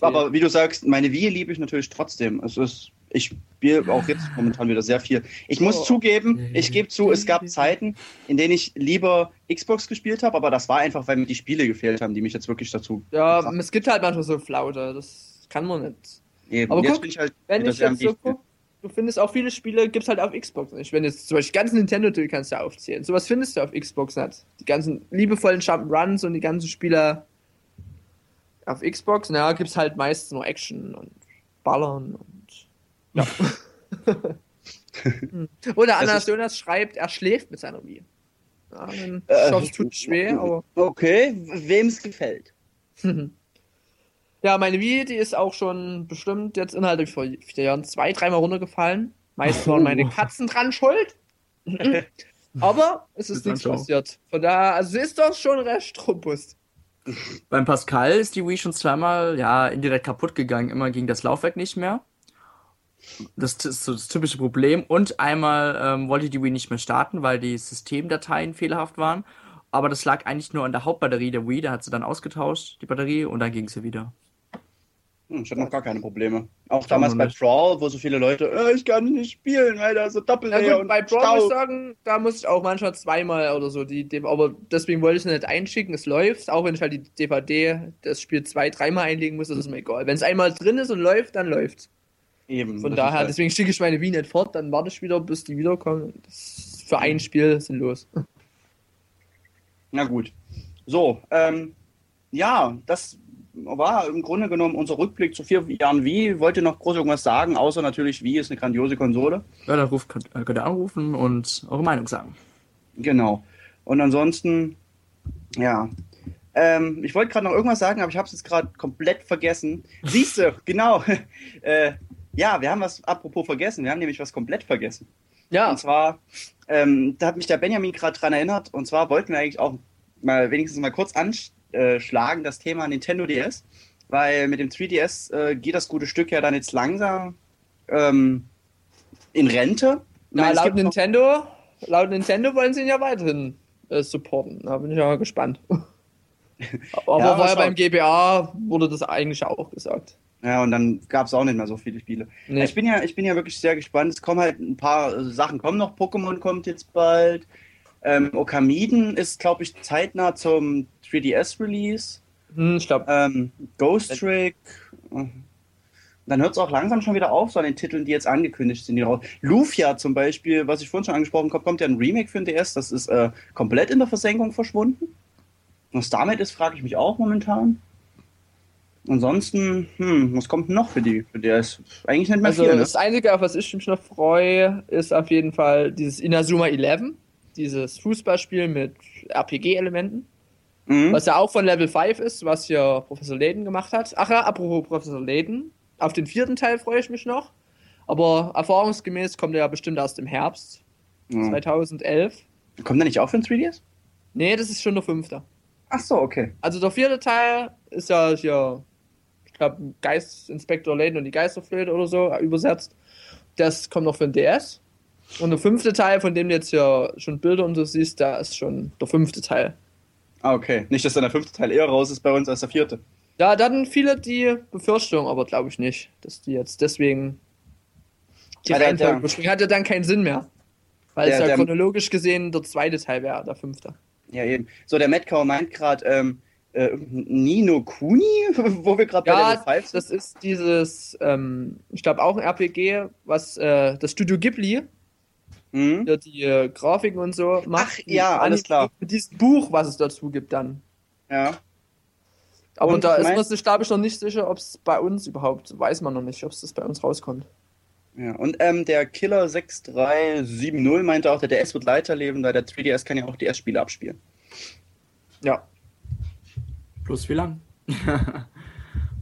Aber wie du sagst, meine Wii liebe ich natürlich trotzdem. Es ist ich spiele auch jetzt momentan wieder sehr viel. Ich muss Oh. zugeben, ich gebe zu, es gab *laughs* Zeiten, in denen ich lieber Xbox gespielt habe, aber das war einfach, weil mir die Spiele gefehlt haben, die mich jetzt wirklich dazu. Ja, es gibt halt manchmal so Flaute, das kann man nicht. Eben. Aber jetzt guck, bin ich halt Wenn ich jetzt so Wichteln. Du findest auch viele Spiele, gibt's halt auf Xbox nicht. Wenn jetzt zum Beispiel ganz Nintendo-Titel kannst du aufzählen. Sowas findest du auf Xbox nicht. Die ganzen liebevollen Jump'n'Runs und die ganzen Spiele auf Xbox, naja, gibt's halt meist nur Action und Ballern und ja. *laughs* Hm. Oder Anna Jonas schreibt, er schläft mit seiner Wii. Ja, dann, Äh, es tut schwer, *laughs* aber Okay, wem es gefällt. *laughs* Ja, meine Wii, die ist auch schon bestimmt jetzt innerhalb von vier Jahren zwei, dreimal runtergefallen. Meist waren meine Katzen dran schuld. *laughs* Aber es ist Das nichts passiert. Von daher, also sie ist doch schon recht robust. Beim Pascal ist die Wii schon zweimal, ja, indirekt kaputt gegangen. Immer ging das Laufwerk nicht mehr. Das ist so das typische Problem. Und einmal ähm, wollte die Wii nicht mehr starten, weil die Systemdateien fehlerhaft waren. Aber das lag eigentlich nur an der Hauptbatterie der Wii. Da hat sie dann ausgetauscht, die Batterie, und dann ging sie wieder. Hm, ich hatte noch gar keine Probleme. Auch Ich damals bei. Brawl, wo so viele Leute, äh, ich kann nicht spielen, weil da so Doppellayer gut, und bei Brawl muss ich sagen, da muss ich auch manchmal zweimal oder so die, die aber deswegen wollte ich es nicht einschicken, es läuft, auch wenn ich halt die DVD, das Spiel zwei, dreimal einlegen muss, das ist mir egal. Wenn es einmal drin ist und läuft, dann läuft Eben. Von daher, halt- deswegen schicke ich meine Wii nicht fort, dann warte ich wieder, bis die wiederkommen. Das ist für ein Spiel sinnlos. Na gut. So, ähm, ja, das war im Grunde genommen unser Rückblick zu vier Jahren Wii. Wollt ihr noch groß irgendwas sagen, außer natürlich Wii ist eine grandiose Konsole. Ja, ruft, könnt, könnt ihr anrufen und eure Meinung sagen. Genau. Und ansonsten, ja. Ähm, ich wollte gerade noch irgendwas sagen, aber ich habe es jetzt gerade komplett vergessen. Siehst du, *laughs* genau. *laughs* äh, ja, wir haben was apropos vergessen. Wir haben nämlich was komplett vergessen. Ja, Und zwar, ähm, da hat mich der Benjamin gerade dran erinnert. Und zwar wollten wir eigentlich auch mal wenigstens mal kurz anschlagen, das Thema Nintendo DS. Weil mit dem 3DS äh, geht das gute Stück ja dann jetzt langsam ähm, in Rente. Na, meine, laut Nintendo, laut Nintendo wollen sie ihn ja weiterhin äh, supporten. Da bin ich ja mal gespannt. *laughs* Aber Ja, vorher beim. GBA wurde das eigentlich auch gesagt. Ja, und dann gab es auch nicht mehr so viele Spiele. Nee. Ich bin ja, ich bin ja wirklich sehr gespannt. Es kommen halt ein paar äh, Sachen kommen noch. Pokémon kommt jetzt bald. Ähm, Okamiden ist, glaube ich, zeitnah zum 3DS-Release. Hm, ich glaube, Ähm, Ghost Trick. äh, Dann hört es auch langsam schon wieder auf, so an den Titeln, die jetzt angekündigt sind. Lufia zum Beispiel, was ich vorhin schon angesprochen habe, kommt ja ein Remake für den DS. Das ist äh, komplett in der Versenkung verschwunden. Was damit ist, frage ich mich auch momentan. Ansonsten, hm, was kommt denn noch für die für DS? Eigentlich nicht mehr also viel, ne? das Einzige, auf was ich mich noch freue, ist auf jeden Fall dieses Inazuma 11. Dieses Fußballspiel mit RPG-Elementen. Mhm. Was ja auch von Level 5 ist, was ja Professor Layden gemacht hat. Ach ja, apropos Professor Layden. Auf den vierten Teil freue ich mich noch. Aber erfahrungsgemäß kommt er ja bestimmt erst im Herbst Ja. 2011. Kommt der nicht auch für den 3DS? Nee, das ist schon der fünfte. Ach so, okay. Also der vierte Teil ist ja hier, ich glaube, Geistinspektor Layden und die Geisterflöte oder so übersetzt. Das kommt noch für den DS. Und der fünfte Teil, von dem du jetzt ja schon Bilder und so siehst, da ist schon der fünfte Teil. Ah, okay. Nicht, dass dann der fünfte Teil eher raus ist bei uns als der vierte. Ja, da hatten viele die Befürchtung, aber glaube ich nicht, dass die jetzt deswegen die der- Reihenfolge der-. Hat ja dann keinen Sinn mehr. Weil Der- es ja der- chronologisch gesehen der zweite Teil wäre, der fünfte. Ja, eben. So, der Metcalf meint gerade, ähm, äh, Nino Kuni, *laughs* wo wir gerade bei Ja, Level 5 sind. das ist dieses, ähm, ich glaube auch ein RPG, was äh, das Studio Ghibli, Mhm. der die äh, Grafiken und so macht. Ach, ja, alles Anime klar. Mit diesem Buch, was es dazu gibt dann. Ja. Aber Und da ist man sich, glaube ich, noch nicht sicher, ob es bei uns überhaupt, weiß man noch nicht, ob es das bei uns rauskommt. ja. Und ähm, der Killer 6370 meinte auch, der DS wird weiterleben, weil der 3DS kann ja auch DS-Spiele abspielen. Ja. Plus wie lang? *laughs*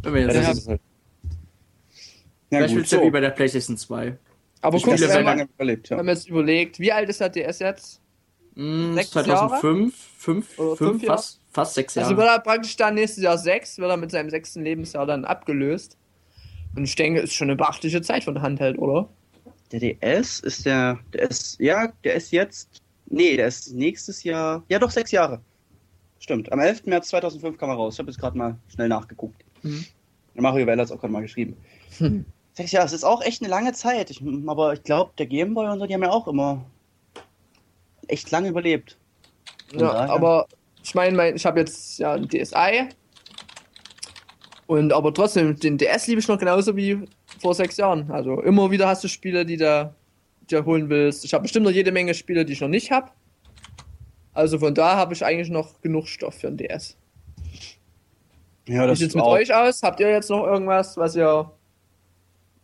Wenn wir jetzt Ja, das ist halt. Ja, gut, so. wie bei der PlayStation 2. Aber Spiele wenn man, lange überlebt, ja. wenn man jetzt überlegt, wie alt ist der DS jetzt? Mm, Sechs 2005, 5, Oder 5, fünf Jahre? fast, fast sechs Jahre. Also wird er praktisch dann nächstes Jahr sechs, wird er mit seinem sechsten Lebensjahr dann abgelöst. Und ich denke, ist schon eine beachtliche Zeit von der Handheld, oder? Der DS ist der, der ist, ja, der ist jetzt, nee, der ist nächstes Jahr, ja doch, sechs Jahre. Stimmt, am 11. März 2005 kam er raus. Ich habe jetzt gerade mal schnell nachgeguckt. Mhm. Mario Well hat es auch gerade mal geschrieben. Sechs Jahre, das ist auch echt eine lange Zeit. Ich, aber ich glaube, der Gameboy und so, die haben ja auch immer echt lange überlebt. Von Ja, daher- aber ich meine, mein, ich habe jetzt ja ein DSi. Und aber trotzdem, den DS liebe ich noch genauso wie vor sechs Jahren. Also immer wieder hast du Spiele, die du dir holen willst. Ich habe bestimmt noch jede Menge Spiele, die ich noch nicht habe. Also von da habe ich eigentlich noch genug Stoff für ein DS. ja, Wie das sieht's ist mit auch euch aus? Habt ihr jetzt noch irgendwas, was ihr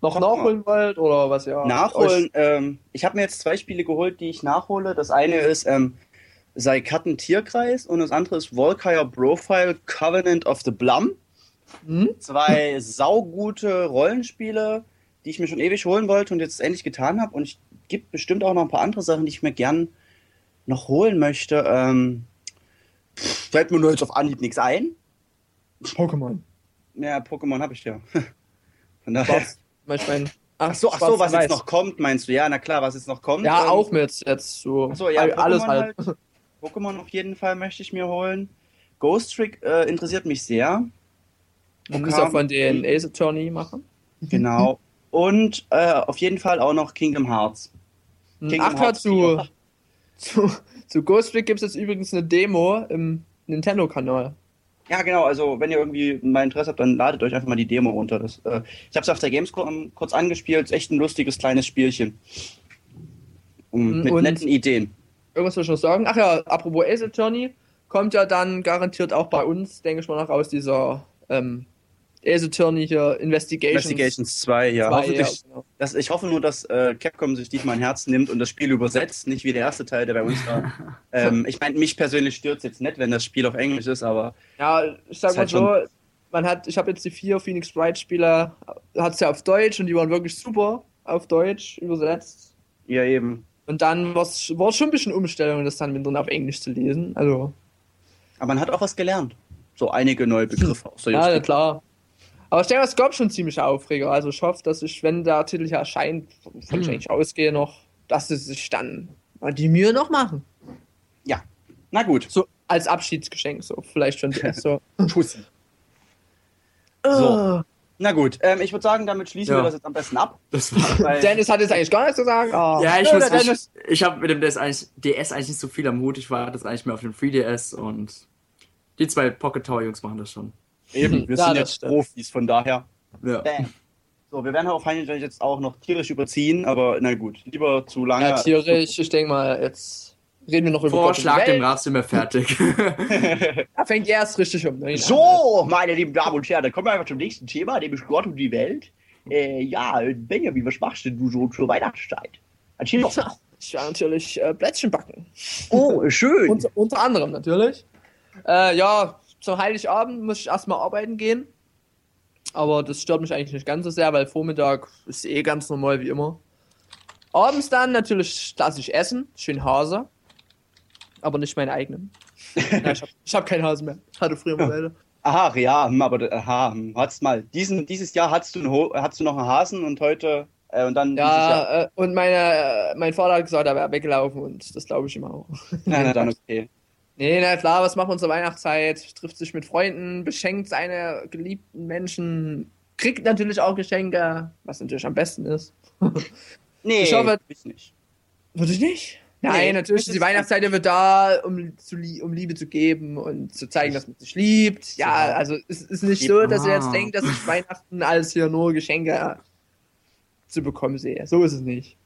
noch nachholen wollt oder was ihr nachholen. Ähm, ich habe mir jetzt zwei Spiele geholt, die ich nachhole. Das eine ist ähm, Seikatten Tierkreis und das andere ist Volkire Profile Covenant of the Blum. Hm? Zwei saugute Rollenspiele, die ich mir schon ewig holen wollte und jetzt endlich getan habe. Und es gibt bestimmt auch noch ein paar andere Sachen, die ich mir gern noch holen möchte. Ähm, fällt mir nur jetzt auf Anhieb nichts ein. Pokémon. Ja, Pokémon habe ich ja. *laughs* Von daher. Was? Meine, Ach so, ach so, was jetzt noch kommt, meinst du? Ja, na klar, was jetzt noch kommt. Ja, Ähm, auch mit jetzt so. Ach so, ja, all- alles Pokémon halt. halt. Pokémon auf jeden Fall möchte ich mir holen. Ghost Trick äh, interessiert mich sehr. Man muss ja von den Ace Attorney machen. Genau. *laughs* Und äh, auf jeden Fall auch noch Kingdom Hearts. Kingdom Ach, Hearts zu, 4. *laughs* zu, zu Ghost Trick gibt es jetzt übrigens eine Demo im Nintendo-Kanal. Ja, genau. Also, wenn ihr irgendwie mal Interesse habt, dann ladet euch einfach mal die Demo runter. Das, äh, ich habe es auf der Gamescom kurz angespielt. Ist echt ein lustiges kleines Spielchen. Um, mit Und- netten Ideen. Irgendwas will ich noch sagen? Ach ja, apropos Ace Attorney, kommt ja dann garantiert auch bei uns, denke ich mal, noch raus, dieser ähm, Ace Attorney hier Investigations. Investigations 2, ja. 2, Hoffentlich, ja, genau. das, ich hoffe nur, dass äh, Capcom sich diesmal ein Herz nimmt und das Spiel übersetzt, nicht wie der erste Teil, der bei uns war. *laughs* ähm, ich meine, mich persönlich stört es jetzt nicht, wenn das Spiel auf Englisch ist, aber Ja, ich sag Ist mal halt so, man hat, ich habe jetzt die vier Phoenix Wright Spieler, hat es ja auf Deutsch und die waren wirklich super auf Deutsch übersetzt. ja eben. Und dann war es schon ein bisschen Umstellung, das dann mit drin auf Englisch zu lesen. Also, Aber man hat auch was gelernt. So einige neue Begriffe. Außer ja, klar. Aber ich denke, es gab schon ziemlich Aufreger. Also ich hoffe, dass ich, wenn der Titel hier erscheint, von ich Hm. eigentlich ausgehe noch, dass sie sich dann die Mühe noch machen. ja. Na gut. So als Abschiedsgeschenk, so vielleicht schon so. *laughs* Pussy. So. Na gut, ähm, ich würde sagen, damit schließen Ja. wir das jetzt am besten ab. Das war. *laughs* Weil, Dennis hat jetzt eigentlich gar nichts zu sagen. Ah. Ja, ich muss der ich, Dennis. ich habe mit dem DS eigentlich, DS eigentlich nicht so viel am Hut. Ich war das eigentlich mehr auf dem 3DS und die zwei Pocket Tower Jungs machen das schon. Eben, *laughs* wir Ja, sind jetzt stimmt. Profis, von daher. Ja. Bam. So, wir werden auf Fantasy jetzt auch noch tierisch überziehen, aber na gut, lieber zu lange. Ja, tierisch. Ich denke mal, jetzt reden wir noch über Vorschlag und dem. Rat sind wir fertig. *laughs* Da fängt erst richtig um. Ne? So, meine lieben Damen und Herren, dann kommen wir einfach zum nächsten Thema, nämlich Gott und die Welt. Äh, ja, Benjamin, was machst denn du so zur Weihnachtszeit? Erzähl doch. *laughs* Ich werde natürlich äh, Plätzchen backen. Oh, schön. Unter, unter anderem natürlich. Äh, ja, zum Heiligabend muss ich erstmal arbeiten gehen. Aber das stört mich eigentlich nicht ganz so sehr, weil Vormittag ist eh ganz normal wie immer. Abends dann natürlich lasse ich essen, schön Hase. Aber nicht meinen eigenen. *laughs* ja, ich habe hab keinen Hase mehr. Hatte früher mal welche. Aha, ja, hm, aber aha, hm, hat's mal. Diesen, dieses Jahr hattest du, einen Ho- hattest du noch einen Hasen und heute äh, und dann. Ja, äh, und meine, äh, mein Vater hat gesagt, er wäre weggelaufen und das glaube ich ihm auch. Nein, nein, dann okay. Nee, na klar, was macht man zur Weihnachtszeit? Trifft sich mit Freunden, beschenkt seine geliebten Menschen, kriegt natürlich auch Geschenke, was natürlich am besten ist. *laughs* Nee, Ich hoffe- ich nicht. Würde ich nicht? Nein, Nee, natürlich die ist- Weihnachtszeit wird da, um, zu, um Liebe zu geben und zu zeigen, dass man sich liebt. Ja, also es ist nicht so, dass ihr jetzt denkt, dass ich *laughs* Weihnachten als hier nur Geschenke zu bekommen sehe. So ist es nicht.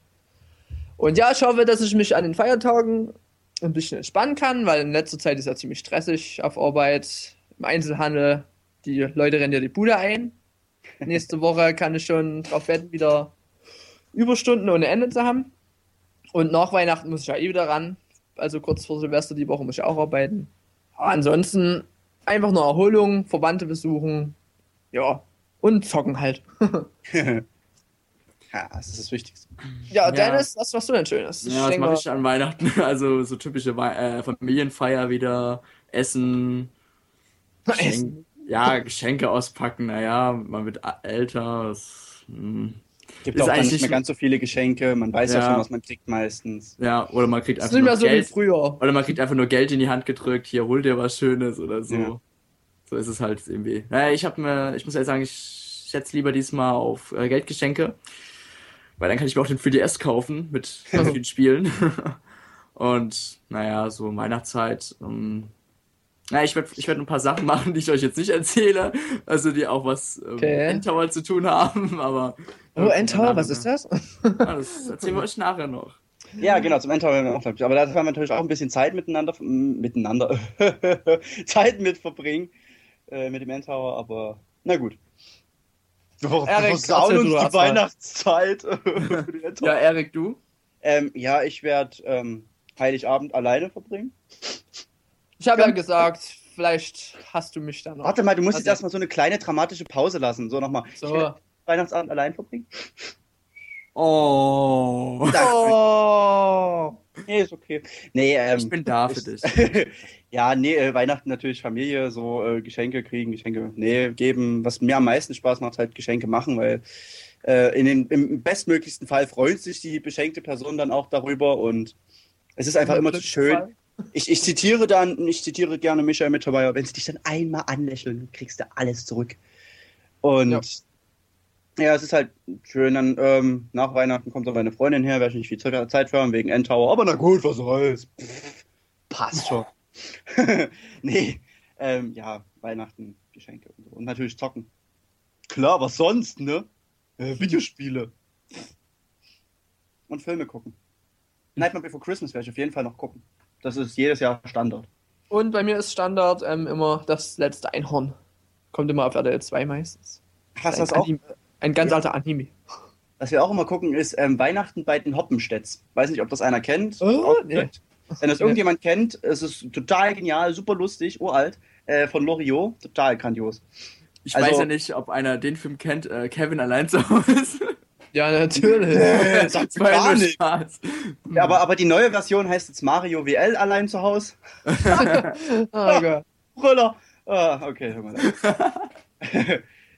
Und ja, ich hoffe, dass ich mich an den Feiertagen ein bisschen entspannen kann, weil in letzter Zeit ist ja ziemlich stressig auf Arbeit, im Einzelhandel. Die Leute rennen ja die Bude ein. Nächste Woche kann ich schon drauf wetten, wieder Überstunden ohne Ende zu haben. Und nach Weihnachten muss ich ja eh wieder ran. Also kurz vor Silvester die Woche muss ich auch arbeiten. Aber ansonsten einfach nur Erholung, Verwandte besuchen. Ja. Und zocken halt. *laughs* *laughs* Ja, das ist das Wichtigste. Ja, Ja. Dennis, was machst du denn Schönes? Ja, was mache ich an Weihnachten? *laughs* Also so typische Wei äh, Familienfeier wieder, Essen, *laughs* Geschenk Essen. ja, Geschenke auspacken, naja, man wird älter. Das, hm, Gibt Ist auch dann eigentlich nicht mehr ganz so viele Geschenke. Man weiß ja, Ja. schon, was man kriegt meistens. ja, oder man kriegt einfach nur so wie Geld. früher. Oder man kriegt einfach nur Geld in die Hand gedrückt, hier hol dir was Schönes oder so. Ja. So ist es halt irgendwie. Naja, ich habe mir, ich muss ehrlich sagen, ich setze lieber diesmal auf äh, Geldgeschenke. Weil dann kann ich mir auch den 3DS kaufen mit vielen Spielen. *laughs* Und naja, so Weihnachtszeit. Ähm, na, ich werde ich werd ein paar Sachen machen, die ich euch jetzt nicht erzähle. Also die auch was ähm, Okay. Endtower zu tun haben, *laughs* aber. Oh, Endtower, was ist das? Ja, das erzählen wir euch nachher noch. Ja, genau, zum Endtower werden wir auch. Aber da haben wir natürlich auch ein bisschen Zeit miteinander, miteinander, *laughs* Zeit mit verbringen, äh, mit dem Endtower, aber na gut. Wir Erik, versauen uns du die. Weihnachtszeit. *laughs* Ja, Erik, du? ähm, ja, ich werde ähm, Heiligabend alleine verbringen. Ich habe ja gesagt, vielleicht hast du mich da noch. Warte mal, du musst Also- jetzt erstmal so eine kleine dramatische Pause lassen. So nochmal. Ich So. Weihnachtsabend allein verbringen. Oh. Oh. Nee, ist okay. Nee, ähm, Ich bin da für dich. *laughs* ja, nee, äh, Weihnachten natürlich Familie, so äh, Geschenke kriegen, Geschenke, nee, geben. Was mir am meisten Spaß macht, halt Geschenke machen, weil äh, in den, im bestmöglichsten Fall freut sich die beschenkte Person dann auch darüber und es ist einfach immer so schön. Ich, ich zitiere dann, ich zitiere gerne Michael Mittermeier, wenn sie dich dann einmal anlächeln, kriegst du alles zurück. Und Ja. Ja, es ist halt schön, dann ähm, nach Weihnachten kommt dann meine Freundin her, werde ich nicht viel Ze- Zeit für haben wegen Endtower, aber na gut, was soll's. Pff, passt schon. *laughs* nee, ähm, ja, Weihnachten, Geschenke und so. Und natürlich zocken. Klar, was sonst, ne? Äh, Videospiele. Und Filme gucken. Nightmare Before Christmas werde ich auf jeden Fall noch gucken. Das ist jedes Jahr Standard. Und bei mir ist Standard ähm, immer das letzte Einhorn. Kommt immer auf RTL 2 meistens. Hast du das auch? Anime, ein ganz alter Anime. Was wir auch immer gucken, ist ähm, Weihnachten bei den Hoppenstedts. Weiß nicht, ob das einer kennt. Oh, nee. gut. Wenn das *laughs* irgendjemand kennt, es ist total genial, super lustig, uralt. Äh, von Loriot, total grandios. Ich Also- weiß ja nicht, ob einer den Film kennt, äh, Kevin allein zu Hause. *laughs* Ja, natürlich. Äh, *laughs* sagt Das war ja gar nicht. Spaß. Ja, aber, aber die neue Version heißt jetzt Mario WL allein zu Hause. oh Gott. Brüller. Ah, okay, hör mal.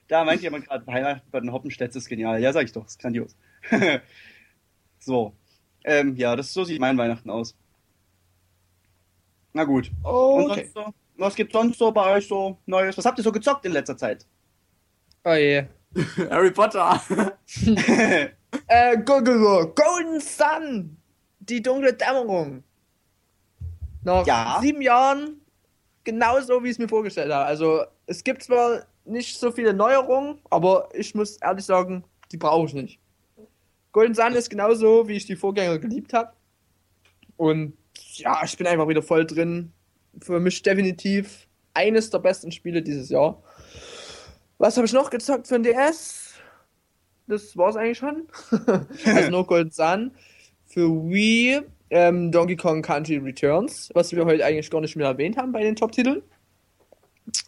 Da meint jemand gerade, Weihnachten bei den Hoppenstädts ist genial. Ja, sag ich doch, ist grandios. *laughs* so. Ähm, ja, das so sieht mein Weihnachten aus. Na gut. Okay. so, was gibt's sonst so bei euch so Neues? Was habt ihr so gezockt in letzter Zeit? Oh je. *laughs* Harry Potter. *laughs* Äh, go, go, go. Golden Sun. Die dunkle Dämmerung. Nach Ja. sieben Jahren genauso, wie ich es mir vorgestellt habe. Also, es gibt zwar nicht so viele Neuerungen, aber ich muss ehrlich sagen, die brauche ich nicht. Golden Sun ist genauso, wie ich die Vorgänger geliebt habe. Und ja, ich bin einfach wieder voll drin. Für mich definitiv eines der besten Spiele dieses Jahr. Was habe ich noch gezockt für den DS? Das war's eigentlich schon. *laughs* also nur Golden Sun. Für Wii ähm, Donkey Kong Country Returns, was wir heute eigentlich gar nicht mehr erwähnt haben bei den Top-Titeln.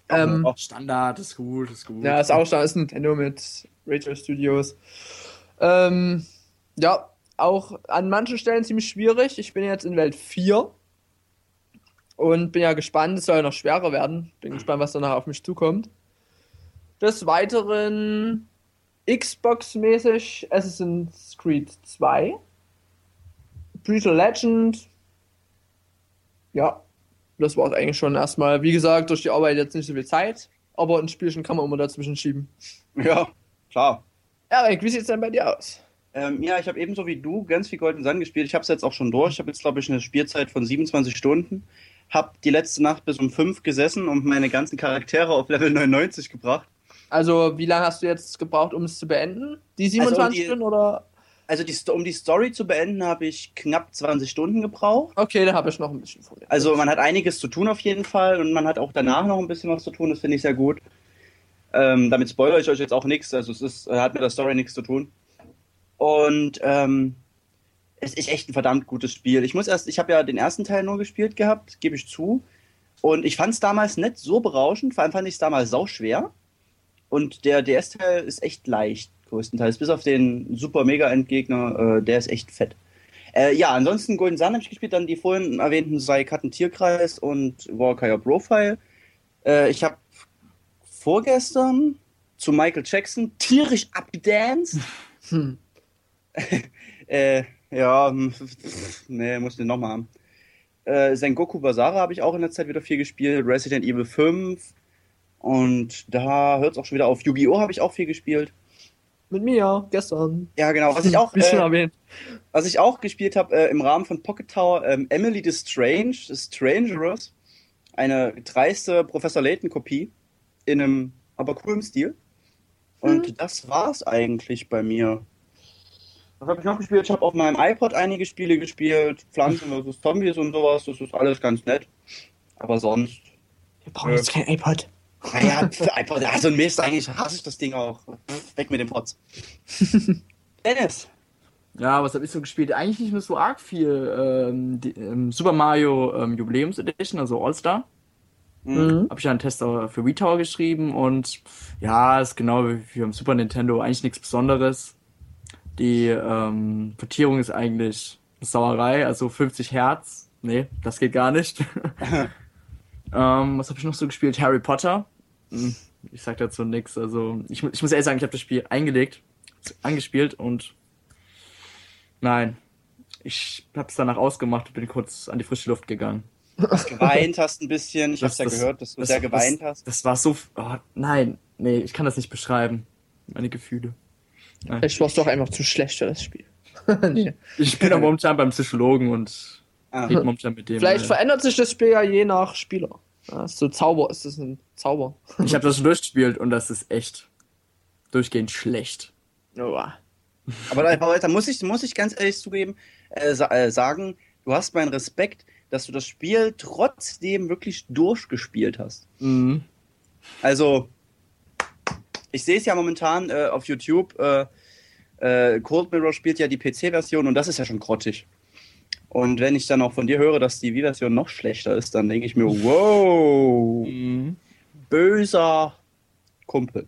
Ähm, Auch Standard, ist gut, ist gut. ja, ist auch schon, ist Nintendo mit Rachel Studios. Ähm, ja, auch an manchen Stellen ziemlich schwierig. Ich bin jetzt in Welt 4 und bin ja gespannt, es soll ja noch schwerer werden. Bin gespannt, was danach auf mich zukommt. Des Weiteren Xbox-mäßig Assassin's Creed 2. Brutal Legend. Ja, das war es eigentlich schon erstmal. Wie gesagt, durch die Arbeit jetzt nicht so viel Zeit, aber ein Spielchen kann man immer dazwischen schieben. Ja, klar. Erik, wie sieht's denn bei dir aus? Ähm, ja, ich habe ebenso wie du ganz viel Golden Sun gespielt. Ich habe es jetzt auch schon durch. Ich habe jetzt, glaube ich, eine Spielzeit von 27 Stunden. Hab die letzte Nacht bis um 5 gesessen und meine ganzen Charaktere auf Level 99 gebracht. Also, wie lange hast du jetzt gebraucht, um es zu beenden? Die 27 Also, die- Stunden oder? Also die, um die Story zu beenden, habe ich knapp 20 Stunden gebraucht. Okay, da habe ich noch ein bisschen vor. Also man hat einiges zu tun auf jeden Fall und man hat auch danach noch ein bisschen was zu tun. Das finde ich sehr gut. Ähm, damit spoilere ich euch jetzt auch nichts. Also es ist, äh, hat mit der Story nichts zu tun. Und ähm, es ist echt ein verdammt gutes Spiel. Ich muss erst, ich habe ja den ersten Teil nur gespielt gehabt, gebe ich zu. Und ich fand es damals nicht so berauschend. Vor allem fand ich es damals sau schwer. Und der DS-Teil ist echt leicht, größtenteils. Bis auf den super mega Endgegner, äh, der ist echt fett. Äh, ja, ansonsten Golden Sun habe ich gespielt, dann die vorhin erwähnten sei Tierkreis und Warcry Profile. Äh, ich habe vorgestern zu Michael Jackson tierisch abgedanced. *laughs* Hm. *laughs* äh, ja, nee, muss den nochmal haben. Äh, Sengoku Basara habe ich auch in der Zeit wieder viel gespielt, Resident Evil 5 Und da hört es auch schon wieder auf. Yu-Gi-Oh! habe ich auch viel gespielt. Mit mir, gestern. Ja, genau. Was ich auch, Wie schon äh, was ich auch gespielt habe äh, im Rahmen von Pocket Tower, ähm, Emily the Strange, The Strangerous. Eine dreiste Professor Layton-Kopie. In einem, aber coolen Stil. Und das war's eigentlich bei mir. Was habe ich noch gespielt? Ich habe auf meinem iPod einige Spiele gespielt. Pflanzen vs. Zombies und sowas. Das ist alles ganz nett. Aber sonst. Wir brauchen jetzt kein iPod. Naja, ja, so ein Mist. Eigentlich hasse ich das Ding auch. Weg mit dem Pots. *laughs* Dennis. Ja, was habe ich so gespielt? Eigentlich nicht mehr so arg viel. Ähm, die, ähm, Super Mario ähm, Jubiläums Edition, also All-Star. Mhm. Habe ich ja einen Test für Wii Tower geschrieben und ja, ist genau wie wie beim Super Nintendo eigentlich nichts Besonderes. Die ähm, Portierung ist eigentlich eine Sauerei, also 50 Hertz. Nee, das geht gar nicht. *laughs* ähm, was habe ich noch so gespielt? Harry Potter. Hm, Ich sag dazu nichts. Also ich, ich muss ehrlich sagen, ich habe das Spiel eingelegt, angespielt und nein, ich habe es danach ausgemacht und bin kurz an die frische Luft gegangen. Geweint hast ein bisschen. Ich hab's ja das- gehört, dass du das- sehr geweint das, hast. Das war so. Oh, nein, nee, ich kann das nicht beschreiben. Meine Gefühle. Nein. Vielleicht warst du auch einfach zu schlecht für das Spiel. nee. *laughs* Ich bin auch momentan beim Psychologen und Mit dem. Vielleicht äh, verändert sich das Spiel ja je nach Spieler. Ja, ist so Zauber, ist das ein Zauber. ich habe das durchgespielt und das ist echt durchgehend schlecht. Oha. Aber da, da muss ich, muss ich ganz ehrlich zugeben, äh, sa äh, sagen, du hast meinen Respekt, dass du das Spiel trotzdem wirklich durchgespielt hast. Mhm. Also, ich sehe es ja momentan äh, auf YouTube. Äh, äh, Cold Mirror spielt ja die PC-Version und das ist ja schon grottig. Und wenn ich dann auch von dir höre, dass die Wii-Version noch schlechter ist, dann denke ich mir, wow, Mhm. böser Kumpel.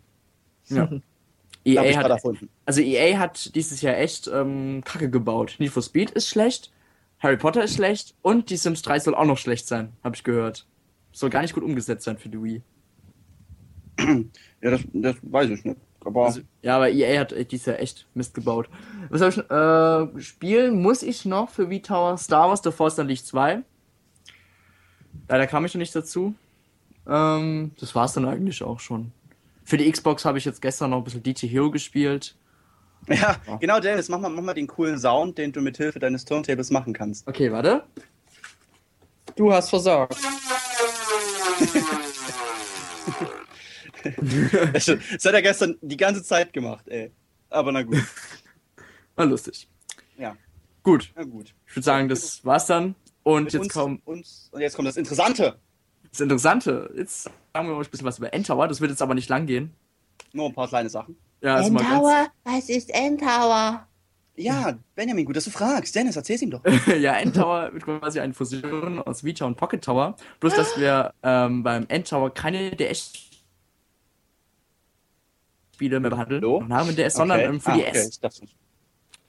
Ja. *laughs* EA gerade hat, erfunden. also EA hat dieses Jahr echt ähm, Kacke gebaut. Need for Speed ist schlecht, Harry Potter ist schlecht und die Sims 3 soll auch noch schlecht sein, habe ich gehört. Soll gar nicht gut umgesetzt sein für die Wii. *clears throat* Ja, das, das weiß ich nicht. Aber Also, ja, aber EA hat dieses Jahr echt Mist gebaut. Was habe ich noch? Äh, spielen muss ich noch für Wii Tower Star Wars The Force Unleashed 2. Leider kam ich noch nicht dazu. Ähm, das war's dann eigentlich auch schon. Für die Xbox habe ich jetzt gestern noch ein bisschen DT Hero gespielt. Ja, genau, Dennis, mach mal, mach mal den coolen Sound, den du mit Hilfe deines Turntables machen kannst. Okay, warte. Du hast versagt. *laughs* Das *laughs* das hat er gestern die ganze Zeit gemacht, ey. Aber na gut. *laughs* War lustig. Ja, Gut, na gut. ich würde sagen, das war's dann. Und Mit jetzt uns, kommt uns, und jetzt kommt das Interessante. das Interessante. Jetzt sagen wir euch ein bisschen was über Endtower. Das wird jetzt aber nicht lang gehen. Nur ein paar kleine Sachen. Ja, also Was ist Endtower? Ja, Benjamin, gut, dass du fragst. Dennis, erzähl's ihm doch. *laughs* ja, Endtower wird quasi eine Fusion aus Vita und Pocket Tower. Bloß, dass *gasps* wir ähm, beim Endtower keine DS-Spiele mehr behandeln So? und haben in DS, sondern ähm, für ah, die okay, S.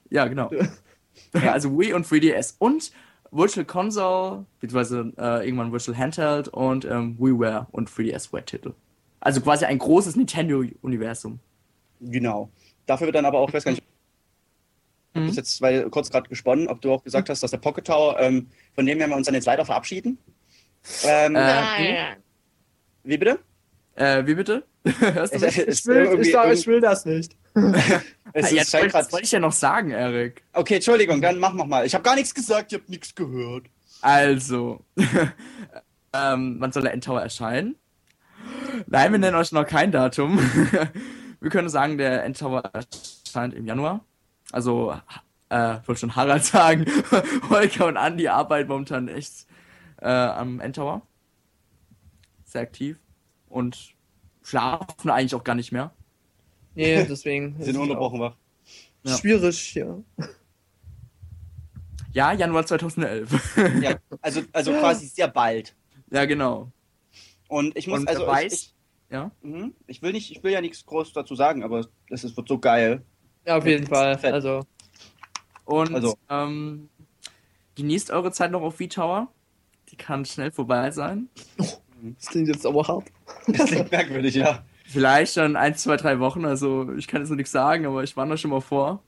Ja, genau. *laughs* also Wii und 3DS und Virtual Console, beziehungsweise äh, irgendwann Virtual Handheld und ähm, WiiWare und 3DS-Web-Titel. Also quasi ein großes Nintendo-Universum. genau. Dafür wird dann aber auch, ich weiß gar nicht, Mhm. das ist jetzt weil, kurz gerade gesponnen, ob du auch gesagt hast, dass der Pocket Tower, ähm, von dem werden wir uns dann jetzt leider verabschieden. Ähm, Äh, Nein. wie bitte? Äh, wie bitte? *laughs* Hörst du mich? Ich will, ich, sag, ich will das nicht. *laughs* Es ja, ist das wollte, scheint grad- das wollte ich ja noch sagen, Erik. Okay, Entschuldigung, dann mach noch mal. Ich habe gar nichts gesagt, ich habe nichts gehört. Also, *laughs* ähm, wann soll der Endtower erscheinen? Nein, wir nennen euch noch kein Datum. wir können sagen, der Endtower erscheint im Januar. Also, äh, ich wollte schon Harald sagen. Holger und Andi arbeiten momentan echt äh, am Endtower. Sehr aktiv. Und schlafen eigentlich auch gar nicht mehr. Nee, *laughs* deswegen. Sind ununterbrochen wach. Ja. Schwierig, ja. Ja, Januar 2011. Ja, *laughs* also, also quasi sehr bald. ja, genau. Und ich muss, Und also weiß, ich, ja. ich, mhm, ich will nicht, ich will ja nichts groß dazu sagen, aber es ist- wird so geil. Ja, auf jeden Fall. Fett. Also, Und Also. ähm, genießt eure Zeit noch auf V-Tower. Die kann schnell vorbei sein. *laughs* das klingt jetzt aber hart. Das klingt merkwürdig, ja. Vielleicht schon ein, zwei, drei Wochen. Also ich kann jetzt noch nichts sagen, aber ich warne euch schon mal vor.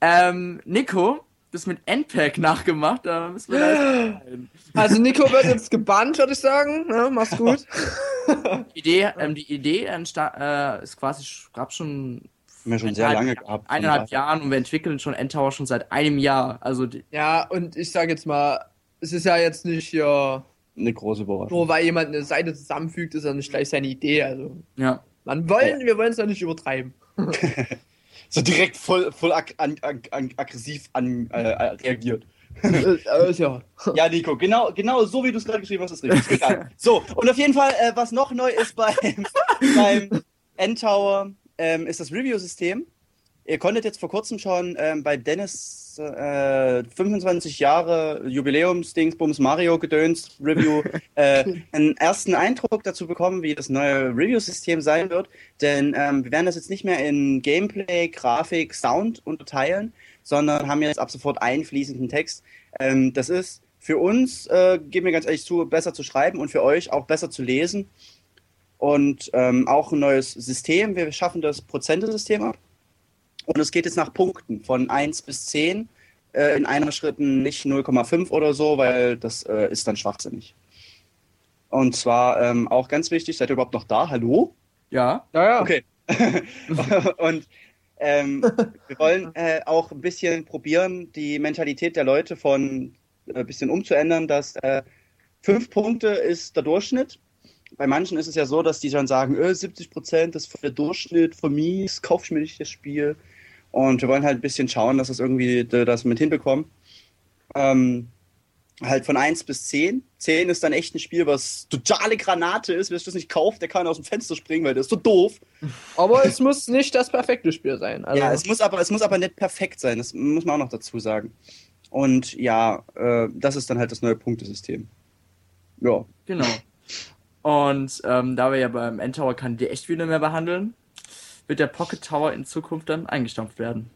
Ähm, Nico, das mit NPAC nachgemacht. Da müssen wir. Also Nico wird jetzt gebannt, würde ich sagen. Ja, mach's gut. Die Idee, ähm, die Idee entsta- äh, ist quasi, gab schon wir schon sehr eineinhalb- lange gehabt. eineinhalb. Jahren und wir entwickeln schon Endtower schon seit einem Jahr. Also Ja, und ich sag jetzt mal, es ist ja jetzt nicht hier, Eine große Überraschung. nur weil jemand eine Seite zusammenfügt, ist ja nicht gleich seine Idee. Also, ja. man wollen, wir wollen es ja nicht übertreiben. *laughs* So direkt voll, voll ag an, ag an, aggressiv an, äh, reagiert. Äh, äh, ja. *laughs* Ja, Nico, genau, genau so wie du es gerade geschrieben hast, ist richtig. So, und auf jeden Fall, äh, was noch neu ist beim, *laughs* beim N-Tower, ähm, ist das Review-System. Ihr konntet jetzt vor kurzem schon ähm, bei Dennis äh, 25 Jahre Jubiläums-Dingsbums Mario gedöns Review *laughs* äh, einen ersten Eindruck dazu bekommen, wie das neue Review-System sein wird. Denn ähm, wir werden das jetzt nicht mehr in Gameplay, Grafik, Sound unterteilen, sondern haben jetzt ab sofort einen fließenden Text. Ähm, das ist für uns, äh, geben wir ganz ehrlich zu, besser zu schreiben und für euch auch besser zu lesen. Und ähm, auch ein neues System. Wir schaffen das Prozentesystem ab. Und es geht jetzt nach Punkten von 1 bis 10. Äh, in einer Schritten nicht 0,5 oder so, weil das äh, ist dann schwachsinnig. Und zwar ähm, auch ganz wichtig, seid ihr überhaupt noch da? Hallo? Ja. Ja, ja. Okay. *laughs* und ähm, wir wollen äh, auch ein bisschen probieren, die Mentalität der Leute von äh, ein bisschen umzuändern, dass äh, fünf Punkte ist der Durchschnitt. Bei manchen ist es ja so, dass die dann sagen, äh, 70 Prozent ist der Durchschnitt für mies, kauf ich mir nicht das Spiel. Und wir wollen halt ein bisschen schauen, dass es irgendwie das mit hinbekommen. Ähm, halt von 1 bis 10. 10 ist dann echt ein Spiel, was totale Granate ist. Wer sich das nicht kauft, der kann aus dem Fenster springen, weil der ist so doof. Aber es muss nicht das perfekte Spiel sein. Also, Ja, es muss aber, es muss aber nicht perfekt sein. Das muss man auch noch dazu sagen. Und ja, äh, das ist dann halt das neue Punktesystem. Ja. Genau. Und ähm, da wir ja beim Endtower keine D-Echt-Spiele mehr behandeln, wird der Pocket Tower in Zukunft dann eingestampft werden.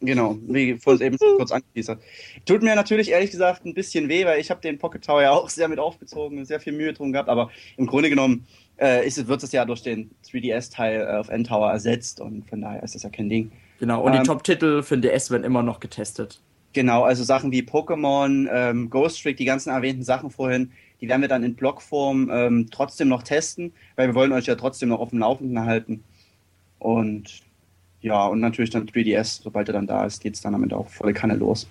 Genau, wie vorhin eben kurz angeteasert. Tut mir natürlich ehrlich gesagt ein bisschen weh, weil ich habe den Pocket Tower ja auch *laughs* sehr mit aufgezogen, sehr viel Mühe drum gehabt, aber im Grunde genommen äh, ist, es- wird es ja durch den 3DS-Teil äh, auf N-Tower ersetzt und von daher ist das ja kein Ding. Genau. Und Ähm, die Top-Titel für den DS werden immer noch getestet. Genau, also Sachen wie Pokémon, ähm, Ghost Trick, die ganzen erwähnten Sachen vorhin, die werden wir dann in Blockform ähm, trotzdem noch testen, weil wir wollen euch ja trotzdem noch auf dem Laufenden halten. Und ja, und natürlich dann 3DS, sobald er dann da ist, geht's dann damit auch volle Kanne los.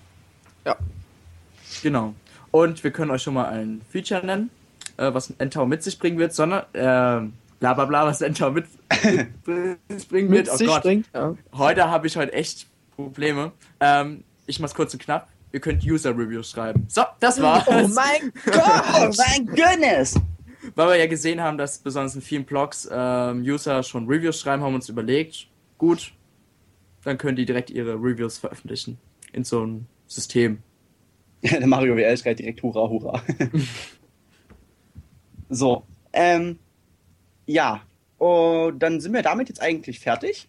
Genau. Und wir können euch schon mal ein Feature nennen, äh, was Endtower mit sich bringen wird, sondern äh, bla bla bla, was Endtower mit, *laughs* mit bringen mit wird. Oh sich Gott. bringt. Ja. Heute habe ich heute echt Probleme. Ähm, ich mach's kurz und knapp. Ihr könnt User-Reviews schreiben. So, das war's. Oh mein Oh Gott! mein goodness! Weil wir ja gesehen haben, dass besonders in vielen Blogs ähm, User schon Reviews schreiben, haben wir uns überlegt, gut, dann können die direkt ihre Reviews veröffentlichen in so ein System. Der Mario WL schreit direkt Hurra, Hurra. *laughs* so, ähm, ja. Und dann sind wir damit jetzt eigentlich fertig.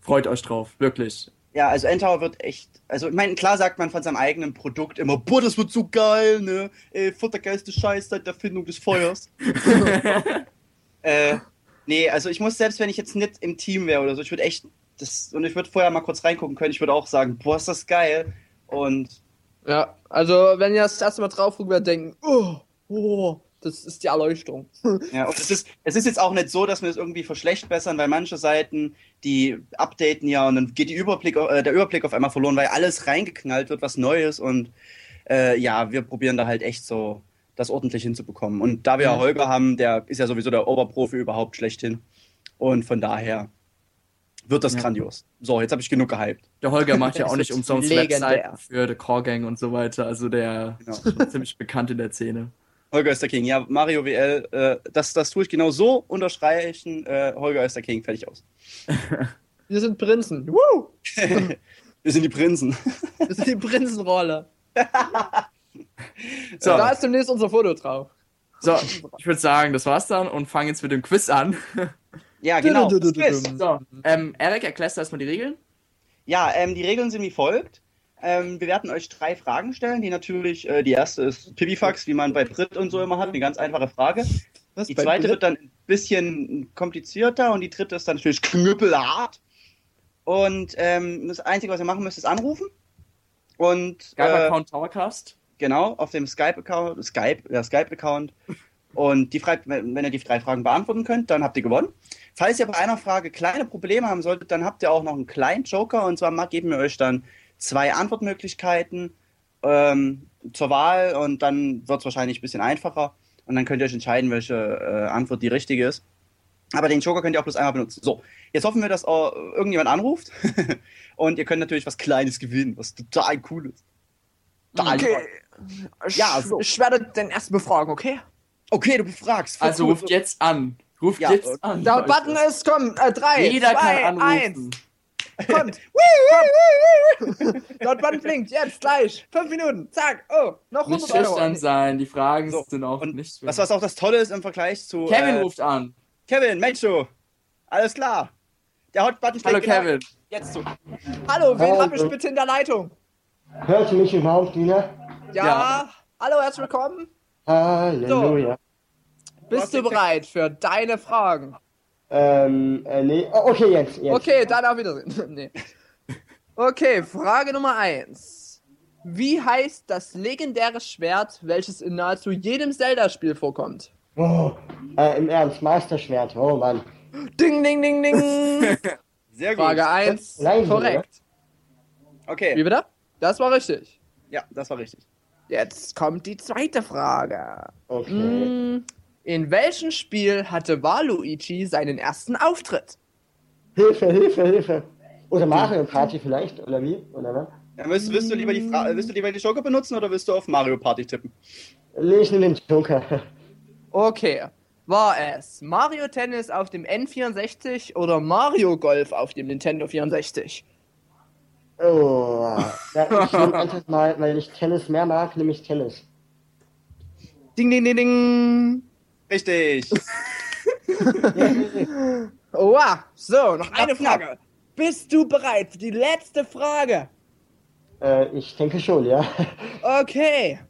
Freut euch drauf, wirklich. Ja, also Endtower wird echt, also ich meine, klar sagt man von seinem eigenen Produkt immer, boah, das wird so geil, ne? Ey, futtergeilste Scheiß seit der Erfindung des Feuers. *laughs* äh, nee, also ich muss, selbst wenn ich jetzt nicht im Team wäre oder so, ich würde echt, das, und ich würde vorher mal kurz reingucken können, ich würde auch sagen, boah, ist das geil. Und Ja, also wenn ihr das erste Mal drauf guckt, werdet ihr denken, oh, oh, das ist die Erleuchtung. *laughs* Ja, und es ist, es ist jetzt auch nicht so, dass wir es irgendwie verschlechtbessern, weil manche Seiten, die updaten ja und dann geht die Überblick, äh, der Überblick auf einmal verloren, weil alles reingeknallt wird, was Neues und äh, ja, wir probieren da halt echt so das ordentlich hinzubekommen. Und da wir ja Holger haben, der ist ja sowieso der Oberprofi überhaupt schlechthin und von daher wird das Ja. grandios. So, jetzt habe ich genug gehypt. Der Holger macht ja *laughs* Das auch nicht umsonst legendär. Webseiten für The Core Gang und so weiter. Also der Genau. ist schon ziemlich bekannt in der Szene. Holger ist der King. Ja, Mario WL, äh, das, das tue ich genau so unterstreichen. Äh, Holger ist der King, fertig aus. *laughs* Wir sind Prinzen. Woo! *laughs* Wir sind die Prinzen. Wir sind die Prinzenrolle. *laughs* So, Da ist demnächst unser Foto drauf. so ich würde sagen, das war's dann und fangen jetzt mit dem Quiz an. Ja, genau. Du, du, du. So, ähm, Eric, erklärst du erstmal die Regeln? Ja, ähm, die Regeln sind wie folgt. Ähm, wir werden euch drei Fragen stellen, die natürlich, äh, die erste ist Pipifax, wie man bei Brit und so immer hat, eine ganz einfache Frage. Was, Die zweite Brit? wird dann ein bisschen komplizierter und die dritte ist dann natürlich knüppelhart. Und ähm, das Einzige, was ihr machen müsst, ist anrufen. Und äh, Skype-Account Towercast. genau, auf dem Skype-Account, Skype, ja, Skype-Account. Und die Frage, wenn ihr die drei Fragen beantworten könnt, dann habt ihr gewonnen. Falls ihr bei einer Frage kleine Probleme haben solltet, dann habt ihr auch noch einen kleinen Joker. Und zwar geben wir euch dann zwei Antwortmöglichkeiten ähm, zur Wahl und dann wird es wahrscheinlich ein bisschen einfacher. Und dann könnt ihr euch entscheiden, welche äh, Antwort die richtige ist. Aber den Joker könnt ihr auch bloß einmal benutzen. So, jetzt hoffen wir, dass äh, irgendjemand anruft. *laughs* und ihr könnt natürlich was Kleines gewinnen, was total cool ist. Total Okay. toll. Ja, so. Ich werde den ersten befragen, okay? Okay, du befragst. Also ruft jetzt an. Ruft Ja, jetzt an. Der. Button ist, komm, äh, drei, Jeder zwei, kann eins. Kommt. *laughs* Dort Button blinkt, jetzt, gleich. Fünf Minuten, zack, oh, noch Nicht 100 Euro. schüchtern sein, die Fragen So, sind auch Und nicht was, was auch das Tolle ist im Vergleich zu. Kevin äh, ruft an. Kevin, Mensch, du. Alles klar. Der Hot-Button Hallo steht genau Kevin. Jetzt zu. Hallo, wen Hallo. hab ich bitte in der Leitung? Hört ihr mich überhaupt wieder? Ja, Ja. hallo, herzlich willkommen. Halleluja. Bist hast du bereit für deine Fragen? Ähm, äh, nee. Oh, okay, jetzt, jetzt. Okay, dann auf Wiedersehen. *laughs* nee. Okay, Frage Nummer eins. Wie heißt das legendäre Schwert, welches in nahezu jedem Zelda-Spiel vorkommt? Oh, äh, im Ernst, Meisterschwert. Oh Mann. Ding, ding, ding, ding. *laughs* Sehr gut. Frage 1, Leise, korrekt. Wie Okay. bitte? Das war richtig. Ja, das war richtig. Jetzt kommt die zweite Frage. Okay. Hm, In welchem Spiel hatte Waluigi seinen ersten Auftritt? Hilfe, Hilfe, Hilfe. Oder Mario Party vielleicht, oder wie? Oder was? Ja, willst, willst, du lieber die Fra willst du lieber die Joker benutzen oder willst du auf Mario Party tippen? Ich nehme den Joker. Okay. War es Mario Tennis auf dem N64 oder Mario Golf auf dem Nintendo 64? Oh, ja, ich nehme einfach mal, weil ich Tennis mehr mag, nehme ich Tennis. Ding, ding, ding, ding. Richtig. *laughs* Oha. So, noch eine knapp. Frage. Bist du bereit für die letzte Frage? Äh, ich denke schon, ja. Okay.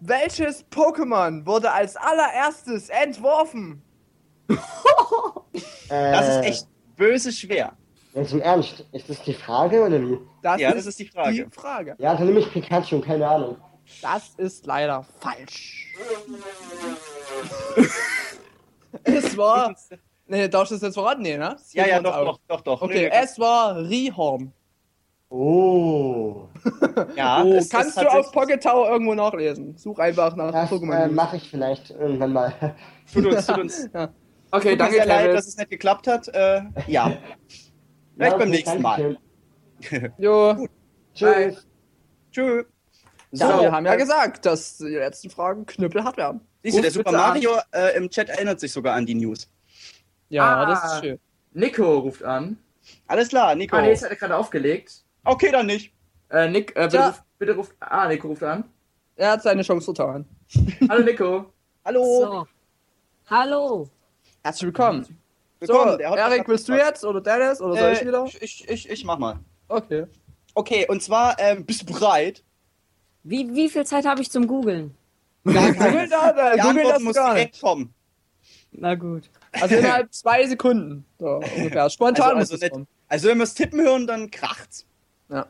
Welches Pokémon wurde als allererstes entworfen? Äh, Das ist echt böse schwer. Jetzt im Ernst, ist das die Frage oder wie? Das Ja, das ist die Frage. Die Frage. Ja, dann nehme ich Pikachu, keine Ahnung. Das ist leider falsch. *laughs* es war. *laughs* Nee, darfst du das jetzt verraten? Nee, ne? Das Ja, ja, uns doch, doch, doch, doch. Okay, Nö, es war Rihorn. Oh, *laughs* ja, oh, es ist kannst du auf Pocket Tower irgendwo nachlesen. Such einfach nach das äh, Pokémon. mache ich vielleicht irgendwann mal. Tut uns, tut uns, ja. Okay, tut mir danke sehr leid, dass es nicht geklappt hat. Äh, ja. Vielleicht Ja, beim nächsten Mal. Jo, Tschüss. Tschüss. Ja, wir haben ja äh, gesagt, dass die letzten Fragen knüppelhart werden. Siehst du, der Super an. Mario äh, im Chat erinnert sich sogar an die News. Ja, Ah. das ist schön. Nico ruft an. Alles klar, Nico. Ah, nee, jetzt hat er gerade aufgelegt. Okay, dann nicht. Äh, Nick, äh, bitte, Ja. ruf, bitte ruft. Ah, Nico ruft an. Er hat seine Chance vertan. *laughs* Hallo Nico. Hallo. So. Hallo. Herzlich willkommen. Willkommen. So, Erik, willst du jetzt oder Dennis oder soll ich Äh, wieder? ich, ich, ich, ich mach mal. Okay. Okay, und zwar, ähm, bist du bereit? Wie, wie viel Zeit habe ich zum Googeln? Google da, Die Google Antwort das muss gar direkt nicht. kommen. Na gut. Also innerhalb zwei Sekunden. So, ungefähr. Spontan Also, muss also, es nicht, kommen. also wenn wir es tippen hören, dann kracht's. Ja.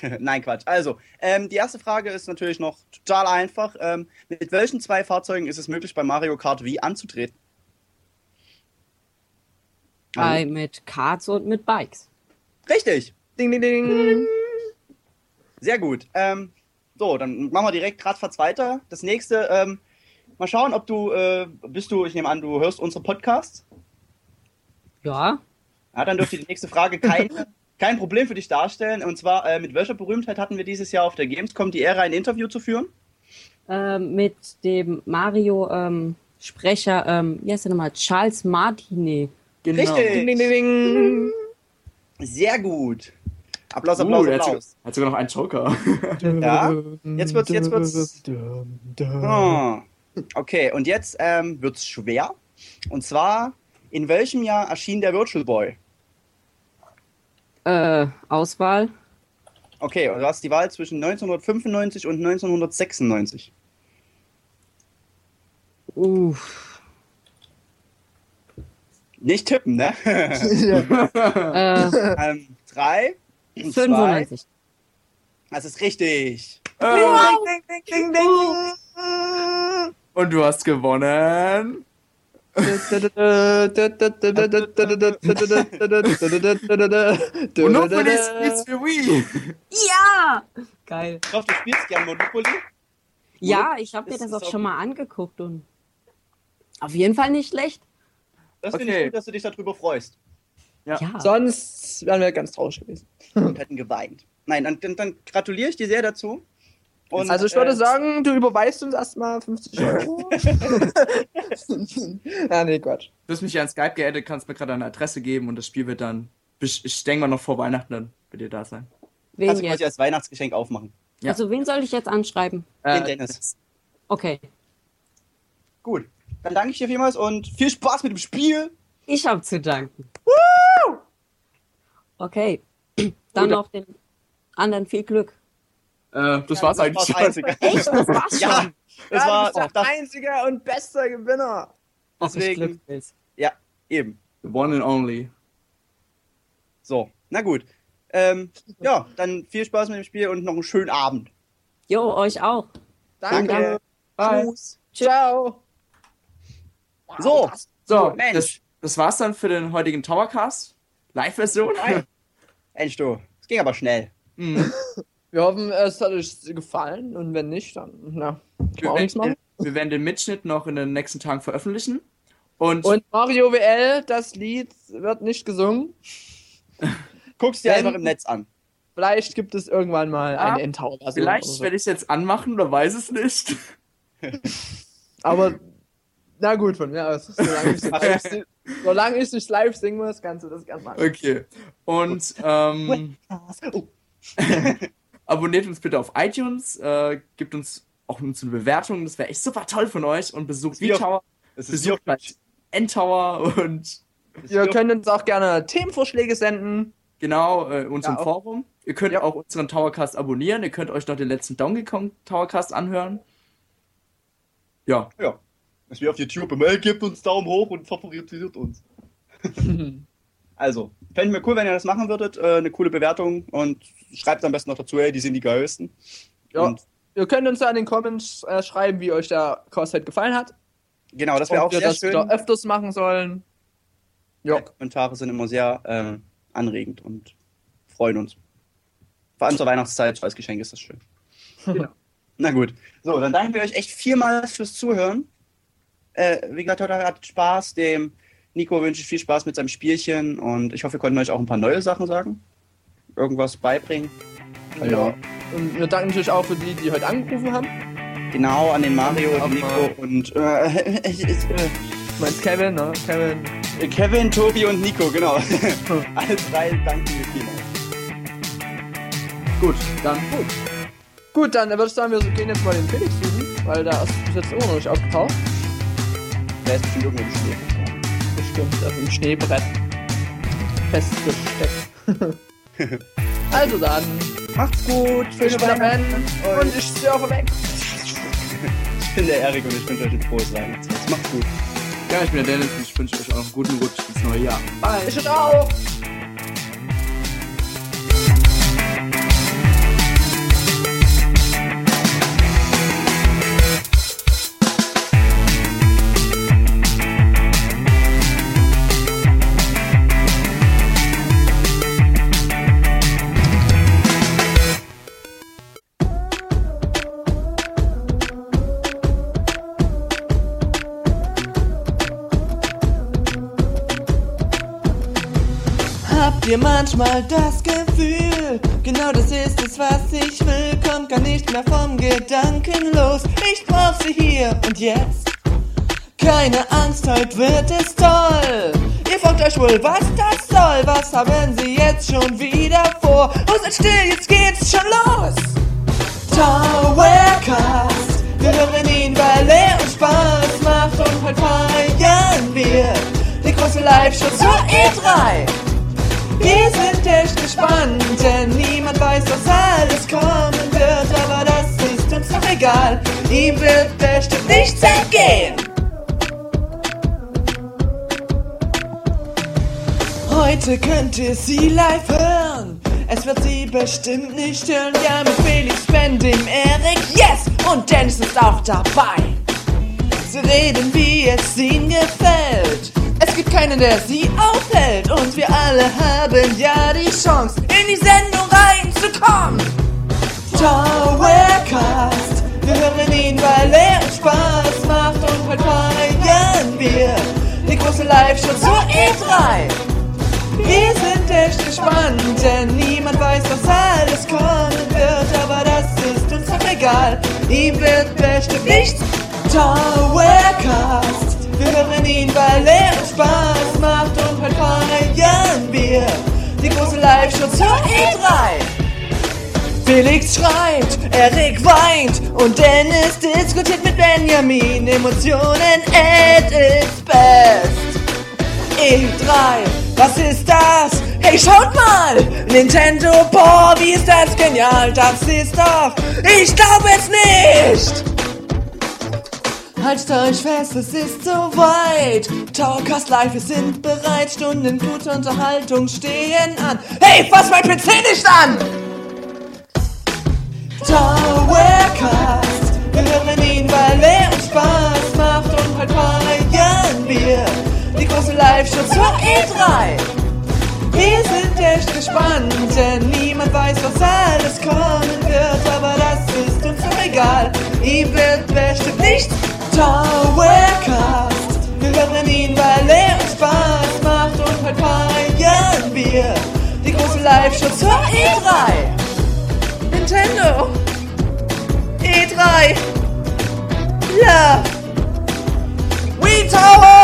*laughs* Nein, Quatsch. Also, ähm, die erste Frage ist natürlich noch total einfach. Ähm, mit welchen zwei Fahrzeugen ist es möglich, bei Mario Kart Wii anzutreten? Bei, mit Karts und mit Bikes. Richtig. Ding, ding, ding. Sehr gut. Ähm, so, dann machen wir direkt Radfahrts weiter. Das nächste, ähm, mal schauen, ob du, äh, bist du, ich nehme an, du hörst unsere Podcasts. Ja. Ja, dann dürfte die nächste Frage kein, *laughs* kein Problem für dich darstellen. Und zwar, äh, mit welcher Berühmtheit hatten wir dieses Jahr auf der Gamescom die Ehre, ein Interview zu führen? Ähm, mit dem Mario ähm, Sprecher, ähm, wie heißt der nochmal? Charles Martinet. Genau. Richtig. Ding, ding, ding. Sehr gut. Applaus, Uh, Applaus, sogar, Applaus. hat sogar noch einen Joker. *laughs* Ja, jetzt wird's, jetzt wird's. Ah, Okay, und jetzt ähm, wird's schwer. Und zwar, in welchem Jahr erschien der Virtual Boy? Äh, Auswahl. Okay, und du hast die Wahl zwischen 1995 und 1996. Uff. Nicht tippen, ne? *laughs* *laughs* Äh, ähm, drei, 95. Das ist richtig. Äh, Ding, ding, ding, ding, ding. Und du hast gewonnen. Monopoly Streets für Wii. Ja! Geil. Ich hoffe, du spielst gern Monopoly. Ja, ich habe mir Das ist auch schon mal angeguckt und auf jeden Fall nicht schlecht. Das finde Okay. ich gut, dass du dich darüber freust. Ja. Sonst wären wir ganz traurig gewesen. Und hätten geweint. Nein, dann, dann, dann gratuliere ich dir sehr dazu. Und, also ich würde äh, sagen, du überweist uns erstmal 50 *laughs* Euro. *laughs* ja, nee, Quatsch. Du hast mich ja an Skype geaddet, kannst mir gerade eine Adresse geben und das Spiel wird dann, ich denke mal noch vor Weihnachten dann wird ihr da sein. Wen Kannst du quasi jetzt? als Weihnachtsgeschenk aufmachen. Ja. Also wen soll ich jetzt anschreiben? Den Äh, Dennis. Okay. Gut. Dann danke ich dir vielmals und viel Spaß mit dem Spiel. Ich habe zu danken. Okay. Dann noch den anderen viel Glück. äh, das war's eigentlich Das schon. war's *laughs* einzige. Echt? Das war's *laughs* Ja, schon. das ja, war der das. einzige und bester Gewinner. Deswegen-. Ja, eben. The One and only. So, na gut. Ähm, ja, dann viel Spaß mit dem Spiel und noch einen schönen Abend. Jo, euch auch. Danke. Bye. Tschüss. Ciao. So, So, Mensch. das, das war's dann für den heutigen Towercast. Live-Version. Mensch du, es ging aber schnell. Mhm. *laughs* Wir hoffen, es hat euch gefallen und wenn nicht, dann na, Wir, auch nichts machen. wir werden den Mitschnitt noch in den nächsten Tagen veröffentlichen. Und, Und Mario WL, das Lied wird nicht gesungen. *laughs* Guck's dir einfach im Netz an. Vielleicht gibt es irgendwann mal Ah, eine Endtower-Version. vielleicht so. werde ich es jetzt anmachen oder weiß es nicht. *laughs* Aber na gut, von mir aus. Solange ich solange ich es live singen muss, kannst du das gerne machen. Okay. Und ähm, Oh, abonniert uns bitte auf iTunes, äh, gibt uns auch uns eine Bewertung, das wäre echt super toll von euch und besucht V-Tower, besucht gleich Endtower und Ihr könnt uns auch gerne Themenvorschläge senden. genau äh, unserem Ja, Forum. Ihr könnt Ja. auch unseren Towercast abonnieren, ihr könnt euch noch den letzten Donkey Kong Towercast anhören. Ja, ja. Es ist wie auf YouTube. Immer, gebt uns Daumen hoch und favorisiert uns. *laughs* Also, fänden wir cool, wenn ihr das machen würdet. Äh, eine coole Bewertung und schreibt am besten noch dazu, ey, die sind die geilsten. Ja. Und Ihr könnt uns da in den Comments äh, schreiben, wie euch der halt gefallen hat. genau, das wäre auch wir sehr das schön. öfters machen sollen. Ja. Die Kommentare sind immer sehr ähm, anregend und freuen uns. Vor allem zur Weihnachtszeit als Geschenk ist das schön. *laughs* Genau. Na gut. So, dann danken wir euch echt vielmals fürs Zuhören. Äh, wie gesagt, heute hat Spaß. Dem Nico wünsche ich viel Spaß mit seinem Spielchen und ich hoffe, wir konnten euch auch ein paar neue Sachen sagen. Irgendwas beibringen. Ja. Und wir danken natürlich auch für die, die heute angerufen haben. Genau, an den Mario und Nico mal. und äh, *laughs* ich- ich- Du meinst Kevin, ne? Kevin. äh, Kevin, Tobi und Nico, genau. *laughs* Alle drei danken wir vielmals. gut, dann Gut, dann würde ich sagen, wir gehen jetzt mal den Felix suchen, weil der ist bis jetzt immer noch nicht aufgetaucht. Der ist bestimmt irgendwo im Schnee. Bestimmt, also im Schneebrett. Festgesteckt. *laughs* also dann, Macht's gut, schöne Weihnachten. und ich surfe weg. *laughs* Ich bin der Erik und ich wünsche euch ein frohes Weihnachtsfest. Macht's gut. ja, ich bin der Dennis und ich wünsche euch auch einen guten Rutsch ins neue Jahr. Bye. Ich auch. Ihr manchmal das Gefühl, genau das ist es, was ich will, kommt gar nicht mehr vom Gedanken los. Ich brauch sie hier und jetzt. Keine Angst, heute wird es toll. Ihr fragt euch wohl, was das soll. Was haben sie jetzt schon wieder vor? Oh, seid still, jetzt geht's schon los. Towercast, wir hören ihn, weil er uns Spaß macht. Und heute feiern wir die große Live-Show zur E3. Wir sind echt gespannt, denn niemand weiß, was alles kommen wird. Aber das ist uns doch egal, ihm wird bestimmt nichts entgehen. Heute könnt ihr sie live hören. Es wird sie bestimmt nicht stören. Ja, mit Felix, Ben, dem Erik, yes! Und Dennis ist auch dabei. Sie reden, wie es ihnen gefällt. Es gibt keinen, der sie aufhält. Und wir alle haben ja die Chance, in die Sendung reinzukommen. Towercast, wir hören ihn, weil er uns Spaß macht. Und heute feiern wir die große Live-Show zur E3. Wir sind echt gespannt, denn niemand weiß, was alles kommen wird. Aber das ist uns doch egal, ihm wird bestimmt nichts. Towercast, wir hören ihn, weil er uns Spaß macht. Und heute feiern wir die große Live-Show zur E3. Felix schreit, Erik weint und Dennis diskutiert mit Benjamin. Emotionen at its best. E3, was ist das? Hey, schaut mal! Nintendo, boah, wie ist das genial? Das ist doch, ich glaube es nicht! Haltet euch fest, es ist soweit. Towercast Live, wir sind bereit. Stunden gute Unterhaltung stehen an. Hey, fass mein PC nicht an! Towercast, wir hören ihn, weil er uns Spaß macht. Und heute feiern wir die große Live-Show zur E3. Wir sind echt gespannt, denn niemand weiß, was alles kommen wird. Aber das ist uns doch egal, ihm wird bestimmt nichts. Towercast. Wir hören ihn, weil er uns Spaß macht und heute feiern wir die große Live-Show zur E3. Nintendo. E3. Ja. We Tower.